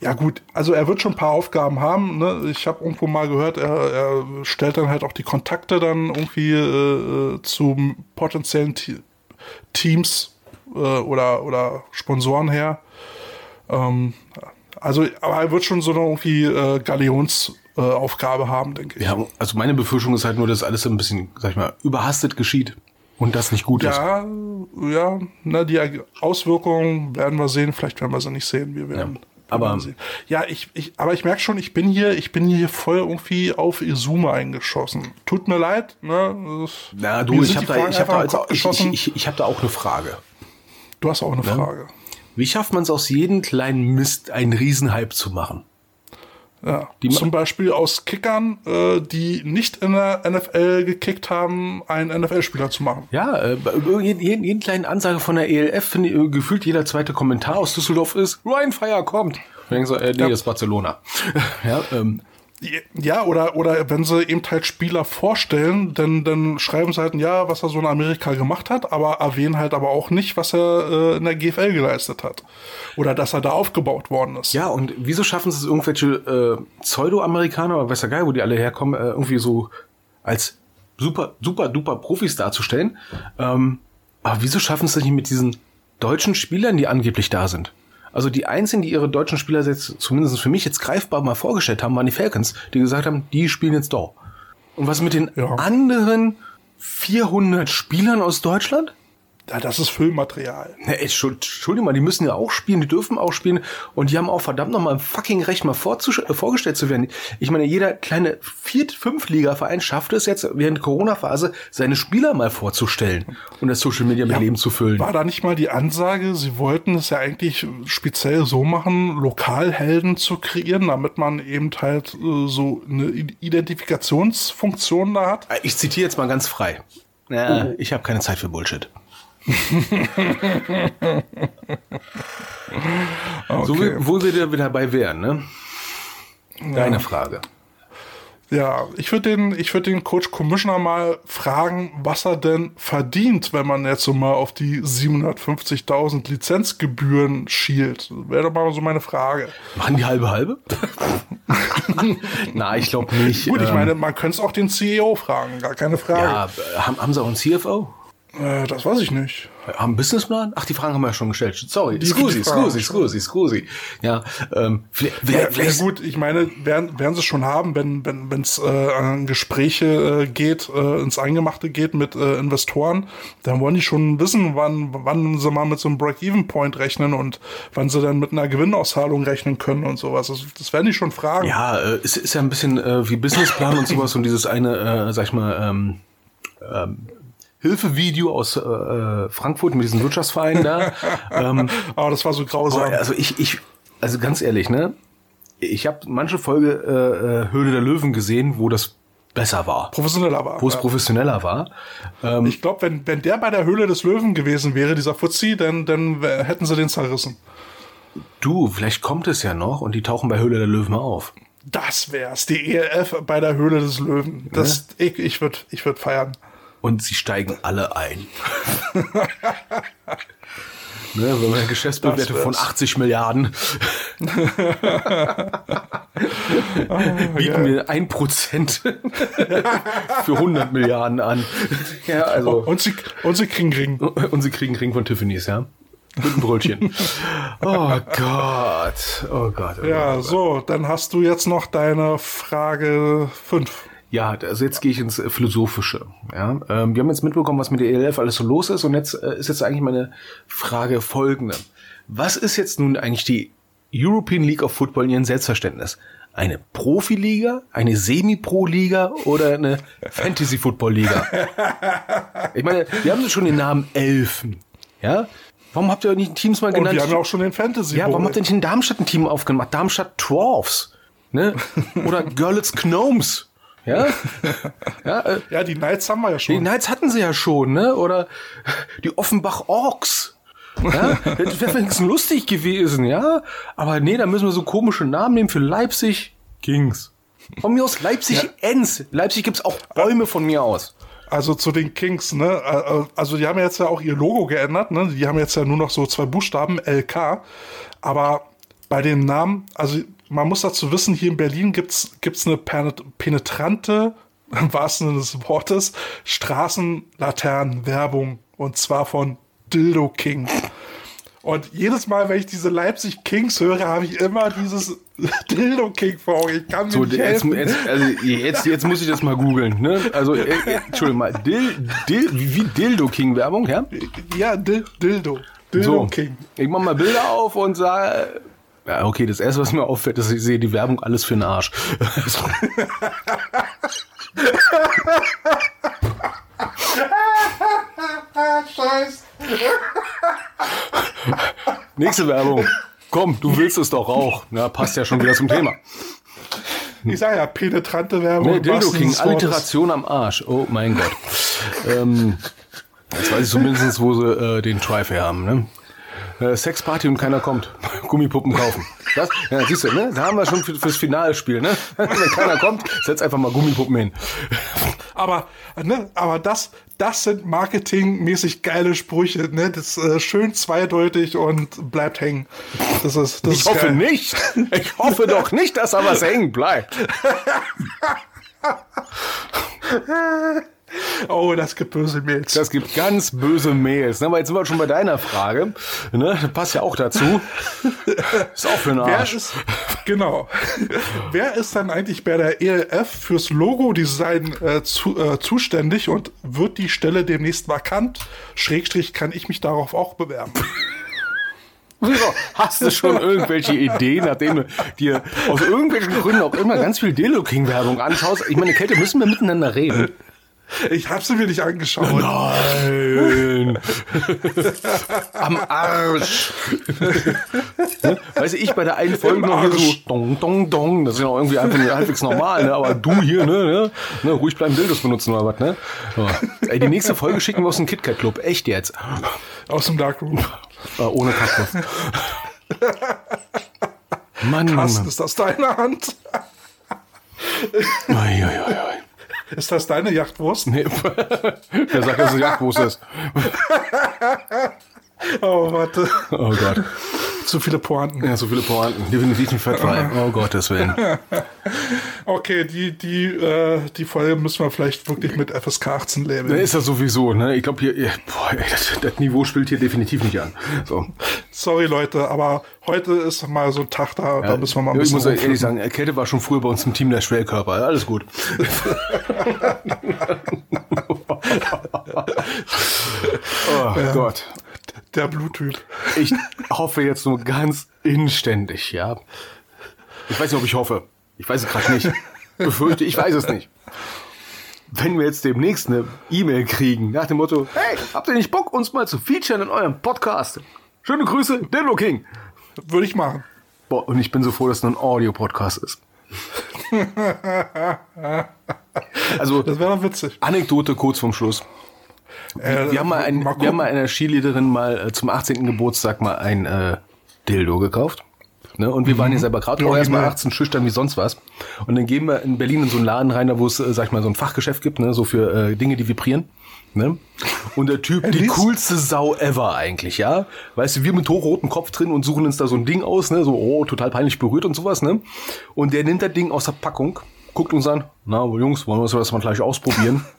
Ja gut, also er wird schon ein paar Aufgaben haben. Ne? Ich habe irgendwo mal gehört, er, er stellt dann halt auch die Kontakte dann irgendwie äh, äh, zu potenziellen Te Teams äh, oder, oder Sponsoren her. Ähm, also, aber er wird schon so eine irgendwie äh, Galions äh, Aufgabe haben, denke ich. Ja, also meine Befürchtung ist halt nur, dass alles so ein bisschen, sag ich mal, überhastet geschieht und das nicht gut ist. Ja, ja, ne, die Auswirkungen werden wir sehen, vielleicht werden wir sie nicht sehen. Wir werden, Aber ja, ich, ich, aber ich merke schon, ich bin hier, ich bin hier voll irgendwie auf Izume eingeschossen. Tut mir leid, ne? Na du, ich habe da, ich hab da, also, ich, ich, ich, ich hab da auch eine Frage. Du hast auch eine ja? Frage. Wie schafft man es aus jedem kleinen Mist einen Riesenhype zu machen? Ja, die zum Beispiel aus Kickern, äh, die nicht in der NFL gekickt haben, einen NFL-Spieler zu machen. Ja, äh, jeden, jeden kleinen Ansage von der ELF, finde ich, gefühlt jeder zweite Kommentar aus Düsseldorf ist, Ryan Fire kommt. Und dann so, äh, nee, ja. das ist Barcelona. ja, ähm, ja, oder, oder wenn sie eben halt Spieler vorstellen, dann, dann schreiben sie halt, ja, was er so in Amerika gemacht hat, aber erwähnen halt aber auch nicht, was er äh, in der GFL geleistet hat. Oder dass er da aufgebaut worden ist. Ja, und wieso schaffen sie es irgendwelche äh, Pseudo-Amerikaner, oder weiß ja geil, wo die alle herkommen, äh, irgendwie so als super, super, duper Profis darzustellen. Ähm, aber wieso schaffen sie es nicht mit diesen deutschen Spielern, die angeblich da sind? Also die einzigen, die ihre deutschen Spieler jetzt, zumindest für mich jetzt greifbar mal vorgestellt haben, waren die Falcons, die gesagt haben, die spielen jetzt da. Und was mit den ja. anderen 400 Spielern aus Deutschland? Ja, das ist Füllmaterial. Ja, Entschuldigung mal, die müssen ja auch spielen, die dürfen auch spielen und die haben auch verdammt nochmal ein fucking Recht, mal äh, vorgestellt zu werden. Ich meine, jeder kleine Viert-, Fünf-Liga-Verein schafft es jetzt während Corona-Phase, seine Spieler mal vorzustellen und das Social Media mit ja, Leben zu füllen. War da nicht mal die Ansage, sie wollten es ja eigentlich speziell so machen, Lokalhelden zu kreieren, damit man eben halt äh, so eine Identifikationsfunktion da hat? Ich zitiere jetzt mal ganz frei. Ja, oh. Ich habe keine Zeit für Bullshit okay. So, wo wir wieder dabei wären, ne? Deine ja. Frage. Ja, ich würde den, ich würde den Coach Commissioner mal fragen, was er denn verdient, wenn man jetzt so mal auf die 750.000 Lizenzgebühren schielt. Wäre doch mal so meine Frage. Machen die halbe halbe? Na, ich glaube nicht. Gut, ich ähm, meine, man könnte es auch den CEO fragen, gar keine Frage. Ja, haben, haben sie auch einen CFO? Äh, das weiß ich nicht. Haben Businessplan? Ach, die Fragen haben wir ja schon gestellt. Sorry. Die scusi, scusi, scusi, scusi. Ja, ähm, wer, ja, ja, gut, ich meine, werden, werden sie schon haben, wenn wenn wenn es äh, an Gespräche äh, geht, äh, ins Eingemachte geht mit äh, Investoren, dann wollen die schon wissen, wann wann sie mal mit so einem Break-Even-Point rechnen und wann sie dann mit einer Gewinnauszahlung rechnen können und sowas. Das, das werden die schon fragen. Ja, äh, es ist ja ein bisschen äh, wie Businessplan und sowas und dieses eine, äh, sag ich mal, ähm, ähm, Hilfevideo aus äh, äh, Frankfurt mit diesem Wirtschaftsverein da. ähm, Aber das war so grausam. Also ich, ich, also ganz ehrlich, ne? Ich habe manche Folge äh, äh, Höhle der Löwen gesehen, wo das besser war. Professioneller war. Wo es ja. professioneller war. Ähm, ich glaube, wenn, wenn der bei der Höhle des Löwen gewesen wäre, dieser Fuzzi, dann, dann hätten sie den zerrissen. Du, vielleicht kommt es ja noch und die tauchen bei Höhle der Löwen auf. Das wär's, die ELF bei der Höhle des Löwen. Das, ja. ich, ich würde ich würd feiern und sie steigen alle ein. ne, wenn man Geschäftsbewertung von 80 Milliarden bieten wir ein Prozent für Quatsch Milliarden an. Ja, also. Und sie, und sie kriegen Ring. Und sie kriegen Ring von Tiffany's, ja. Mit einem Brötchen. oh Gott. Oh Gott. Oh ja, Gott. so, dann hast du jetzt noch deine Frage 5. Ja, also jetzt gehe ich ins Philosophische. Ja, ähm, wir haben jetzt mitbekommen, was mit der ELF alles so los ist und jetzt äh, ist jetzt eigentlich meine Frage folgende. Was ist jetzt nun eigentlich die European League of Football in ihrem Selbstverständnis? Eine Profiliga, eine Semi-Pro-Liga oder eine Fantasy-Football-Liga? Ich meine, wir haben schon den Namen Elfen. Ja, Warum habt ihr nicht Teams mal genannt? Und wir haben ja auch schon den Fantasy. Ja, warum habt ihr nicht in Darmstadt ein Team aufgemacht? Darmstadt Dwarfs, ne? Oder Görlitz Gnomes. Ja? ja, äh, ja, die Knights haben wir ja schon. Die Knights hatten sie ja schon, ne? Oder die Offenbach Orks. Ja, das wäre wenigstens lustig gewesen, ja? Aber nee, da müssen wir so komische Namen nehmen für Leipzig Kings. Von mir aus Leipzig ja. Enns. Leipzig gibt's auch Bäume von mir aus. Also zu den Kings, ne? Also die haben jetzt ja auch ihr Logo geändert, ne? Die haben jetzt ja nur noch so zwei Buchstaben, LK. Aber bei den Namen, also man muss dazu wissen, hier in Berlin gibt's gibt's eine penetrante, im wahrsten Sinne des Wortes, Straßenlaternenwerbung. Und zwar von Dildo King. Und jedes Mal, wenn ich diese Leipzig Kings höre, habe ich immer dieses Dildo King vor Augen. Ich kann mir so, nicht jetzt, jetzt, also jetzt, jetzt muss ich das mal googeln. Ne? Also, äh, äh, Entschuldigung mal, Dil, Dil, wie Dildo King Werbung, ja? Ja, Dil, Dildo. Dildo so, King. Ich mach mal Bilder auf und sage, Ja, okay, das erste, was mir auffällt, ist, ich sehe die Werbung alles für den Arsch. Scheiß. Nächste Werbung. Komm, du willst es doch auch. Na, passt ja schon wieder zum Thema. Ich sag ja, penetrante Werbung. Nee, Dildo King. Alliteration am Arsch. Oh mein Gott. ähm, jetzt weiß ich zumindest, wo sie äh, den Trife her haben. Ne? Äh, Sexparty und keiner kommt. Gummipuppen kaufen. Das, ja, siehst du, ne? Da haben wir schon für, fürs Finalspiel, ne? Wenn keiner kommt, setz einfach mal Gummipuppen hin. Aber, ne, aber das, das sind marketingmäßig geile Sprüche, ne? Das ist äh, schön zweideutig und bleibt hängen. Das ist, das Ich ist hoffe geil. nicht. Ich hoffe doch nicht, dass da was hängen bleibt. Oh, das gibt böse Mails. Das gibt ganz böse Mails. Aber jetzt sind wir schon bei deiner Frage. Ne, passt ja auch dazu. Ist auch für Wer Arsch. ist, genau. Wer ist dann eigentlich bei der ELF fürs Logo-Design äh, zu, äh, zuständig und wird die Stelle demnächst vakant? Schrägstrich kann ich mich darauf auch bewerben. Hast du schon irgendwelche Ideen, nachdem du dir aus irgendwelchen Gründen auch immer ganz viel Dildo King Werbung anschaust? Ich meine, Kälte, müssen wir miteinander reden? Ich habe sie mir nicht angeschaut. Nein. Am Arsch. ne? Weißt du, ich bei der einen Folge Im noch hier so dong, dong, dong. Das ist ja noch irgendwie einfach halbwegs normal, ne? Aber du hier, ne? ne? ne ruhig bleiben Dildos benutzen oder was, ne? So. Ey, die nächste Folge schicken wir aus dem KitKat Club. Echt jetzt. Aus dem Darkroom. Äh, ohne Kaktus. Mann, Mann, Was Mann. ist das deine Hand? Ui, ui, ui, ui. Ist das deine Yachtwurst? Nee. Wer sagt, dass es Jagdwurst ist? Oh, warte. Oh Gott. Zu viele Pointen. Ja, so viele Pointen. Definitiv nicht fettfrei. Oh Gottes Willen. Okay, die, die, äh, die Folge müssen wir vielleicht wirklich mit FSK 18 Da labeln. ist das sowieso, ne? Ich glaube hier, ja, boah, ey, das, das Niveau spielt hier definitiv nicht an. So. Sorry, Leute, aber heute ist mal so ein Tag da, da müssen wir mal ein ich bisschen muss ehrlich rumflippen. sagen, Kälte war schon früher bei uns im Team der Schwellkörper. Alles gut. oh Gott. Der Bluttyp. Ich hoffe jetzt nur ganz inständig, ja. Ich weiß nicht, ob ich hoffe. Ich weiß es gerade nicht. Befürchte, ich weiß es nicht. Wenn wir jetzt demnächst eine E-Mail kriegen nach dem Motto, hey, habt ihr nicht Bock, uns mal zu featuren in eurem Podcast? Schöne Grüße, Dillo King. Würde ich machen. Boah, und ich bin so froh, dass es nur ein Audio-Podcast ist. also, Das wäre doch witzig. Anekdote kurz vom Schluss. Äh, Wir haben mal, ein, mal wir haben mal einer Skileaderin mal äh, zum 18. Geburtstag mal ein äh, Dildo gekauft. Ne? Und wir waren hier selber gerade auch erstmal 18 schüchtern wie sonst was. Und dann gehen wir in Berlin in so einen Laden rein, da wo es, äh, sag ich mal, so ein Fachgeschäft gibt, ne? so für äh, Dinge, die vibrieren. Ne? Und der Typ, die coolste Sau ever eigentlich, ja. Weißt du, wir mit hochrotem Kopf drin und suchen uns da so ein Ding aus, ne? So, oh, total peinlich berührt und sowas, ne? Und der nimmt das Ding aus der Packung, guckt uns an, na, Jungs, wollen wir das mal gleich ausprobieren?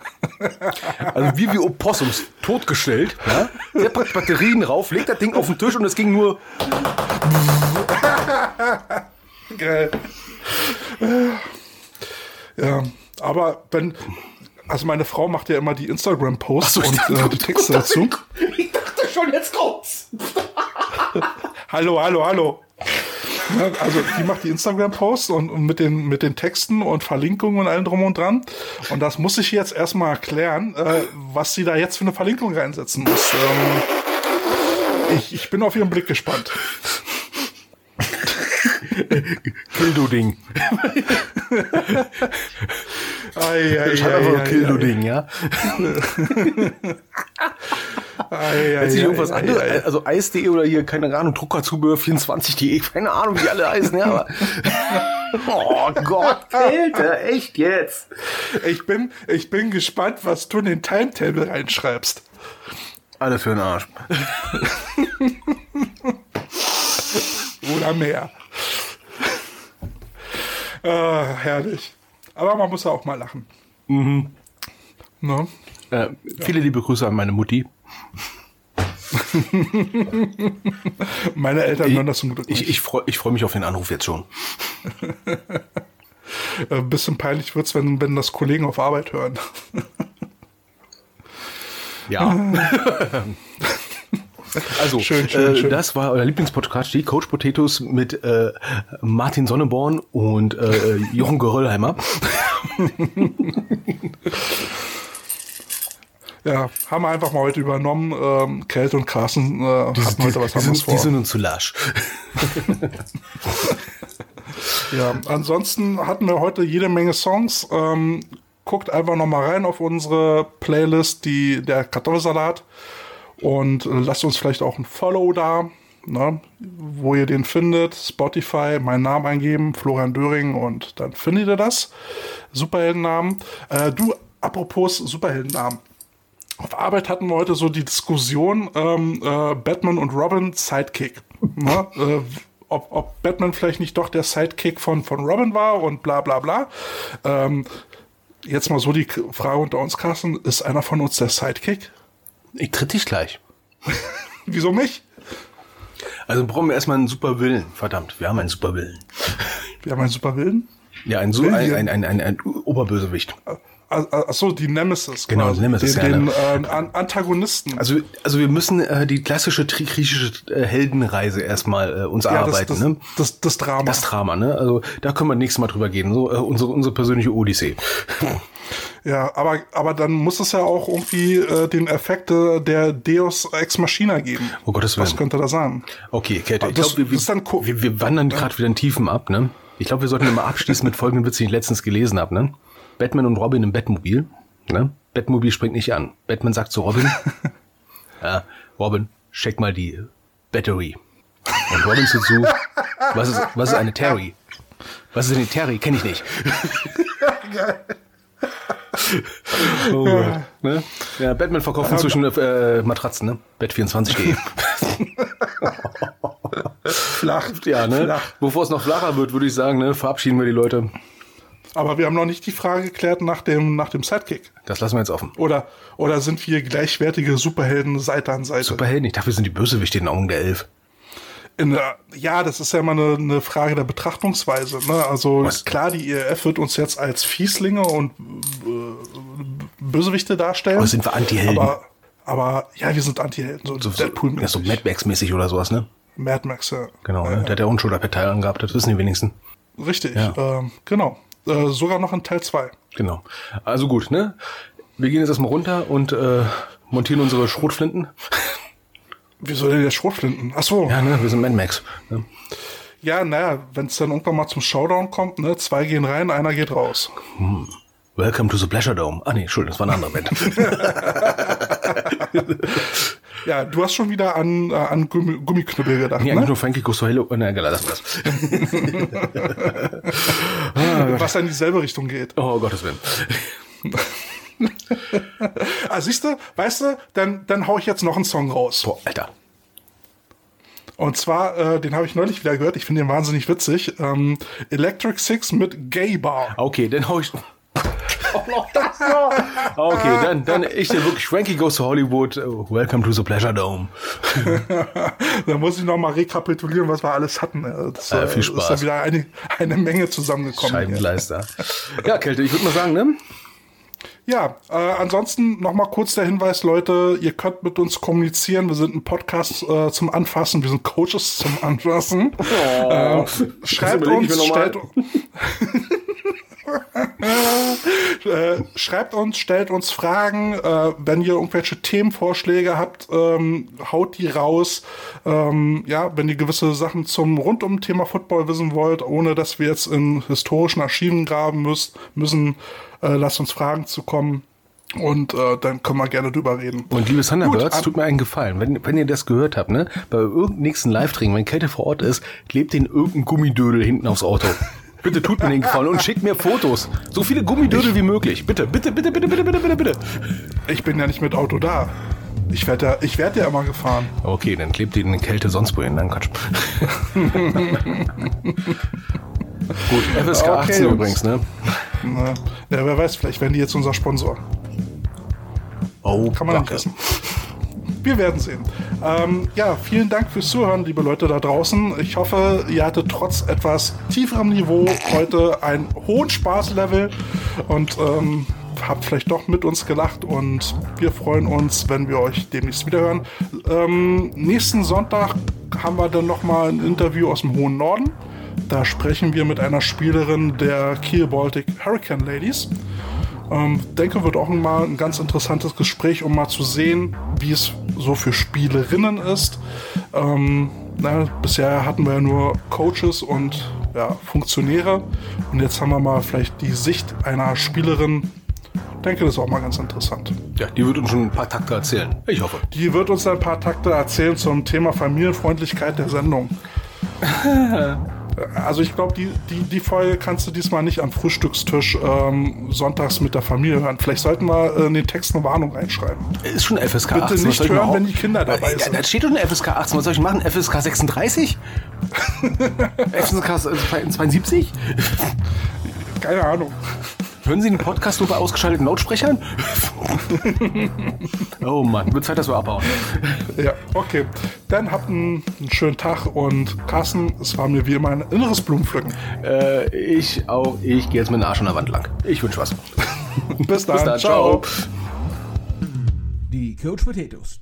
Also wie wie Opossums, totgestellt. Ja? Der packt Batterien rauf, legt das Ding auf den Tisch und es ging nur. Geil. Ja, aber wenn, also meine Frau macht ja immer die Instagram-Posts ich und dachte, äh, die Texte dazu. Ich dachte schon, jetzt kommt's. Hallo, hallo, hallo. Ja, also die macht die Instagram-Posts und, und mit, den, mit den Texten und Verlinkungen und allem drum und dran. Und das muss ich jetzt erstmal erklären, äh, was sie da jetzt für eine Verlinkung reinsetzen muss. Ähm, ich, ich bin auf ihren Blick gespannt. Kildo-Ding. Ei, ei, Schreib ei, einfach ei, Kildo-Ding, ja. ei, ei, Jetzt nicht ei, irgendwas anderes, also Eis.de oder hier, keine Ahnung, Druckerzubehör24.de, keine Ahnung, wie alle heißen, ja, aber. Oh Gott, Kälte, echt jetzt. Ich bin, ich bin gespannt, was du in den Timetable reinschreibst. Alles für den Arsch. Oder mehr. Ah, herrlich. Aber man muss ja auch mal lachen. Mhm. Ne? Äh, viele liebe Grüße an meine Mutti. Meine Eltern hören das zum Glück Ich, nicht. ich freue freu mich auf den Anruf jetzt schon. Äh, Ein bisschen peinlich wird's, wenn, wenn das Kollegen auf Arbeit hören. Ja. Also, Schön, schön, äh, schön. das war euer Lieblingspodcast, die Coach Potatoes mit äh, Martin Sonneborn und äh, Jochen Geröllheimer. Ja, haben wir einfach mal heute übernommen. Ähm, Kälte und Carsten äh, hatten heute was die, anderes sind, vor. die sind uns zu lasch. Ja, ansonsten hatten wir heute jede Menge Songs. Ähm, guckt einfach noch mal rein auf unsere Playlist, die der Kartoffelsalat und äh, lasst uns vielleicht auch ein Follow da, ne, wo ihr den findet. Spotify, meinen Namen eingeben, Florian Döring und dann findet ihr das. Superheldennamen. Äh, du, apropos Superheldennamen. Auf Arbeit hatten wir heute so die Diskussion ähm, äh, Batman und Robin Sidekick. Ne? äh, ob, ob Batman vielleicht nicht doch der Sidekick von, von Robin war und bla bla bla. Ähm, jetzt mal so die Frage unter uns, Carsten. Ist einer von uns der Sidekick? Ich tritt dich gleich. Wieso mich? Also brauchen wir erstmal einen super Willen. Verdammt, wir haben einen super Willen. Wir haben einen Superwillen. Ja, ein, so, ein, ein, ein, ein, ein Oberbösewicht. Achso, die Nemesis. Genau, quasi. die Nemesis, Den, ja, den ne? An Antagonisten. Also, also wir müssen äh, die klassische griechische äh, Heldenreise erstmal äh, uns ja, das, erarbeiten. das, ne? das, das Drama. Das Drama, ne? Also da können wir nächstes Mal drüber gehen. So äh, unsere, unsere persönliche Odyssee. Ja, aber, aber dann muss es ja auch irgendwie äh, den Effekt äh, der Deus Ex Machina geben. Oh Gottes Was Willen. könnte das sein? Okay, Käthe, ich Das- glaube, wir, das wir, wir wandern gerade wieder in Tiefen ab, ne? Ich glaube, wir sollten immer abschließen mit folgendem Witz, den ich letztens gelesen habe, ne? Batman und Robin im Bettmobil, ne? Bettmobil springt nicht an. Batman sagt zu Robin, ja, Robin, check mal die Battery. Und Robin zu zu, was ist, was ist eine Terry? Was ist eine Terry? Kenne ich nicht. oh Gott. Ne? Ja, Batman verkauft inzwischen äh, Matratzen, ne? Bet24.de. Flach. Ja, ne? Flach. Bevor es noch flacher wird, würde ich sagen, ne, verabschieden wir die Leute. Aber wir haben noch nicht die Frage geklärt nach dem, nach dem Sidekick. Das lassen wir jetzt offen. Oder, oder sind wir gleichwertige Superhelden Seite an Seite? Superhelden, ich dachte, wir sind die Bösewichte in den Augen der Elf. In der, ja, das ist ja immer eine, eine Frage der Betrachtungsweise. Ne? Also Was? klar, die IRF wird uns jetzt als Fieslinge und äh, Bösewichte darstellen. Aber sind wir Anti-Helden? Aber, aber ja, wir sind Anti-Helden, so, So, so, Deadpool ja, so Mad Max-mäßig oder sowas, ne? Mad Max, ja. Genau, ja, ne? Der hat ja Schulterpartei angehabt, das wissen die wenigsten. Richtig, Ja. ähm, genau. Äh, sogar noch in Teil 2. Genau. Also gut, ne? Wir gehen jetzt erstmal runter und äh, montieren unsere Schrotflinten. Wieso denn der Schrotflinten? Ach so. Ja, ne? Wir sind Mad Max. Ne? Ja, naja, wenn es dann irgendwann mal zum Showdown kommt, ne, zwei gehen rein, einer geht raus. Welcome to the Pleasure Dome. Ah nee, Entschuldigung, das war eine andere Band. Ja, du hast schon wieder an, äh, an Gummi Gummiknüppel gedacht, eigentlich ne? nur Frankie Hello. Oh, ne, lassen wir das. Was in dieselbe Richtung geht. Oh, Gottes Willen. Ah, siehst du, weißt du, dann, dann hau ich jetzt noch einen Song raus. Boah, Alter. Und zwar, äh, den habe ich neulich wieder gehört, ich finde den wahnsinnig witzig. Ähm, Electric Six mit Gay Bar. Okay, dann hau ich. Oh, noch das noch. Okay, dann, dann ich dir wirklich Frankie Goes to Hollywood. Oh, Welcome to the Pleasure Dome. da muss ich noch mal rekapitulieren, was wir alles hatten. Äh, Das, Äh, viel Ist Spaß. da wieder eine, eine Menge zusammengekommen. hier. Scheibenkleister. Ja, Kälte, ich würde mal sagen, ne? Ja, äh, ansonsten noch mal kurz der Hinweis, Leute, ihr könnt mit uns kommunizieren. Wir sind ein Podcast äh, zum Anfassen, wir sind Coaches zum Anfassen. äh, schreibt uns, stellt, äh, schreibt uns, stellt uns Fragen. Äh, wenn ihr irgendwelche Themenvorschläge habt, ähm, haut die raus. Ähm, ja, wenn ihr gewisse Sachen zum rund um Thema Football wissen wollt, ohne dass wir jetzt in historischen Archiven graben müsst, müssen, äh, lasst uns Fragen zukommen. Und äh, dann können wir gerne drüber reden. Und liebe Thunderbirds, tut mir einen Gefallen. Wenn, wenn ihr das gehört habt, ne? Bei irgendeinem nächsten Live-Training, wenn Kälte vor Ort ist, klebt den irgendein Gummidödel hinten aufs Auto. Bitte tut mir den Gefallen und schickt mir Fotos. So viele Gummidödel wie möglich. Bitte, bitte, bitte, bitte, bitte, bitte, bitte, bitte. Ich bin ja nicht mit Auto da. Ich werde ja, ich werd ja immer gefahren. Okay, dann klebt den in Kälte sonst wohin. Nein, Quatsch. Gut, FSK Okay, 18 Jungs. übrigens, ne? Na, ja, wer weiß, vielleicht werden die jetzt unser Sponsor. Oh, Kann man nicht Backe. wissen. Wir werden sehen. Ähm, ja, vielen Dank fürs Zuhören, liebe Leute da draußen. Ich hoffe, ihr hattet trotz etwas tieferem Niveau heute einen hohen Spaßlevel. Und ähm, habt vielleicht doch mit uns gelacht und wir freuen uns, wenn wir euch demnächst wiederhören. Ähm, nächsten Sonntag haben wir dann nochmal ein Interview aus dem hohen Norden. Da sprechen wir mit einer Spielerin der Kiel Baltic Hurricane Ladies. Ähm, denke, wird auch mal ein ganz interessantes Gespräch, um mal zu sehen, wie es so für Spielerinnen ist. Ähm, na, bisher hatten wir ja nur Coaches und ja, Funktionäre. Und jetzt haben wir mal vielleicht die Sicht einer Spielerin. Denke, das ist auch mal ganz interessant. Ja, die wird uns schon ein paar Takte erzählen. Ich hoffe. Die wird uns ein paar Takte erzählen zum Thema Familienfreundlichkeit der Sendung. Also ich glaube, die, die, die Folge kannst du diesmal nicht am Frühstückstisch ähm, sonntags mit der Familie hören. Vielleicht sollten wir äh, in den Text eine Warnung reinschreiben. Ist schon FSK Bitte 18. was nicht hören, wenn die Kinder dabei Äh, sind. Da steht doch eine FSK 18. Was soll ich machen? FSK 36? FSK 72? Keine Ahnung. Hören Sie den Podcast nur bei ausgeschalteten Lautsprechern? oh Mann, wird Zeit, dass wir abhauen. Ja, okay. Dann habt einen, einen schönen Tag und Carsten, es war mir wie immer ein inneres Blumenpflücken. Äh, ich auch. Ich gehe jetzt mit dem Arsch an der Wand lang. Ich wünsche was. Bis dann. Bis dann. Ciao. Ciao. Die Coach Potatoes